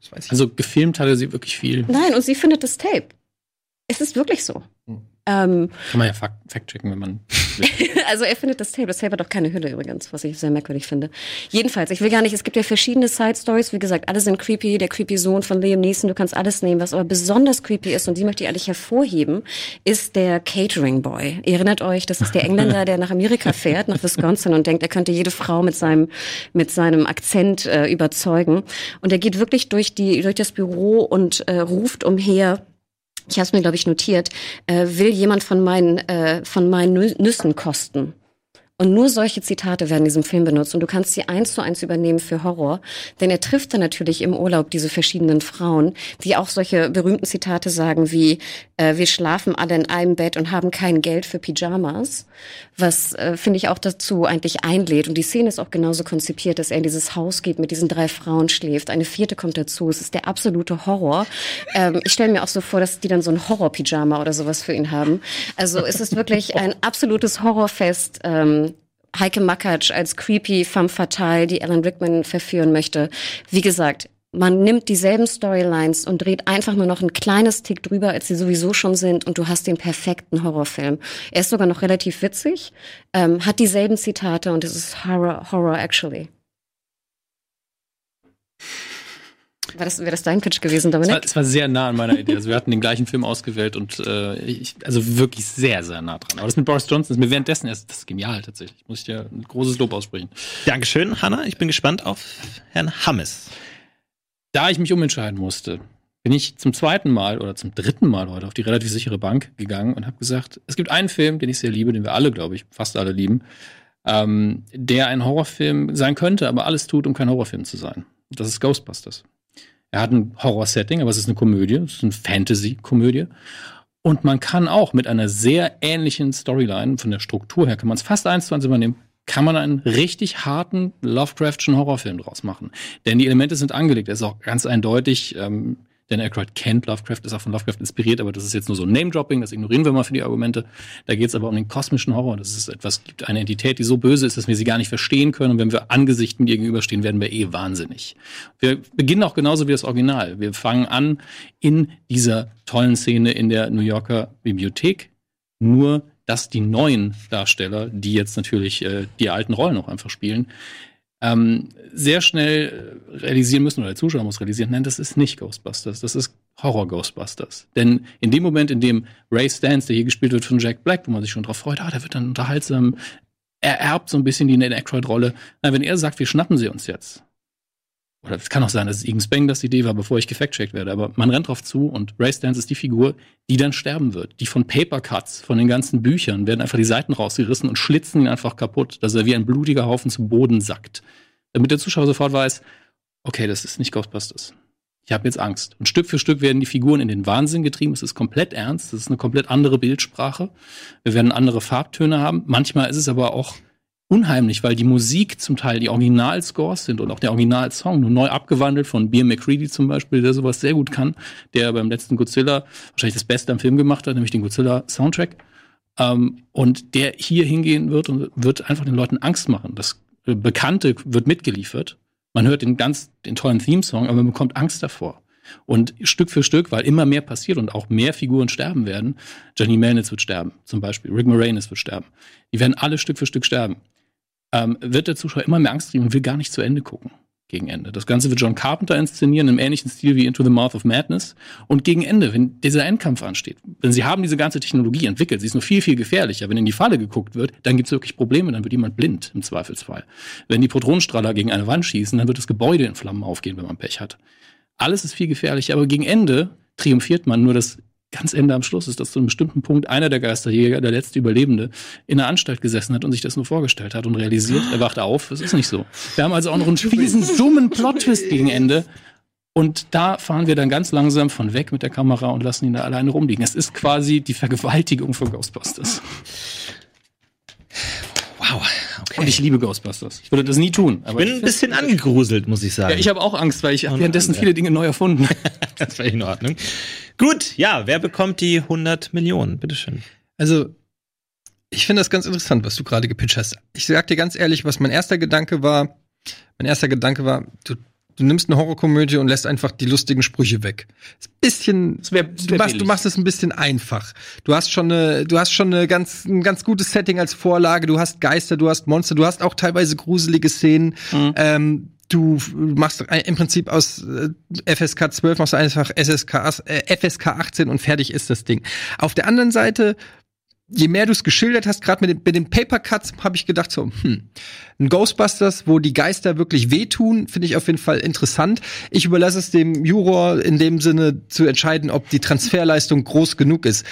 S5: Das weiß ich.
S3: Also gefilmt hatte sie wirklich viel.
S4: Nein, und sie findet das Tape. Es ist wirklich so.
S5: Hm.
S4: Ähm,
S3: Kann man ja fact- fact-checken, wenn man.
S4: also er findet das Tape. Das Tape hat auch keine Hülle übrigens, was ich sehr merkwürdig finde. Jedenfalls, ich will gar nicht, es gibt ja verschiedene Side-Stories. Wie gesagt, alle sind creepy. Der creepy Sohn von Liam Neeson, du kannst alles nehmen. Was aber besonders creepy ist, und die möchte ich eigentlich hervorheben, ist der Catering Boy. Ihr erinnert euch, das ist der Engländer, der nach Amerika fährt, nach Wisconsin und denkt, er könnte jede Frau mit seinem, mit seinem Akzent äh, überzeugen. Und er geht wirklich durch, die, durch das Büro und äh, ruft umher, ich habe es mir, glaube ich, notiert, äh, will jemand von meinen, äh, von meinen Nü- Nüssen kosten. Und nur solche Zitate werden in diesem Film benutzt. Und du kannst sie eins zu eins übernehmen für Horror. Denn er trifft dann natürlich im Urlaub diese verschiedenen Frauen, die auch solche berühmten Zitate sagen wie, äh, wir schlafen alle in einem Bett und haben kein Geld für Pyjamas. Was, äh, finde ich, auch dazu eigentlich einlädt. Und die Szene ist auch genauso konzipiert, dass er in dieses Haus geht, mit diesen drei Frauen schläft. Eine vierte kommt dazu. Es ist der absolute Horror. Ähm, ich stelle mir auch so vor, dass die dann so ein Horror-Pyjama oder sowas für ihn haben. Also es ist wirklich ein absolutes Horrorfest. Ähm, Heike Makatsch als creepy femme fatale, die Alan Rickman verführen möchte. Wie gesagt, man nimmt dieselben Storylines und dreht einfach nur noch ein kleines Tick drüber, als sie sowieso schon sind, und du hast den perfekten Horrorfilm. Er ist sogar noch relativ witzig, ähm, hat dieselben Zitate und es ist Horror, Horror actually. War das, wäre das dein Pitch gewesen,
S3: Es war,
S4: Dominik?
S3: es war sehr nah an meiner Idee. Also wir hatten den gleichen Film ausgewählt und äh, ich, also wirklich sehr, sehr nah dran. Aber das mit Boris Johnson ist mir währenddessen erst, das ist genial tatsächlich. Muss ich dir ein großes Lob aussprechen.
S1: Dankeschön, Hanna. Ich bin gespannt auf Herrn Hammes.
S3: Da ich mich umentscheiden musste, bin ich zum zweiten Mal oder zum dritten Mal heute auf die relativ sichere Bank gegangen und habe gesagt, es gibt einen Film, den ich sehr liebe, den wir alle, glaube ich, fast alle lieben, ähm, der ein Horrorfilm sein könnte, aber alles tut, um kein Horrorfilm zu sein. Das ist Ghostbusters. Er hat ein Horror-Setting, aber es ist eine Komödie, es ist eine Fantasy-Komödie. Und man kann auch mit einer sehr ähnlichen Storyline, von der Struktur her, kann man es fast eins zu eins übernehmen, kann man einen richtig harten Lovecraftschen Horrorfilm draus machen. Denn die Elemente sind angelegt. Er ist auch ganz eindeutig, ähm, Dan Aykroyd kennt Lovecraft, ist auch von Lovecraft inspiriert, aber das ist jetzt nur so ein Name-Dropping, das ignorieren wir mal für die Argumente. Da geht es aber um den kosmischen Horror. Das ist etwas, gibt eine Entität, die so böse ist, dass wir sie gar nicht verstehen können. Und wenn wir Angesichten gegenüberstehen, werden wir eh wahnsinnig. Wir beginnen auch genauso wie das Original. Wir fangen an in dieser tollen Szene in der New Yorker Bibliothek. Nur, dass die neuen Darsteller, die jetzt natürlich äh, die alten Rollen auch einfach spielen, ähm, sehr schnell realisieren müssen, oder der Zuschauer muss realisieren, nein, das ist nicht Ghostbusters, das ist Horror Ghostbusters. Denn in dem Moment, in dem Ray Stans, der hier gespielt wird von Jack Black, wo man sich schon drauf freut, ah, der wird dann unterhaltsam, er erbt so ein bisschen die Dan Aykroyd-Rolle. Wenn er sagt, wir schnappen sie uns jetzt, oder es kann auch sein, dass es Igen Speng das Idee war, bevor ich gefact-checkt werde, aber man rennt drauf zu und Ray Stans ist die Figur, die dann sterben wird. Die von Paper Cuts, von den ganzen Büchern, werden einfach die Seiten rausgerissen und schlitzen ihn einfach kaputt, dass er wie ein blutiger Haufen zu Boden sackt. Damit der Zuschauer sofort weiß, okay, das ist nicht Ghostbusters. Ich habe jetzt Angst. Und Stück für Stück werden die Figuren in den Wahnsinn getrieben. Es ist komplett ernst. Es ist eine komplett andere Bildsprache. Wir werden andere Farbtöne haben. Manchmal ist es aber auch unheimlich, weil die Musik zum Teil die Originalscores sind und auch der Originalsong nur neu abgewandelt von Beer McCready zum Beispiel, der sowas sehr gut kann, der beim letzten Godzilla wahrscheinlich das Beste am Film gemacht hat, nämlich den Godzilla Soundtrack. Ähm, und der hier hingehen wird und wird einfach den Leuten Angst machen. Das äh, Bekannte wird mitgeliefert. Man hört den ganz, den tollen Theme-Song, aber man bekommt Angst davor. Und Stück für Stück, weil immer mehr passiert und auch mehr Figuren sterben werden. Jenny Melnitz wird sterben, zum Beispiel. Rick Moranis wird sterben. Die werden alle Stück für Stück sterben. Ähm, wird der Zuschauer immer mehr Angst kriegen und will gar nicht zu Ende gucken. Gegen Ende. Das Ganze wird John Carpenter inszenieren, im ähnlichen Stil wie Into the Mouth of Madness. Und gegen Ende, wenn dieser Endkampf ansteht, denn sie haben diese ganze Technologie entwickelt, sie ist nur viel, viel gefährlicher. Wenn in die Falle geguckt wird, dann gibt es wirklich Probleme, dann wird jemand blind, im Zweifelsfall. Wenn die Protonenstrahler gegen eine Wand schießen, dann wird das Gebäude in Flammen aufgehen, wenn man Pech hat. Alles ist viel gefährlicher, aber gegen Ende triumphiert man. Nur das ganz Ende am Schluss ist, dass zu einem bestimmten Punkt einer der Geisterjäger, der letzte Überlebende, in der Anstalt gesessen hat und sich das nur vorgestellt hat und realisiert, er wacht auf, es ist nicht so. Wir haben also auch noch einen fiesen, dummen Plot-Twist gegen Ende. Und da fahren wir dann ganz langsam von weg mit der Kamera und lassen ihn da alleine rumliegen. Es ist quasi die Vergewaltigung von Ghostbusters.
S1: Wow. Okay.
S3: Und ich liebe Ghostbusters. Ich würde das nie tun. Aber
S1: bin ein bisschen angegruselt, muss ich sagen.
S3: ja, ich habe auch Angst, weil ich hab
S1: Und-
S3: währenddessen viele Dinge neu erfunden.
S1: Das war in Ordnung. Gut, ja, wer bekommt die 100 Millionen? Bitteschön.
S5: Also, ich finde das ganz interessant, was du gerade gepitcht hast. Ich sag dir ganz ehrlich, was mein erster Gedanke war. Mein erster Gedanke war, du, du nimmst eine Horrorkomödie und lässt einfach die lustigen Sprüche weg. Ist ein bisschen,
S3: Das wär- das
S5: du,
S3: wär
S5: machst, du machst es ein bisschen einfach. Du hast schon eine, du hast schon eine ganz, ein ganz gutes Setting als Vorlage. Du hast Geister, du hast Monster, du hast auch teilweise gruselige Szenen.
S3: Mhm.
S5: Ähm, du machst im Prinzip aus äh, FSK 12 machst du einfach SSK, FSK 18 und fertig ist das Ding. Auf der anderen Seite je mehr du es geschildert hast, gerade mit, den- mit den Paper Cuts, habe ich gedacht so, hm, ein Ghostbusters, wo die Geister wirklich wehtun, finde ich auf jeden Fall interessant. Ich überlasse es dem Juror in dem Sinne zu entscheiden, ob die Transferleistung groß genug ist.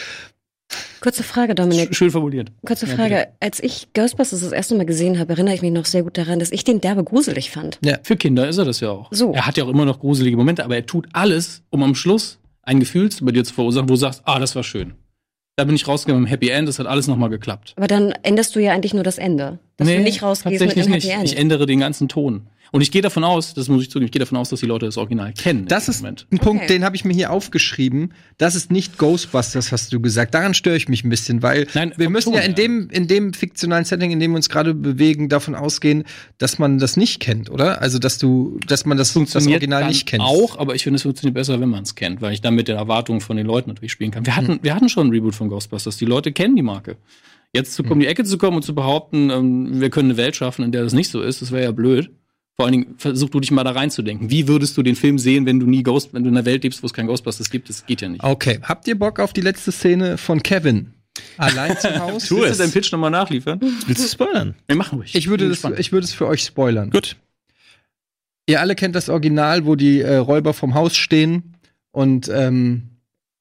S4: Kurze Frage, Dominik.
S3: Schön formuliert.
S4: Kurze
S3: Ja,
S4: Frage. Als ich Ghostbusters das erste Mal gesehen habe, erinnere ich mich noch sehr gut daran, dass ich den derbe gruselig fand.
S3: Für Kinder ist er das ja auch.
S4: So.
S3: Er hat ja auch immer noch gruselige Momente, aber er tut alles, um am Schluss ein Gefühl bei dir zu verursachen, wo du sagst, ah, das war schön. Da bin ich rausgegangen mit dem Happy End, das hat alles nochmal geklappt.
S4: Aber dann änderst du ja eigentlich nur das Ende. Dass du nicht rausgehst mit
S3: tatsächlich
S4: einem Happy
S3: nicht.
S4: End.
S3: Ich ändere den ganzen Ton. Und ich gehe davon aus, das muss ich zugeben, ich gehe davon aus, dass die Leute das Original kennen.
S5: Das ist
S3: Moment.
S5: ein Punkt,
S4: Okay.
S5: den habe ich mir hier aufgeschrieben. Das ist nicht Ghostbusters, hast du gesagt. Daran störe ich mich ein bisschen, weil
S3: Nein,
S5: wir müssen ja in dem, in dem fiktionalen Setting, in dem wir uns gerade bewegen, davon ausgehen, dass man das nicht kennt, oder? Also, dass du, dass man das, das Original
S3: dann
S5: nicht kennt.
S3: Auch, aber ich finde, es funktioniert besser, wenn man es kennt, weil ich dann mit den Erwartungen von den Leuten natürlich spielen kann. Wir hatten,
S5: Hm.
S3: wir hatten schon ein Reboot von Ghostbusters. Die Leute kennen die Marke. Jetzt zu,
S5: Hm.
S3: um die Ecke zu kommen und zu behaupten, ähm, wir können eine Welt schaffen, in der das nicht so ist, das wäre ja blöd. Vor allen Dingen versuch du dich mal da reinzudenken. Wie würdest du den Film sehen, wenn du nie Ghost, wenn du in einer Welt lebst, wo es kein Ghostbusters gibt? Das geht ja nicht.
S5: Okay. Habt ihr Bock auf die letzte Szene von Kevin? Allein zu Hause?
S1: Tu
S3: Willst
S1: es.
S3: du deinen Pitch nochmal nachliefern?
S1: Willst du spoilern?
S3: Wir machen ruhig.
S5: Ich würde, das, ich würde es für euch spoilern.
S1: Gut.
S5: Ihr alle kennt das Original, wo die äh, Räuber vom Haus stehen und ähm,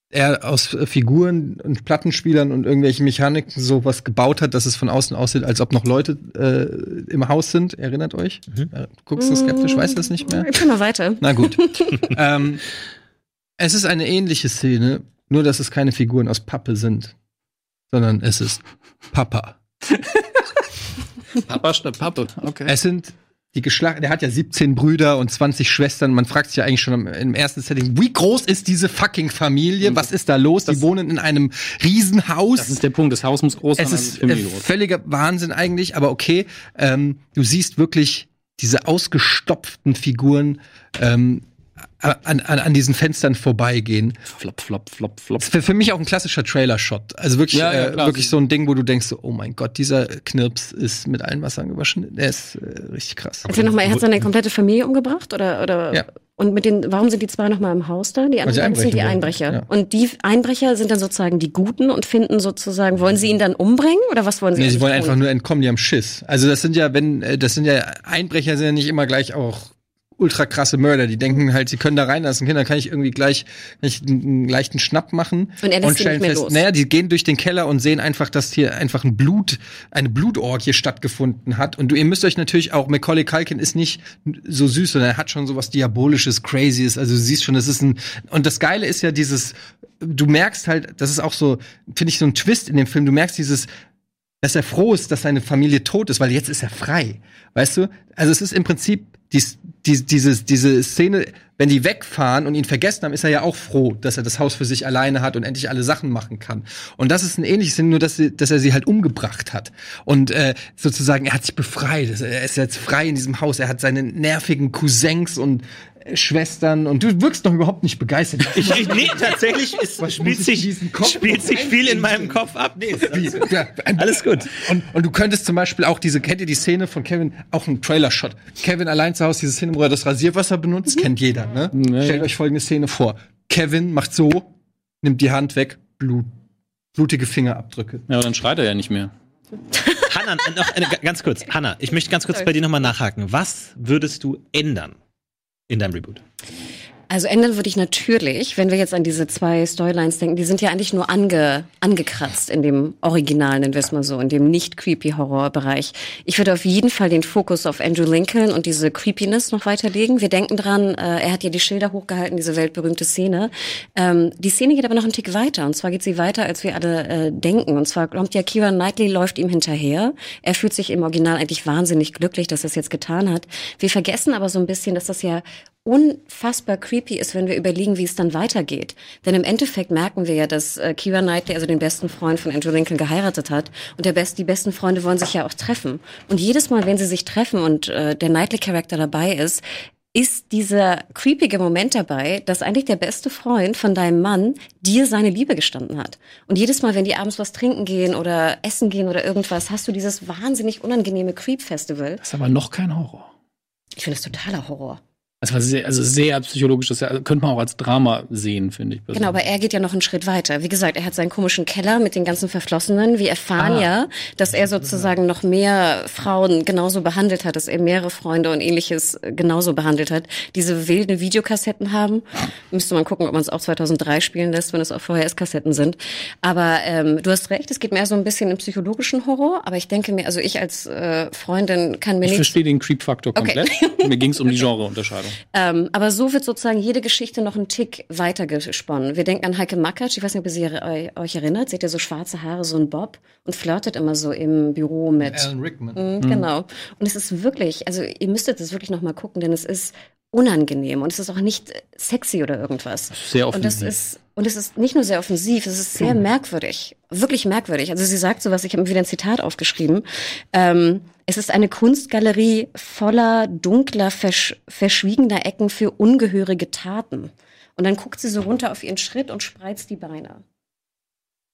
S5: er aus äh, Figuren und Plattenspielern und irgendwelchen Mechaniken sowas gebaut hat, dass es von außen aussieht, als ob noch Leute äh, im Haus sind. Erinnert euch? Äh, Du guckst so skeptisch, weißt du das nicht mehr?
S4: Ich bin mal weiter.
S5: Na gut. ähm, es ist eine ähnliche Szene, nur dass es keine Figuren aus Pappe sind, sondern es ist Papa.
S3: Papa statt Pappe. Okay.
S5: Es sind die Geschlacht, der hat ja 17 Brüder und 20 Schwestern. Man fragt sich ja eigentlich schon im, im ersten Setting, wie groß ist diese fucking Familie? Was ist da los? Die wohnen in einem Riesenhaus.
S3: Das ist der Punkt. Das Haus muss groß
S5: es
S3: sein.
S5: ist
S3: also die
S5: äh, völliger Wahnsinn eigentlich, aber okay. Ähm, du siehst wirklich diese ausgestopften Figuren ähm, an, an, an diesen Fenstern vorbeigehen.
S3: Flop, flop, flop, flop.
S5: Das ist für, mich auch ein klassischer Trailer-Shot. Also wirklich,
S3: Ja, ja,
S5: äh, wirklich so ein Ding, wo du denkst, so, oh mein Gott, dieser Knirps ist mit allen Wassern gewaschen. Der ist äh, richtig krass.
S4: Erzähl noch mal, er hat seine komplette Familie umgebracht oder oder
S5: Ja.
S4: und mit den warum sind die zwei noch mal im Haus da? Die anderen sind die. Einbrecher.
S5: Ja.
S4: Und die Einbrecher sind dann sozusagen die Guten und finden sozusagen wollen sie ihn dann umbringen oder was wollen sie?
S5: Nee, sie wollen
S4: tun?
S5: einfach nur entkommen, die haben Schiss. Also das sind ja, wenn, äh, das sind ja Einbrecher sind ja nicht immer gleich auch ultra krasse Mörder. Die denken halt, sie können da reinlassen, Kinder, kann ich irgendwie gleich kann ich einen, leichten Schnapp machen
S4: Und er lässt sie nicht mehr los.
S5: naja, die gehen durch den Keller und sehen einfach, dass hier einfach ein Blut, eine Blutorgie stattgefunden hat. Und du, ihr müsst euch natürlich auch, Macaulay Culkin ist nicht so süß, sondern er hat schon sowas Diabolisches, Crazyes. Also du siehst schon, das ist ein, und das Geile ist ja dieses, du merkst halt, das ist auch so, finde ich so ein Twist in dem Film, du merkst dieses, dass er froh ist, dass seine Familie tot ist, weil jetzt ist er frei. Weißt du? Also es ist im Prinzip die, die, diese, diese Szene, wenn die wegfahren und ihn vergessen haben, ist er ja auch froh, dass er das Haus für sich alleine hat und endlich alle Sachen machen kann. Und das ist ein ähnliches Szene, nur dass, sie, dass er sie halt umgebracht hat. Und äh, sozusagen, er hat sich befreit. Er ist jetzt frei in diesem Haus. Er hat seine nervigen Cousins und Schwestern und du wirkst noch überhaupt nicht begeistert.
S1: Ich, ich, nee, tatsächlich ist, spielt, sich, spielt sich viel in meinem Kopf ab. Nee, ist alles,
S5: Ja,
S1: alles gut.
S5: Und, und du könntest zum Beispiel auch diese, kennt ihr die Szene von Kevin, auch ein Trailer-Shot. Kevin allein zu Hause, diese Szene, wo er das Rasierwasser benutzt, kennt jeder, ne?
S3: Ja,
S5: Stellt
S3: ja.
S5: euch folgende Szene vor. Kevin macht so, nimmt die Hand weg, Blut, blutige Fingerabdrücke.
S3: Ja, aber dann schreit er ja nicht mehr.
S1: Hanna, noch eine, ganz kurz. Hanna, ich möchte ganz kurz bei dir nochmal nachhaken. Was würdest du ändern in deinem Reboot?
S4: Also ändern würde ich natürlich, wenn wir jetzt an diese zwei Storylines denken, die sind ja eigentlich nur ange, angekratzt in dem Original, nennen wir es mal so, in dem nicht creepy Horror-Bereich. Ich würde auf jeden Fall den Fokus auf Andrew Lincoln und diese Creepiness noch weiterlegen. Wir denken dran, äh, er hat ja die Schilder hochgehalten, diese weltberühmte Szene. Ähm, die Szene geht aber noch einen Tick weiter. Und zwar geht sie weiter, als wir alle äh, denken. Und zwar kommt ja Kira Knightley, läuft ihm hinterher. Er fühlt sich im Original eigentlich wahnsinnig glücklich, dass er es jetzt getan hat. Wir vergessen aber so ein bisschen, dass das ja unfassbar creepy ist, wenn wir überlegen, wie es dann weitergeht. Denn im Endeffekt merken wir ja, dass äh, Kira Knightley also den besten Freund von Andrew Lincoln geheiratet hat und der best, die besten Freunde wollen sich ja auch treffen. Und jedes Mal, wenn sie sich treffen und äh, der Knightley-Charakter dabei ist, ist dieser creepige Moment dabei, dass eigentlich der beste Freund von deinem Mann dir seine Liebe gestanden hat. Und jedes Mal, wenn die abends was trinken gehen oder essen gehen oder irgendwas, hast du dieses wahnsinnig unangenehme Creep-Festival.
S3: Das ist aber noch kein Horror.
S4: Ich finde das totaler Horror.
S3: Das war sehr, also sehr psychologisch. Das könnte man auch als Drama sehen, finde ich.
S4: Genau, aber er geht ja noch einen Schritt weiter. Wie gesagt, er hat seinen komischen Keller mit den ganzen Verflossenen. Wir erfahren
S3: Ah.
S4: ja, dass er sozusagen noch mehr Frauen genauso behandelt hat, dass er mehrere Freunde und ähnliches genauso behandelt hat. Diese wilden Videokassetten haben. Müsste man gucken, ob man es auch 2003 spielen lässt, wenn es auch VHS-Kassetten sind. Aber ähm, du hast recht, es geht mehr so ein bisschen im psychologischen Horror. Aber ich denke mir, also ich als äh, Freundin kann mir
S3: Ich
S4: nicht
S3: verstehe den Creep-Faktor
S4: Okay.
S3: komplett. Mir ging es um die Genreunterscheidung.
S4: Ähm, aber so wird sozusagen jede Geschichte noch einen Tick weiter gesponnen. Wir denken an Heike Makatsch, ich weiß nicht, ob ihr sie eu- euch erinnert. Sie hat ja so schwarze Haare, so ein Bob und flirtet immer so im Büro mit.
S5: Alan Rickman.
S4: Mhm, Genau. Und es ist wirklich, also ihr müsstet es wirklich noch mal gucken, denn es ist unangenehm und es ist auch nicht sexy oder irgendwas.
S3: Sehr
S4: Und das
S3: offensiv.
S4: ist und es ist nicht nur sehr offensiv, es ist sehr merkwürdig, wirklich merkwürdig. Also sie sagt sowas, ich habe mir wieder ein Zitat aufgeschrieben. Ähm, es ist eine Kunstgalerie voller dunkler, versch verschwiegener Ecken für ungehörige Taten. Und dann guckt sie so runter auf ihren Schritt und spreizt die Beine.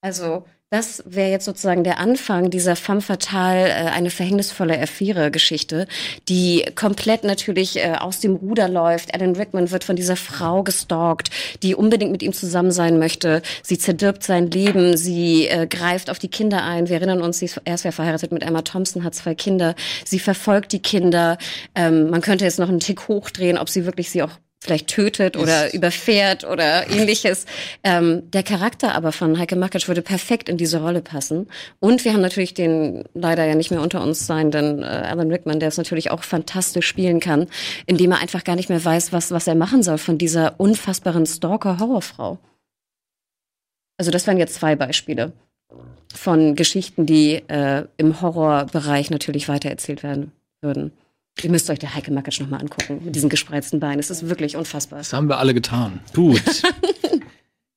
S4: Also das wäre jetzt sozusagen der Anfang dieser femme fatale, äh, eine verhängnisvolle Affäre-Geschichte, die komplett natürlich äh, aus dem Ruder läuft. Alan Rickman wird von dieser Frau gestalkt, die unbedingt mit ihm zusammen sein möchte. Sie zerdirbt sein Leben, sie äh, greift auf die Kinder ein. Wir erinnern uns, sie ist erst verheiratet mit Emma Thompson, hat zwei Kinder. Sie verfolgt die Kinder. Ähm, man könnte jetzt noch einen Tick hochdrehen, ob sie wirklich sie auch vielleicht tötet oder überfährt oder ähnliches. Ähm, der Charakter aber von Heike Makatsch würde perfekt in diese Rolle passen. Und wir haben natürlich den leider ja nicht mehr unter uns seienden äh, Alan Rickman, der es natürlich auch fantastisch spielen kann, indem er einfach gar nicht mehr weiß, was, was er machen soll von dieser unfassbaren Stalker-Horrorfrau. Also das wären jetzt zwei Beispiele von Geschichten, die äh, im Horrorbereich natürlich weitererzählt werden würden. Ihr müsst euch der Heike Makatsch noch mal angucken mit diesen gespreizten Beinen. Es ist wirklich unfassbar.
S3: Das haben wir alle getan.
S1: Gut.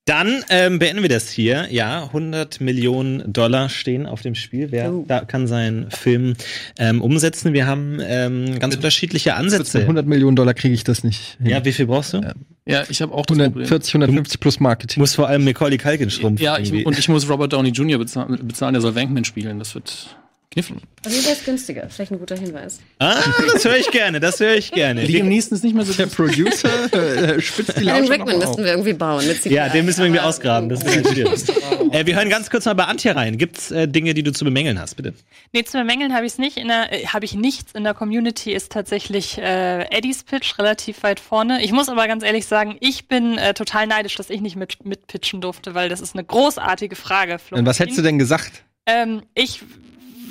S1: Dann ähm, beenden wir das hier. Ja, 100 Millionen Dollar stehen auf dem Spiel. Wer
S4: Oh.
S1: da kann seinen Film ähm, umsetzen? Wir haben ähm, ganz unterschiedliche
S5: Mit
S1: Ansätze.
S5: 100 Millionen Dollar kriege ich das nicht hin.
S1: Ja, wie viel brauchst du?
S3: Ja, ich habe auch das Problem.
S5: 140, 150 plus Marketing.
S1: musst vor allem Macaulay Culkin schrumpfen.
S3: Ja, ich, und ich muss Robert Downey Jr. bezahlen, bezahlen der soll Wankman spielen. Das wird knifflig.
S4: Also wäre es günstiger. Vielleicht ein guter Hinweis.
S1: ah, das höre ich gerne, das höre ich gerne.
S3: Liam Neeson ist nicht mehr so
S5: Der Producer äh, spitzt die
S4: Alan
S5: Lauscher
S4: Rickman
S5: mal
S4: müssten wir irgendwie bauen.
S1: Ja, den müssen wir irgendwie ausgraben. Das ist äh, wir hören ganz kurz mal bei Antje rein. Gibt's äh, Dinge, die du zu bemängeln hast, bitte?
S6: Nee, zu bemängeln habe ich es nicht. In der, äh, habe ich nichts. In der Community ist tatsächlich äh, Eddies Pitch relativ weit vorne. Ich muss aber ganz ehrlich sagen, ich bin äh, total neidisch, dass ich nicht mit, mitpitchen durfte, weil das ist eine großartige Frage.
S5: auf. Was hättest du denn gesagt?
S6: Ähm, ich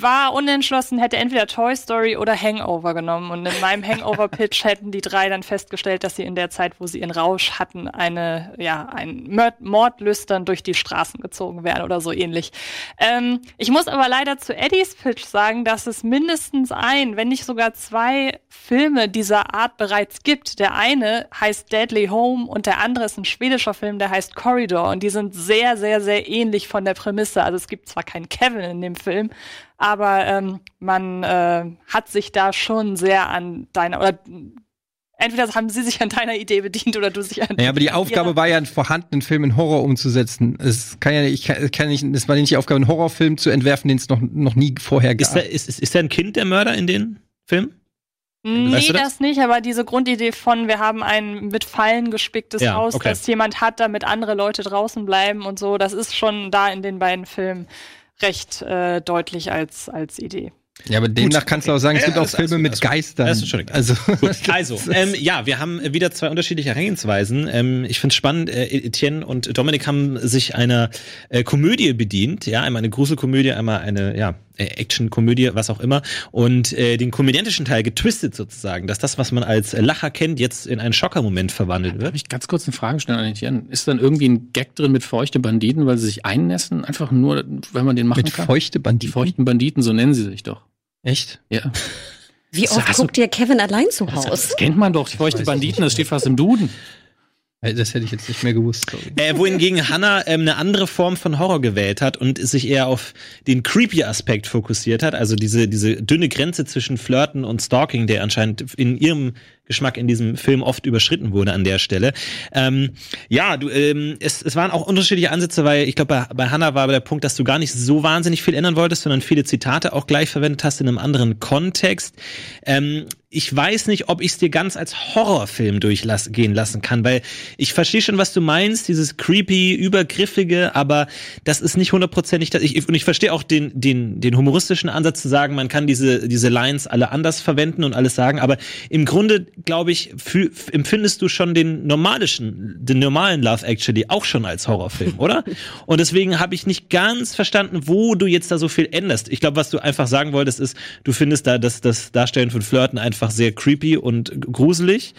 S6: war unentschlossen, hätte entweder Toy Story oder Hangover genommen. Und in meinem Hangover-Pitch hätten die drei dann festgestellt, dass sie in der Zeit, wo sie ihren Rausch hatten, eine, ja, ein Mord Mordlüstern durch die Straßen gezogen wären oder so ähnlich. Ähm, ich muss aber leider zu Eddies Pitch sagen, dass es mindestens ein, wenn nicht sogar zwei Filme dieser Art bereits gibt. Der eine heißt Deadly Home und der andere ist ein schwedischer Film, der heißt Corridor. Und die sind sehr, sehr, sehr ähnlich von der Prämisse. Also es gibt zwar keinen Kevin in dem Film, aber ähm, man äh, hat sich da schon sehr an deiner oder entweder haben sie sich an deiner Idee bedient oder du sich an
S5: Naja, aber die Aufgabe war ja, einen vorhandenen Film in Horror umzusetzen. Es kann ja, ich kann, kann nicht, es war nicht die Aufgabe, einen Horrorfilm zu entwerfen, den es noch, noch nie vorher
S1: Ist
S5: gab.
S1: da, ist, ist, ist da ein Kind der Mörder in den Filmen?
S6: Nee,
S1: Weißt du
S6: das?
S1: das?
S6: nicht, aber diese Grundidee von, wir haben ein mit Fallen gespicktes
S1: Ja,
S6: Haus,
S1: okay.
S6: das jemand hat, damit andere Leute draußen bleiben und so, das ist schon da in den beiden Filmen recht äh, deutlich als, als Idee.
S5: ja, aber demnach kannst du auch sagen, es
S1: Ja,
S5: gibt auch
S1: das-
S5: Filme
S1: das-
S5: mit
S1: das-
S5: Geistern.
S1: das ist
S5: also,
S1: Also, ähm, ja, wir haben wieder zwei unterschiedliche Herangehensweisen. Ähm, ich finde es spannend, äh, Etienne und Dominik haben sich einer äh, Komödie bedient, ja, einmal eine Gruselkomödie, einmal eine, ja, Actionkomödie, was auch immer, und äh, den komödiantischen Teil getwistet sozusagen, dass das, was man als Lacher kennt, jetzt in einen Schockermoment verwandelt
S3: Darf
S1: wird.
S3: ich ganz kurz eine Frage stellen an Etienne? Ist dann irgendwie ein Gag drin mit feuchte Banditen, weil sie sich einnässen? Einfach nur, weil man den machen
S5: mit
S3: kann?
S5: feuchte
S3: Die
S5: Banditen.
S3: feuchten Banditen, so nennen sie sich doch.
S5: Echt?
S3: Ja.
S4: Wie oft guckt ihr Kevin allein zu Hause?
S3: Das kennt man doch, die feuchte Banditen, das steht fast im Duden.
S5: Äh, Das hätte ich jetzt nicht mehr gewusst.
S1: Äh, wohingegen Hannah ähm, eine andere Form von Horror gewählt hat und sich eher auf den creepy Aspekt fokussiert hat, also diese diese dünne Grenze zwischen Flirten und Stalking, der anscheinend in ihrem Geschmack in diesem Film oft überschritten wurde an der Stelle. Ähm, ja, du, ähm, es, es waren auch unterschiedliche Ansätze, weil ich glaube, bei, bei Hannah war der Punkt, dass du gar nicht so wahnsinnig viel ändern wolltest, sondern viele Zitate auch gleich verwendet hast in einem anderen Kontext. Ähm, ich weiß nicht, ob ich es dir ganz als Horrorfilm durchgehen lassen kann, weil ich verstehe schon, was du meinst, dieses creepy, übergriffige, aber das ist nicht hundertprozentig. das- Ich, und ich verstehe auch den, den, den humoristischen Ansatz zu sagen, man kann diese, diese Lines alle anders verwenden und alles sagen, aber im Grunde, glaube ich, fühl, empfindest du schon den normalischen, den normalen Love Actually auch schon als Horrorfilm, oder? Und deswegen habe ich nicht ganz verstanden, wo du jetzt da so viel änderst. Ich glaube, was du einfach sagen wolltest, ist, du findest da das, das Darstellen von Flirten einfach sehr creepy und gruselig.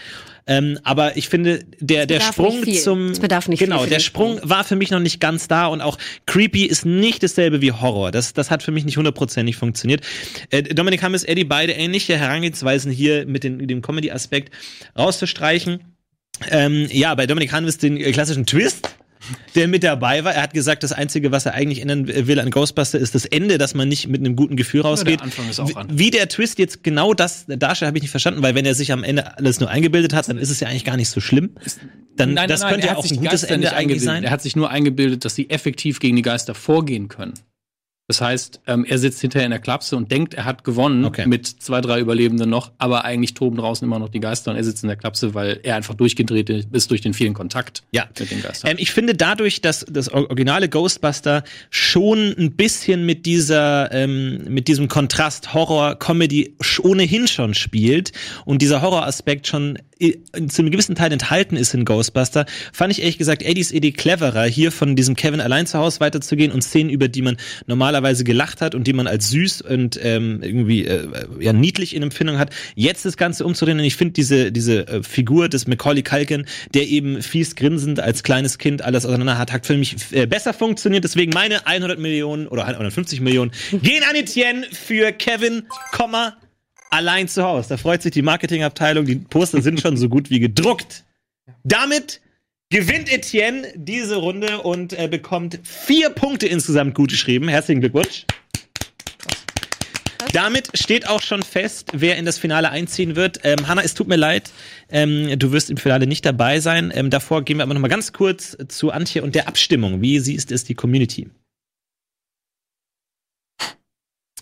S1: Ähm, aber ich finde, der, der Sprung zum.
S4: Es bedarf nicht
S1: genau, der Sprung war für mich noch nicht ganz da und auch creepy ist nicht dasselbe wie Horror. Das, das hat für mich nicht hundertprozentig funktioniert. Äh, Dominik Hammes, Eddie, beide ähnliche Herangehensweisen hier mit den, dem Comedy-Aspekt rauszustreichen. Ähm, ja, bei Dominik Hammes den äh, klassischen Twist der mit dabei war. Er hat gesagt, das Einzige, was er eigentlich ändern will an Ghostbuster, ist das Ende, dass man nicht mit einem guten Gefühl rausgeht.
S3: der Anfang ist auch
S1: Wie-
S3: anders.
S1: Wie der Twist jetzt genau das darstellt, habe ich nicht verstanden, weil wenn er sich am Ende alles nur eingebildet hat, dann ist es ja eigentlich gar nicht so schlimm. Dann, das könnte
S3: er
S1: ja auch ein gutes
S3: Geister
S1: Ende eigentlich sein.
S3: Er hat sich nur eingebildet, dass sie effektiv gegen die Geister vorgehen können. Das heißt, ähm, er sitzt hinterher in der Klapse und denkt, er hat gewonnen
S1: Okay.
S3: mit zwei, drei Überlebenden noch, aber eigentlich toben draußen immer noch die Geister und er sitzt in der Klapse, weil er einfach durchgedreht ist durch den vielen Kontakt
S1: Ja.
S3: mit den Geistern.
S1: Ähm, ich finde dadurch, dass das or- originale Ghostbuster schon ein bisschen mit dieser, ähm, mit diesem Kontrast Horror-Comedy ohnehin schon spielt und dieser Horroraspekt schon i- zu einem gewissen Teil enthalten ist in Ghostbuster, fand ich ehrlich gesagt Eddies Idee cleverer, hier von diesem Kevin allein zu Hause weiterzugehen und Szenen, über die man normalerweise gelacht hat und die man als süß und ähm, irgendwie äh, ja, niedlich in Empfindung hat, jetzt das Ganze umzudrehen. Und ich finde diese, diese äh, Figur des Macaulay Culkin, der eben fies grinsend als kleines Kind alles auseinander hat, hat für mich äh, besser funktioniert. Deswegen meine 100 Millionen oder 150 Millionen gehen an Etienne für Kevin, Komma, allein zu Hause. Da freut sich die Marketingabteilung. Die Poster sind schon so gut wie gedruckt. Damit gewinnt Etienne diese Runde und äh, bekommt vier Punkte insgesamt gut geschrieben. Herzlichen Glückwunsch. Damit steht auch schon fest, wer in das Finale einziehen wird. Ähm, Hanna, es tut mir leid, ähm, du wirst im Finale nicht dabei sein. Ähm, davor gehen wir aber noch mal ganz kurz zu Antje und der Abstimmung. Wie siehst es die Community?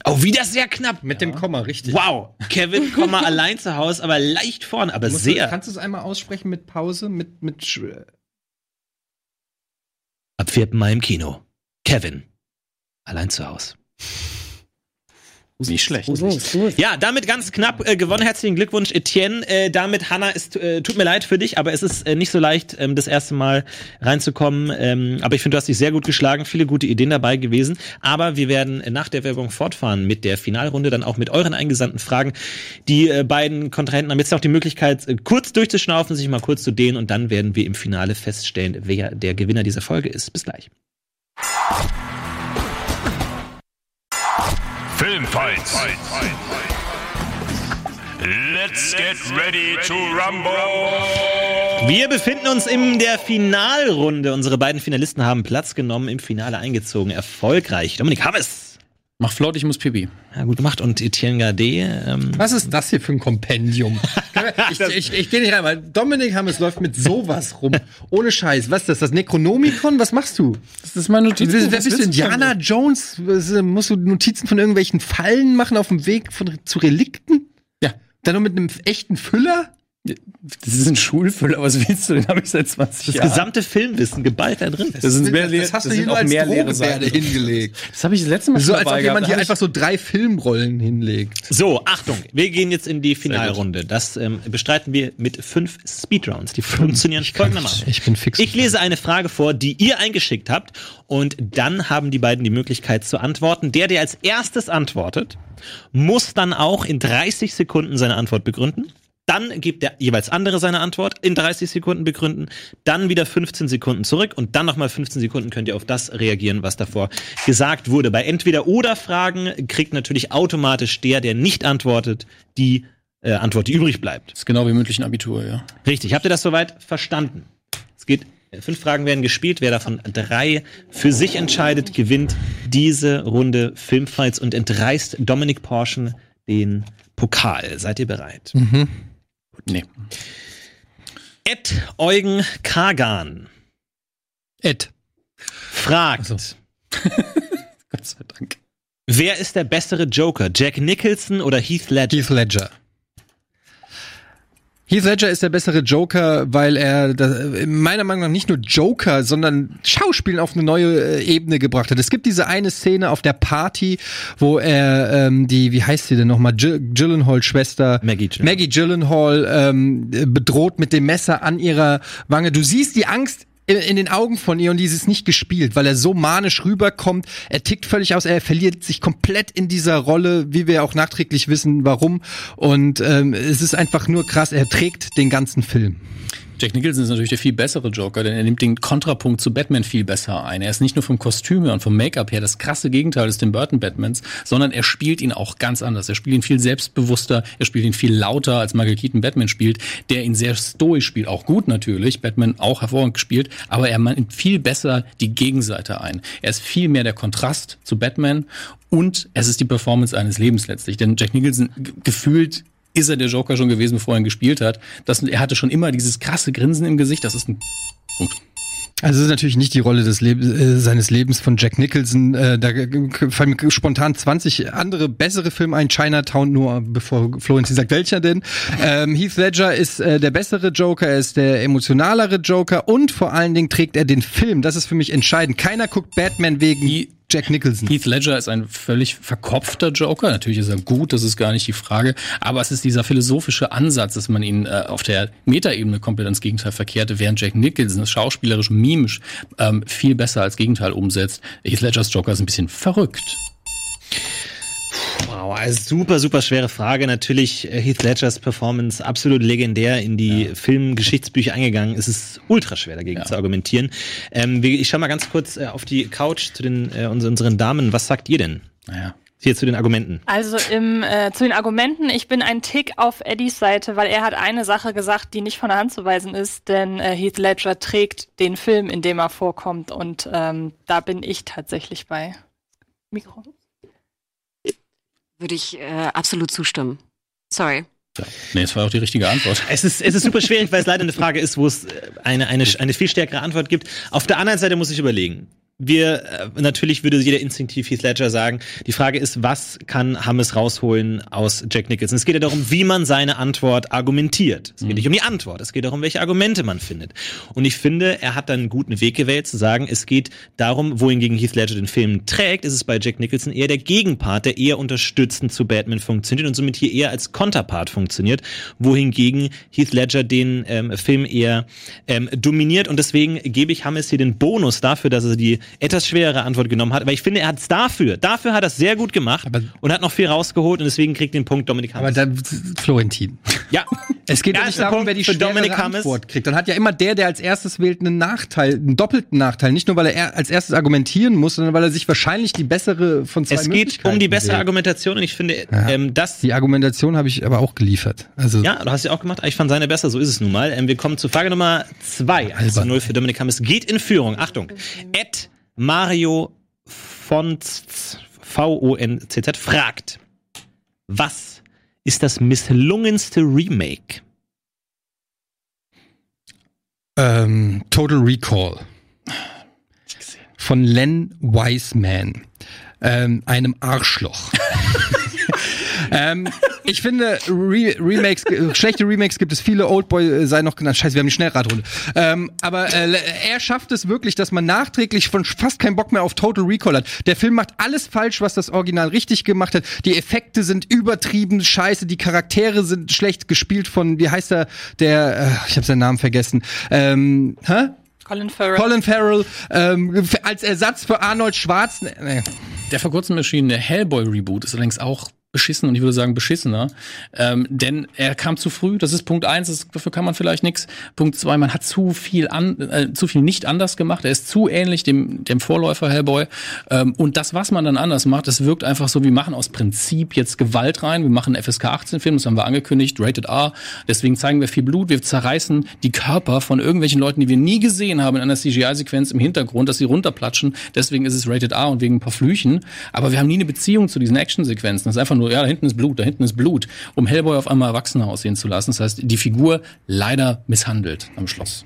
S1: Oh, wieder sehr knapp.
S5: Mit dem Komma, richtig.
S1: Wow, Kevin, Komma, allein zu Hause, aber leicht vorn, aber
S5: Musst du,
S1: sehr.
S5: kannst du es einmal aussprechen mit Pause? Mit, mit Sch-
S1: Ab 4. Mai im Kino. Kevin, allein zu Hause.
S3: Nicht schlecht.
S1: Ja, damit ganz knapp äh, gewonnen. Herzlichen Glückwunsch, Etienne. Äh, damit, Hanna, es äh, tut mir leid für dich, aber es ist äh, nicht so leicht, ähm, das erste Mal reinzukommen. Ähm, aber ich finde, du hast dich sehr gut geschlagen, viele gute Ideen dabei gewesen. Aber wir werden nach der Werbung fortfahren mit der Finalrunde, dann auch mit euren eingesandten Fragen. Die äh, beiden Kontrahenten haben jetzt auch die Möglichkeit, äh, kurz durchzuschnaufen, sich mal kurz zu dehnen und dann werden wir im Finale feststellen, wer der Gewinner dieser Folge ist. Bis gleich.
S2: Filmfights. Let's get ready to rumble.
S1: Wir befinden uns in der Finalrunde. Unsere beiden Finalisten haben Platz genommen, im Finale eingezogen. Erfolgreich. Dominik Haves.
S3: Mach flott, ich muss pipi.
S1: Ja, gut gemacht. Und Etienne Gade. Ähm,
S5: Was ist das hier für ein Kompendium? ich ich, ich gehe nicht rein, weil Dominik Hammes läuft mit sowas rum. Ohne Scheiß. Was ist das? Das Necronomicon? Was machst du?
S3: Das ist mein Notiz.
S5: Wer, wer bist du? Indiana Jones? Äh, Musst du Notizen von irgendwelchen Fallen machen auf dem Weg von, zu Relikten?
S3: Ja.
S5: Dann noch mit einem echten Füller?
S3: Das ist ein Schulfüller, was willst du? Den habe ich seit 20
S1: das
S3: Jahren.
S1: gesamte Filmwissen geballt da drin.
S3: Das sind mehr
S5: das, das hast
S3: das
S5: du hier nur
S3: auch
S5: als
S3: mehr leere
S5: Drohgebärde
S3: Seiten.
S5: hingelegt.
S3: Das habe ich das letzte Mal
S5: So als ob jemand hier einfach so drei Filmrollen hinlegt.
S1: So, Achtung. Wir gehen jetzt in die Finalrunde. Das ähm, bestreiten wir mit fünf Speedrounds. Die funktionieren folgendermaßen.
S5: Ich bin fix.
S1: Ich lese eine Frage vor, die ihr eingeschickt habt. Und dann haben die beiden die Möglichkeit zu antworten. Der, der als erstes antwortet, muss dann auch in 30 Sekunden seine Antwort begründen. Dann gibt der jeweils andere seine Antwort in 30 Sekunden begründen, dann wieder 15 Sekunden zurück und dann nochmal 15 Sekunden könnt ihr auf das reagieren, was davor gesagt wurde. Bei Entweder-Oder-Fragen kriegt natürlich automatisch der, der nicht antwortet, die äh, Antwort, die übrig bleibt.
S3: Das ist genau wie im mündlichen Abitur, ja.
S1: Richtig, habt ihr das soweit verstanden? Es geht, äh, fünf Fragen werden gespielt, wer davon drei für sich entscheidet, gewinnt diese Runde Filmfights und entreißt Dominik Porschen den Pokal. Seid ihr bereit?
S3: Nee.
S1: Ed Eugen Kagan
S5: Ed.
S1: fragt,
S3: Ach Gott sei Dank.
S1: wer ist der bessere Joker, Jack Nicholson oder Heath Ledger?
S5: Heath Ledger. Heath Ledger ist der bessere Joker, weil er das, meiner Meinung nach nicht nur Joker, sondern Schauspielen auf eine neue äh, Ebene gebracht hat. Es gibt diese eine Szene auf der Party, wo er ähm, die, wie heißt sie denn nochmal, Jill- Gyllenhaal-Schwester
S1: Maggie Gyllenhaal.
S5: Maggie Gyllenhaal ähm, bedroht mit dem Messer an ihrer Wange. Du siehst die Angst in, in den Augen von ihr und dieses nicht gespielt, weil er so manisch rüberkommt. Er tickt völlig aus, er verliert sich komplett in dieser Rolle, wie wir auch nachträglich wissen, warum. Und ähm, es ist einfach nur krass, er trägt den ganzen Film.
S3: Jack Nicholson ist natürlich der viel bessere Joker, denn er nimmt den Kontrapunkt zu Batman viel besser ein. Er ist nicht nur vom Kostüm her und vom Make-up her das krasse Gegenteil des Tim Burton Batmans, sondern er spielt ihn auch ganz anders. Er spielt ihn viel selbstbewusster, er spielt ihn viel lauter, als Michael Keaton Batman spielt, der ihn sehr stoisch spielt. Auch gut natürlich, Batman auch hervorragend gespielt, aber er nimmt viel besser die Gegenseite ein. Er ist viel mehr der Kontrast zu Batman und es ist die Performance eines Lebens letztlich. Denn Jack Nicholson gefühlt ist er der Joker schon gewesen, bevor er ihn gespielt hat. Das, er hatte schon immer dieses krasse Grinsen im Gesicht. Das ist ein Punkt.
S5: Also es ist natürlich nicht die Rolle des Leb äh, seines Lebens von Jack Nicholson. Äh, da fallen mir spontan 20 andere bessere Filme ein. Chinatown nur, bevor Florentin sagt, welcher denn? Ähm, Heath Ledger ist äh, der bessere Joker, er ist der emotionalere Joker und vor allen Dingen trägt er den Film. Das ist für mich entscheidend. Keiner guckt Batman wegen
S3: Die-
S5: Jack Nicholson.
S3: Heath Ledger ist ein völlig verkopfter Joker. Natürlich ist er gut, das ist gar nicht die Frage. Aber es ist dieser philosophische Ansatz, dass man ihn äh, auf der Metaebene komplett ans Gegenteil verkehrte, während Jack Nicholson das schauspielerisch, mimisch ähm, viel besser als Gegenteil umsetzt. Heath Ledgers Joker ist ein bisschen verrückt.
S1: Wow, also super, super schwere Frage. Natürlich äh, Heath Ledgers Performance absolut legendär in die Filmgeschichtsbücher eingegangen. Es ist ultra schwer dagegen zu argumentieren. Ähm, ich schau mal ganz kurz äh, auf die Couch zu den äh, uns- unseren Damen. Was sagt ihr denn
S3: Naja.
S1: hier zu den Argumenten?
S6: Also im, äh, zu den Argumenten, ich bin ein Tick auf Eddies Seite, weil er hat eine Sache gesagt, die nicht von der Hand zu weisen ist, denn äh, Heath Ledger trägt den Film, in dem er vorkommt und ähm, da bin ich tatsächlich bei. Mikro.
S4: Würde ich äh, absolut zustimmen. Sorry.
S3: Ja. Nee, es war auch die richtige Antwort.
S1: Es ist, es ist super schwierig, weil es leider eine Frage ist, wo es äh, eine, eine, eine viel stärkere Antwort gibt. Auf der anderen Seite muss ich überlegen. Wir, äh, natürlich würde jeder instinktiv Heath Ledger sagen. Die Frage ist, was kann Hammes rausholen aus Jack Nicholson? Es geht ja darum, wie man seine Antwort argumentiert. Es geht nicht um die Antwort. Es geht darum, welche Argumente man findet. Und ich finde, er hat dann einen guten Weg gewählt, zu sagen, es geht darum, wohingegen Heath Ledger den Film trägt, ist es bei Jack Nicholson eher der Gegenpart, der eher unterstützend zu Batman funktioniert und somit hier eher als Konterpart funktioniert, wohingegen Heath Ledger den ähm, Film eher ähm, dominiert und deswegen gebe ich Hammes hier den Bonus dafür, dass er die etwas schwerere Antwort genommen hat, aber ich finde, er hat es dafür, dafür hat er es sehr gut gemacht
S5: Aber-
S1: und hat noch viel rausgeholt und deswegen kriegt den Punkt Dominik
S5: Aber
S1: Hammes.
S5: da, Florentin.
S1: ja,
S5: Es geht
S1: Ja,
S5: nicht darum,
S1: Punkt
S5: wer die schwerere. Antwort kriegt. Dann hat ja immer der, der als erstes wählt, einen Nachteil, einen doppelten Nachteil. Nicht nur, weil er als erstes argumentieren muss, sondern weil er sich wahrscheinlich die bessere von zwei
S1: es geht um die bessere
S5: wählt.
S1: Argumentation und ich finde,
S5: Ja.
S1: ähm, das
S5: Die Argumentation habe ich aber auch geliefert. Also
S1: Ja, du hast ja auch gemacht. Ich fand seine besser, so ist es nun mal. Ähm, wir kommen zu Frage Nummer zwei. 1 zu
S5: Albern.
S1: 0 für Dominik Hammes. Geht in Führung. Achtung. Ed Mario Fonz, V-O-N-C-Z, fragt, was ist das misslungenste Remake?
S5: ähm, Total Recall von Len Wiseman, ähm, einem Arschloch. ähm, ich finde, Re Remakes, äh, schlechte Remakes gibt es viele. Oldboy äh, sei noch genannt. Scheiße, wir haben die Schnellradrunde. Ähm, aber äh, er schafft es wirklich, dass man nachträglich von fast keinen Bock mehr auf Total Recall hat. Der Film macht alles falsch, was das Original richtig gemacht hat. Die Effekte sind übertrieben scheiße. Die Charaktere sind schlecht gespielt von, wie heißt er, der, äh, ich habe seinen Namen vergessen. Ähm, hä?
S6: Colin Farrell.
S5: Colin Farrell ähm, als Ersatz für Arnold Schwarzenegger. Nee.
S3: Der vor kurzem erschienene Hellboy-Reboot ist allerdings auch beschissen und ich würde sagen beschissener. Ähm, denn er kam zu früh, das ist Punkt eins, das, dafür kann man vielleicht nichts. Punkt zwei, man hat zu viel an, äh, zu viel nicht anders gemacht. Er ist zu ähnlich dem, dem Vorläufer Hellboy. Ähm, und das, was man dann anders macht, das wirkt einfach so, wir machen aus Prinzip jetzt Gewalt rein. Wir machen FSK 18 Film, das haben wir angekündigt, Rated R. Deswegen zeigen wir viel Blut. Wir zerreißen die Körper von irgendwelchen Leuten, die wir nie gesehen haben in einer CGI-Sequenz im Hintergrund, dass sie runterplatschen. Deswegen ist es Rated R und wegen ein paar Flüchen. Aber wir haben nie eine Beziehung zu diesen Action-Sequenzen. Das ist einfach nur, ja, da hinten ist Blut, da hinten ist Blut, um Hellboy auf einmal erwachsener aussehen zu lassen. Das heißt, die Figur leider misshandelt am Schluss.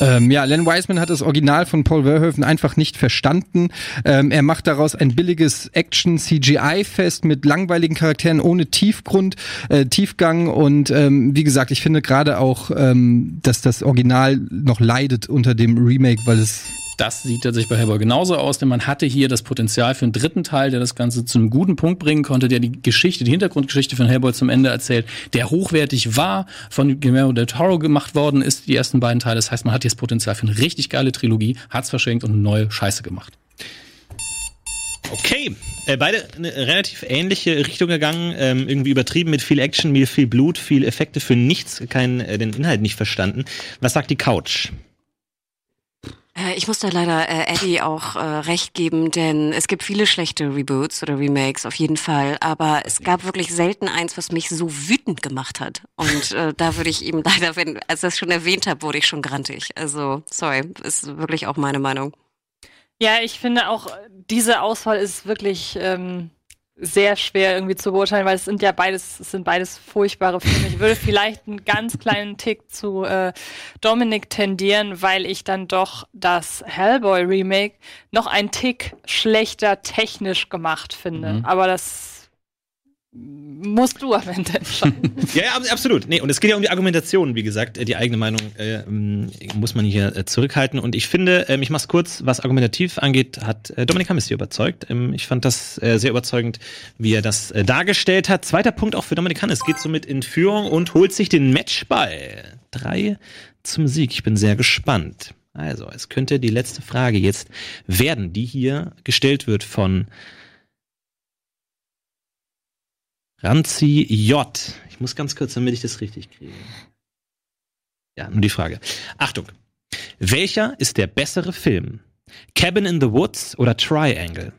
S5: Ähm, ja, Len Wiseman hat das Original von Paul Verhoeven einfach nicht verstanden. Ähm, er macht daraus ein billiges Action-CGI-Fest mit langweiligen Charakteren ohne Tiefgrund, äh, Tiefgang und ähm, wie gesagt, ich finde gerade auch, ähm, dass das Original noch leidet unter dem Remake, weil es
S3: Das sieht tatsächlich bei Hellboy genauso aus, denn man hatte hier das Potenzial für einen dritten Teil, der das Ganze zu einem guten Punkt bringen konnte, der die Geschichte, die Hintergrundgeschichte von Hellboy zum Ende erzählt, der hochwertig war, von Guillermo del Toro gemacht worden ist, die ersten beiden Teile. Das heißt, man hat jetzt Potenzial für eine richtig geile Trilogie, hat's verschenkt und eine neue Scheiße gemacht.
S1: Okay, äh, beide eine relativ ähnliche Richtung gegangen, ähm, irgendwie übertrieben mit viel Action, viel, Blut, viel Effekte für nichts, kein, äh, den Inhalt nicht verstanden. Was sagt die Couch?
S4: Äh, Ich muss da leider äh, Eddie auch äh, recht geben, denn es gibt viele schlechte Reboots oder Remakes auf jeden Fall, aber es gab wirklich selten eins, was mich so wütend gemacht hat. Und äh, da würde ich ihm leider, wenn, als ich das schon erwähnt habe, wurde ich schon grantig. Also, sorry, ist wirklich auch meine Meinung.
S6: Ja, ich finde auch, diese Auswahl ist wirklich ähm, sehr schwer irgendwie zu beurteilen, weil es sind ja beides, es sind beides furchtbare Filme. Ich würde vielleicht einen ganz kleinen Tick zu äh, Dominic tendieren, weil ich dann doch das Hellboy Remake noch ein Tick schlechter technisch gemacht finde. Aber das musst du am Ende entscheiden.
S1: Ja, ja, ab- absolut. Nee, und es geht ja um die Argumentation, wie gesagt. Äh, Die eigene Meinung äh, ähm, muss man hier äh, zurückhalten. Und ich finde, ähm, ich mach's kurz, was argumentativ angeht, hat äh, Dominik Hammes hier überzeugt. Ähm, ich fand das äh, sehr überzeugend, wie er das äh, dargestellt hat. Zweiter Punkt auch für Dominik Hammes. Geht somit in Führung und holt sich den Matchball. Drei zum Sieg. Ich bin sehr gespannt. Also, es könnte die letzte Frage jetzt werden, die hier gestellt wird von Ranzi J. Ich muss ganz kurz, damit ich das richtig kriege. Ja, nur die Frage. Achtung. Welcher ist der bessere Film? Cabin in the Woods oder Triangle?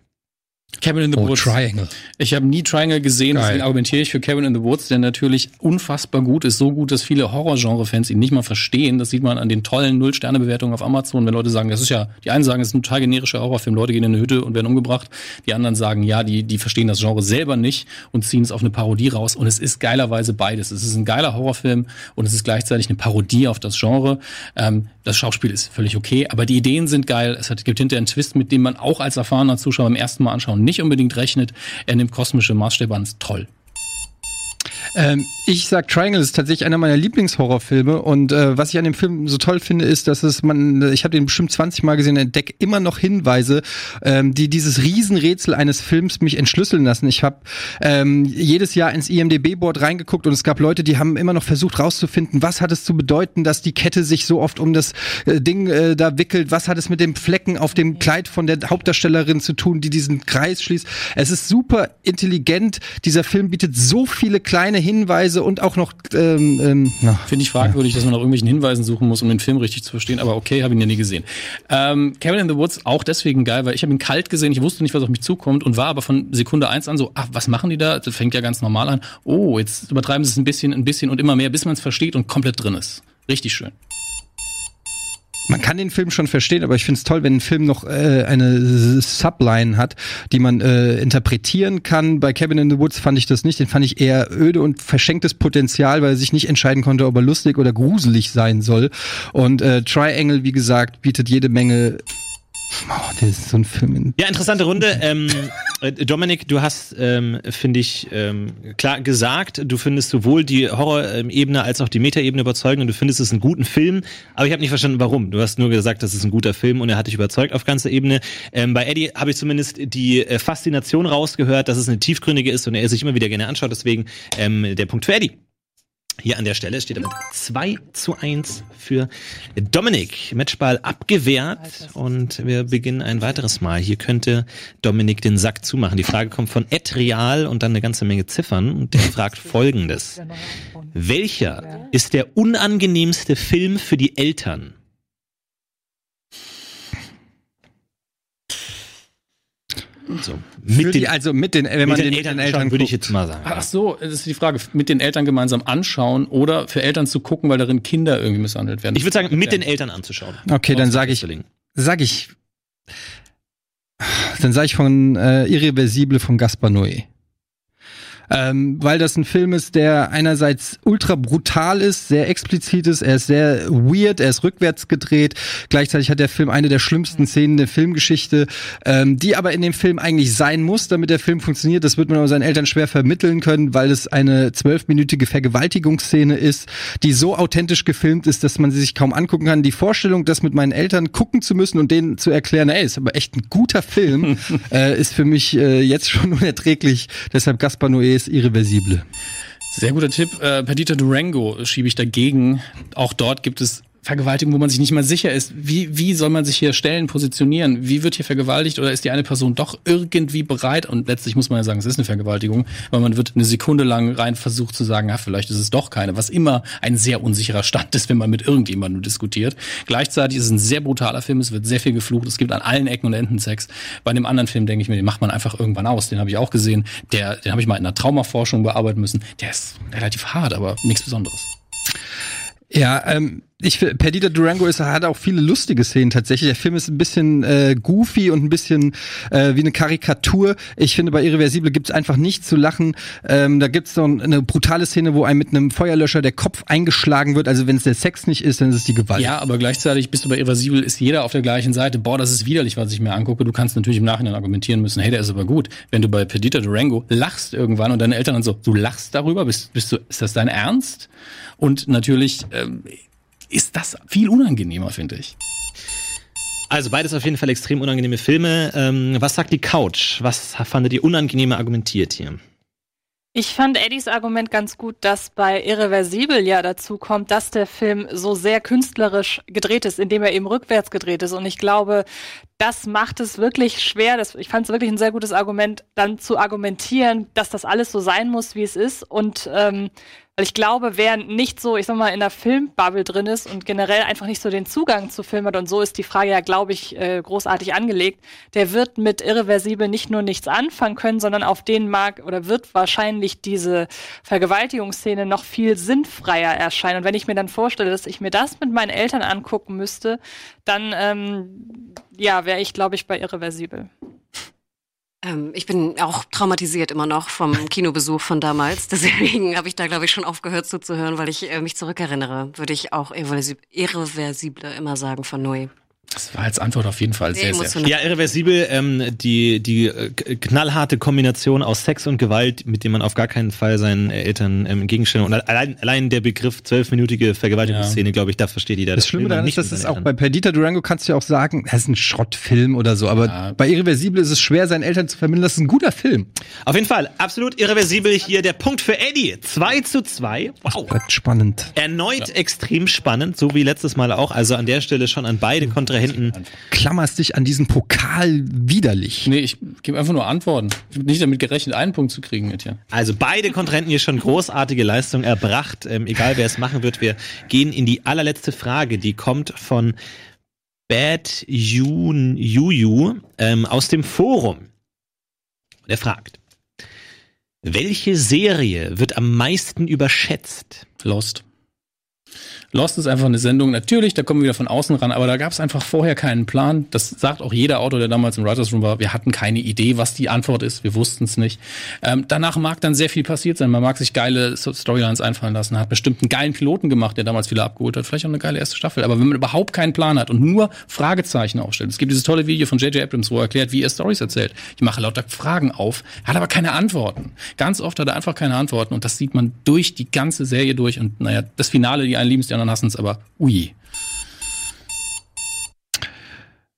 S3: Cabin in the
S5: Oh,
S3: Woods.
S5: Triangle.
S3: Ich habe nie Triangle gesehen,
S5: Geil.
S3: deswegen argumentiere ich für Cabin in the Woods, der natürlich unfassbar gut ist. So gut, dass viele Horror-Genre-Fans ihn nicht mal verstehen. Das sieht man an den tollen Null-Sterne-Bewertungen auf Amazon, wenn Leute sagen, das ist ja, die einen sagen, es ist ein total generischer Horrorfilm, Leute gehen in eine Hütte und werden umgebracht. Die anderen sagen, ja, die, die verstehen das Genre selber nicht und ziehen es auf eine Parodie raus. Und es ist geilerweise beides. Es ist ein geiler Horrorfilm und es ist gleichzeitig eine Parodie auf das Genre. Ähm, das Schauspiel ist völlig okay, aber die Ideen sind geil. Es hat, gibt hinterher einen Twist, mit dem man auch als erfahrener Zuschauer beim ersten Mal anschauen nicht unbedingt rechnet. Er nimmt kosmische Maßstäbe an, ist toll.
S5: Ähm, ich sag Triangle ist tatsächlich einer meiner Lieblingshorrorfilme und äh, was ich an dem Film so toll finde, ist, dass es man, ich habe den bestimmt 20 Mal gesehen, entdecke immer noch Hinweise, ähm, die dieses Riesenrätsel eines Films mich entschlüsseln lassen. Ich habe ähm, jedes Jahr ins IMDb-Board reingeguckt und es gab Leute, die haben immer noch versucht rauszufinden, was hat es zu bedeuten, dass die Kette sich so oft um das äh, Ding äh, da wickelt, was hat es mit dem Flecken auf dem Kleid von der Hauptdarstellerin zu tun, die diesen Kreis schließt. Es ist super intelligent. Dieser Film bietet so viele kleine Hinweise und auch noch ähm, ähm,
S3: Finde ich fragwürdig, dass man nach irgendwelchen Hinweisen suchen muss, um den Film richtig zu verstehen, aber okay, habe ihn ja nie gesehen. Ähm, Cabin in the Woods auch deswegen geil, weil ich habe ihn kalt gesehen, ich wusste nicht, was auf mich zukommt und war aber von Sekunde eins an so, ach, was machen die da? Das fängt ja ganz normal an. Oh, jetzt übertreiben sie es ein bisschen, ein bisschen und immer mehr, bis man es versteht und komplett drin ist. Richtig schön.
S5: Man kann den Film schon verstehen, aber ich finde es toll, wenn ein Film noch äh, eine Subline hat, die man äh, interpretieren kann. Bei Cabin in the Woods fand ich das nicht. Den fand ich eher öde und verschenktes Potenzial, weil er sich nicht entscheiden konnte, ob er lustig oder gruselig sein soll. Und äh, Triangle, wie gesagt, bietet jede Menge. Oh, das ist so ein Film.
S1: Ja, interessante Runde. Ähm, äh, Dominik, du hast, ähm, finde ich, ähm, klar gesagt, du findest sowohl die Horror-Ebene als auch die Meta-Ebene überzeugend und du findest es einen guten Film, aber ich habe nicht verstanden, warum. Du hast nur gesagt, das ist ein guter Film und er hat dich überzeugt auf ganzer Ebene. Ähm, bei Eddie habe ich zumindest die äh, Faszination rausgehört, dass es eine tiefgründige ist und er sich immer wieder gerne anschaut, deswegen ähm, der Punkt für Eddie. Hier an der Stelle steht damit 2 zu 1 für Dominik. Matchball abgewehrt und wir beginnen ein weiteres Mal. Hier könnte Dominik den Sack zumachen. Die Frage kommt von Ed Real und dann eine ganze Menge Ziffern und der fragt folgendes. Welcher ist der unangenehmste Film für die Eltern? So, mit
S5: die,
S1: den,
S5: also mit den, wenn
S1: mit
S5: man
S1: den
S5: den,
S1: Eltern,
S5: mit den
S1: Eltern würde ich jetzt mal sagen.
S3: Ach so, das ist die Frage. Mit den Eltern gemeinsam anschauen oder für Eltern zu gucken, weil darin Kinder irgendwie misshandelt werden.
S1: Ich würde sagen, mit den Eltern anzuschauen.
S5: Okay, dann sage ich, sag ich, dann sage ich von äh, Irreversible von Gaspar Noé. Ähm, weil das ein Film ist, der einerseits ultra brutal ist, sehr explizit ist, er ist sehr weird, er ist rückwärts gedreht. Gleichzeitig hat der Film eine der schlimmsten Szenen der Filmgeschichte, ähm, die aber in dem Film eigentlich sein muss, damit der Film funktioniert. Das wird man aber seinen Eltern schwer vermitteln können, weil es eine zwölfminütige Vergewaltigungsszene ist, die so authentisch gefilmt ist, dass man sie sich kaum angucken kann. Die Vorstellung, das mit meinen Eltern gucken zu müssen und denen zu erklären, ey, ist aber echt ein guter Film, äh, ist für mich äh, jetzt schon unerträglich. Deshalb Gaspar Noé ist irreversible.
S3: Sehr guter Tipp. Äh, Perdita Durango schiebe ich dagegen. Auch dort gibt es Vergewaltigung, wo man sich nicht mal sicher ist. Wie, wie soll man sich hier stellen, positionieren? Wie wird hier vergewaltigt oder ist die eine Person doch irgendwie bereit? Und letztlich muss man ja sagen, es ist eine Vergewaltigung, weil man wird eine Sekunde lang rein versucht zu sagen, ja, vielleicht ist es doch keine, was immer ein sehr unsicherer Stand ist, wenn man mit irgendjemandem diskutiert. Gleichzeitig ist es ein sehr brutaler Film, es wird sehr viel geflucht, es gibt an allen Ecken und Enden Sex. Bei dem anderen Film denke ich mir, den macht man einfach irgendwann aus. Den habe ich auch gesehen. Der, den habe ich mal in einer Traumaforschung bearbeiten müssen. Der ist relativ hart, aber nichts Besonderes.
S5: Ja, ähm, ich Perdita Durango ist, hat auch viele lustige Szenen tatsächlich. Der Film ist ein bisschen äh, goofy und ein bisschen äh, wie eine Karikatur. Ich finde, bei Irreversible gibt's einfach nicht zu lachen. Ähm, da gibt's so eine brutale Szene, wo einem mit einem Feuerlöscher der Kopf eingeschlagen wird. Also wenn es der Sex nicht ist, dann ist es die Gewalt.
S3: Ja, aber gleichzeitig bist du bei Irreversibel, ist jeder auf der gleichen Seite. Boah, das ist widerlich, was ich mir angucke. Du kannst natürlich im Nachhinein argumentieren müssen, hey, der ist aber gut. Wenn du bei Perdita Durango lachst irgendwann und deine Eltern dann so, du lachst darüber, bist, bist du, ist das dein Ernst? Und natürlich ähm, ist das viel unangenehmer, finde ich.
S1: Also beides auf jeden Fall extrem unangenehme Filme. Ähm, was sagt die Couch? Was fandet ihr unangenehmer argumentiert hier?
S6: Ich fand Eddies Argument ganz gut, dass bei Irreversibel ja dazu kommt, dass der Film so sehr künstlerisch gedreht ist, indem er eben rückwärts gedreht ist. Und ich glaube, das macht es wirklich schwer. Das, ich fand es wirklich ein sehr gutes Argument, dann zu argumentieren, dass das alles so sein muss, wie es ist. Und ähm, weil ich glaube, wer nicht so, ich sag mal, in der Filmbubble drin ist und generell einfach nicht so den Zugang zu Film hat, und so ist die Frage ja, glaube ich, äh, großartig angelegt, der wird mit Irreversibel nicht nur nichts anfangen können, sondern auf den mag oder wird wahrscheinlich diese Vergewaltigungsszene noch viel sinnfreier erscheinen. Und wenn ich mir dann vorstelle, dass ich mir das mit meinen Eltern angucken müsste, dann ähm, ja, wäre ich, glaube ich, bei Irreversibel.
S4: Ähm, ich bin auch traumatisiert immer noch vom Kinobesuch von damals. Deswegen habe ich da, glaube ich, schon aufgehört zuzuhören, weil ich äh, mich zurückerinnere. Würde ich auch irreversible, immer sagen von Neu.
S3: Das war als Antwort auf jeden Fall sehr, sehr
S4: Emotional.
S1: Ja, irreversibel, ähm, die, die äh, knallharte Kombination aus Sex und Gewalt, mit dem man auf gar keinen Fall seinen Eltern ähm, entgegenstellen. Und allein, allein der Begriff zwölfminütige Vergewaltigungsszene, glaube ich, da versteht jeder.
S5: Das Schlimme
S1: will man
S5: daran ist, es
S1: seinen
S5: auch bei Perdita Durango kannst du ja auch sagen, das ist ein Schrottfilm oder so, aber
S3: Ja.
S5: bei Irreversible ist es schwer, seinen Eltern zu vermitteln, das ist ein guter Film.
S1: Auf jeden Fall, absolut irreversibel hier der Punkt für Eddie. 2 zu 2. Wow.
S5: Spannend.
S1: Erneut extrem spannend, so wie letztes Mal auch. Also an der Stelle schon an beide Kontrahenten.
S5: Klammerst dich an diesen Pokal widerlich.
S3: Nee, ich gebe einfach nur Antworten. Ich habe nicht damit gerechnet, einen Punkt zu kriegen mit hier.
S1: Also beide Kontrahenten hier schon großartige Leistung erbracht. Ähm, egal wer es machen wird, wir gehen in die allerletzte Frage. Die kommt von Bad Yun Yuyu ähm, aus dem Forum. Der fragt: Welche Serie wird am meisten überschätzt?
S3: Lost. Lost ist einfach eine Sendung, natürlich, da kommen wir wieder von außen ran, aber da gab es einfach vorher keinen Plan. Das sagt auch jeder Autor, der damals im Writers Room war. Wir hatten keine Idee, was die Antwort ist. Wir wussten es nicht. Ähm, danach mag dann sehr viel passiert sein. Man mag sich geile Storylines einfallen lassen, hat bestimmt einen geilen Piloten gemacht, der damals viele abgeholt hat. Vielleicht auch eine geile erste Staffel. Aber wenn man überhaupt keinen Plan hat und nur Fragezeichen aufstellt. Es gibt dieses tolle Video von J.J. Abrams, wo er erklärt, wie er Stories erzählt. Ich mache lauter Fragen auf, hat aber keine Antworten. Ganz oft hat er einfach keine Antworten und das sieht man durch die ganze Serie durch. Und naja, das Finale, die einen lieben die anderen hassen es, aber ui.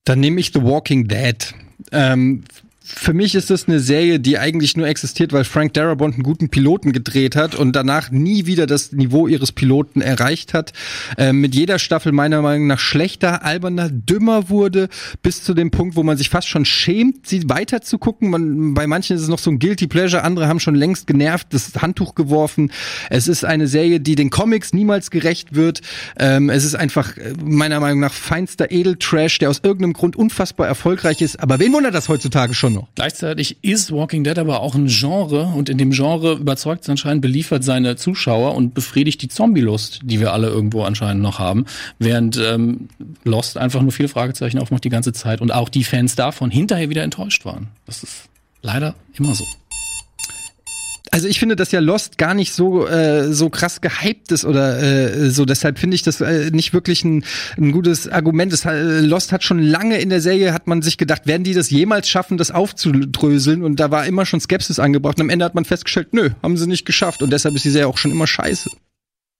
S5: Dann nehme ich The Walking Dead. Ähm, für mich ist das eine Serie, die eigentlich nur existiert, weil Frank Darabont einen guten Piloten gedreht hat und danach nie wieder das Niveau ihres Piloten erreicht hat. Äh, mit jeder Staffel meiner Meinung nach schlechter, alberner, dümmer wurde, bis zu dem Punkt, wo man sich fast schon schämt, sie weiter zu gucken. Man, bei manchen ist es noch so ein Guilty Pleasure, andere haben schon längst genervt das Handtuch geworfen. Es ist eine Serie, die den Comics niemals gerecht wird. Ähm, es ist einfach äh, meiner Meinung nach feinster Edeltrash, der aus irgendeinem Grund unfassbar erfolgreich ist. Aber wen wundert das heutzutage schon noch?
S3: Gleichzeitig ist Walking Dead aber auch ein Genre und in dem Genre überzeugt es anscheinend, beliefert seine Zuschauer und befriedigt die Zombie-Lust, die wir alle irgendwo anscheinend noch haben. Während ähm, Lost einfach nur viele Fragezeichen aufmacht die ganze Zeit und auch die Fans davon hinterher wieder enttäuscht waren. Das ist leider immer so.
S5: Also ich finde, dass ja Lost gar nicht so äh, so krass gehypt ist oder äh, so. Deshalb finde ich das äh, nicht wirklich ein, ein gutes Argument. Das, äh, Lost hat schon lange in der Serie hat man sich gedacht, werden die das jemals schaffen, das aufzudröseln? Und da war immer schon Skepsis angebracht. Und am Ende hat man festgestellt, nö, haben sie nicht geschafft. Und deshalb ist die Serie auch schon immer scheiße.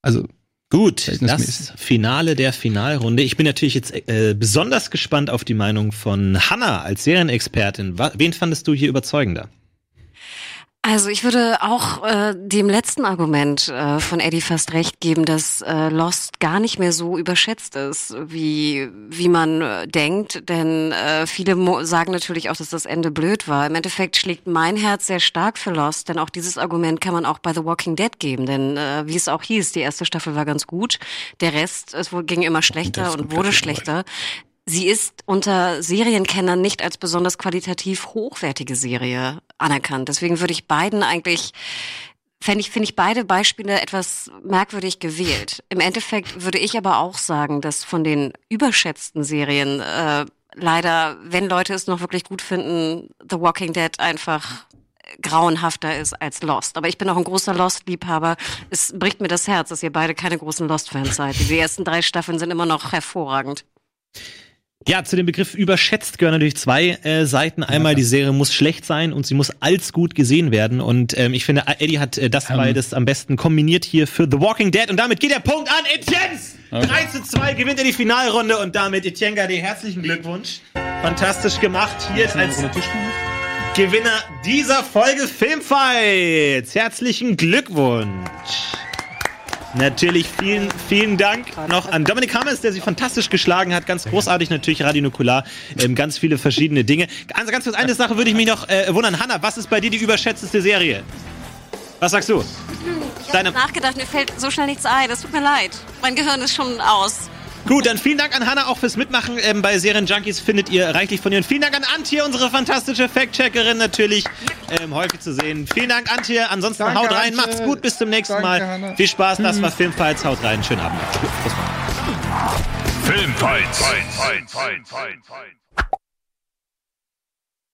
S5: Also
S1: Gut, das Finale der Finalrunde. Ich bin natürlich jetzt äh, besonders gespannt auf die Meinung von Hanna als Serienexpertin. Wen fandest du hier überzeugender?
S4: Also ich würde auch äh, dem letzten Argument äh, von Eddie fast recht geben, dass äh, Lost gar nicht mehr so überschätzt ist, wie wie man äh, denkt. Denn äh, viele mo sagen natürlich auch, dass das Ende blöd war. Im Endeffekt schlägt mein Herz sehr stark für Lost, denn auch dieses Argument kann man auch bei The Walking Dead geben. Denn äh, wie es auch hieß, die erste Staffel war ganz gut, der Rest es ging immer schlechter und wurde schlechter. Sie ist unter Serienkennern nicht als besonders qualitativ hochwertige Serie anerkannt. Deswegen würde ich beiden eigentlich, fände ich, finde ich beide Beispiele etwas merkwürdig gewählt. Im Endeffekt würde ich aber auch sagen, dass von den überschätzten Serien äh, leider, wenn Leute es noch wirklich gut finden, The Walking Dead einfach grauenhafter ist als Lost. Aber ich bin auch ein großer Lost-Liebhaber. Es bricht mir das Herz, dass ihr beide keine großen Lost-Fans seid. Die ersten drei Staffeln sind immer noch hervorragend.
S1: Ja, zu dem Begriff überschätzt gehören natürlich zwei äh, Seiten. Einmal, die Serie muss schlecht sein und sie muss als gut gesehen werden. Und ähm, ich finde, Eddie hat äh, das
S3: Ähm.
S1: beides am besten kombiniert hier für The Walking Dead. Und damit geht der Punkt an Etienne's! 3 zu 2 gewinnt er die Finalrunde und damit Etienne Gade, herzlichen Glückwunsch. Fantastisch gemacht hier als Gewinner dieser Folge Filmfights. Herzlichen Glückwunsch. Natürlich vielen, vielen Dank noch an Dominik Hammers, der sich fantastisch geschlagen hat. Ganz großartig natürlich Radio Nukular. Ähm, ganz viele verschiedene Dinge. Also ganz kurz, eine Sache würde ich mich noch äh, wundern. Hanna, was ist bei dir die überschätzteste Serie? Was sagst du?
S4: Ich habe nachgedacht, mir fällt so schnell nichts ein. Das tut mir leid. Mein Gehirn ist schon aus.
S1: Gut, dann vielen Dank an Hanna auch fürs Mitmachen. Ähm, bei Serienjunkies findet ihr reichlich von ihr. Und vielen Dank an Antje, unsere fantastische Fact-Checkerin natürlich. Ähm, häufig zu sehen. Vielen Dank, Antje. Ansonsten
S5: Danke,
S1: haut rein.
S5: Antje.
S1: Macht's gut. Bis zum nächsten
S5: Danke,
S1: Mal.
S5: Hanna.
S1: Viel Spaß. Das war Filmfights. Haut rein. Schönen Abend.
S2: Filmfights. Fight,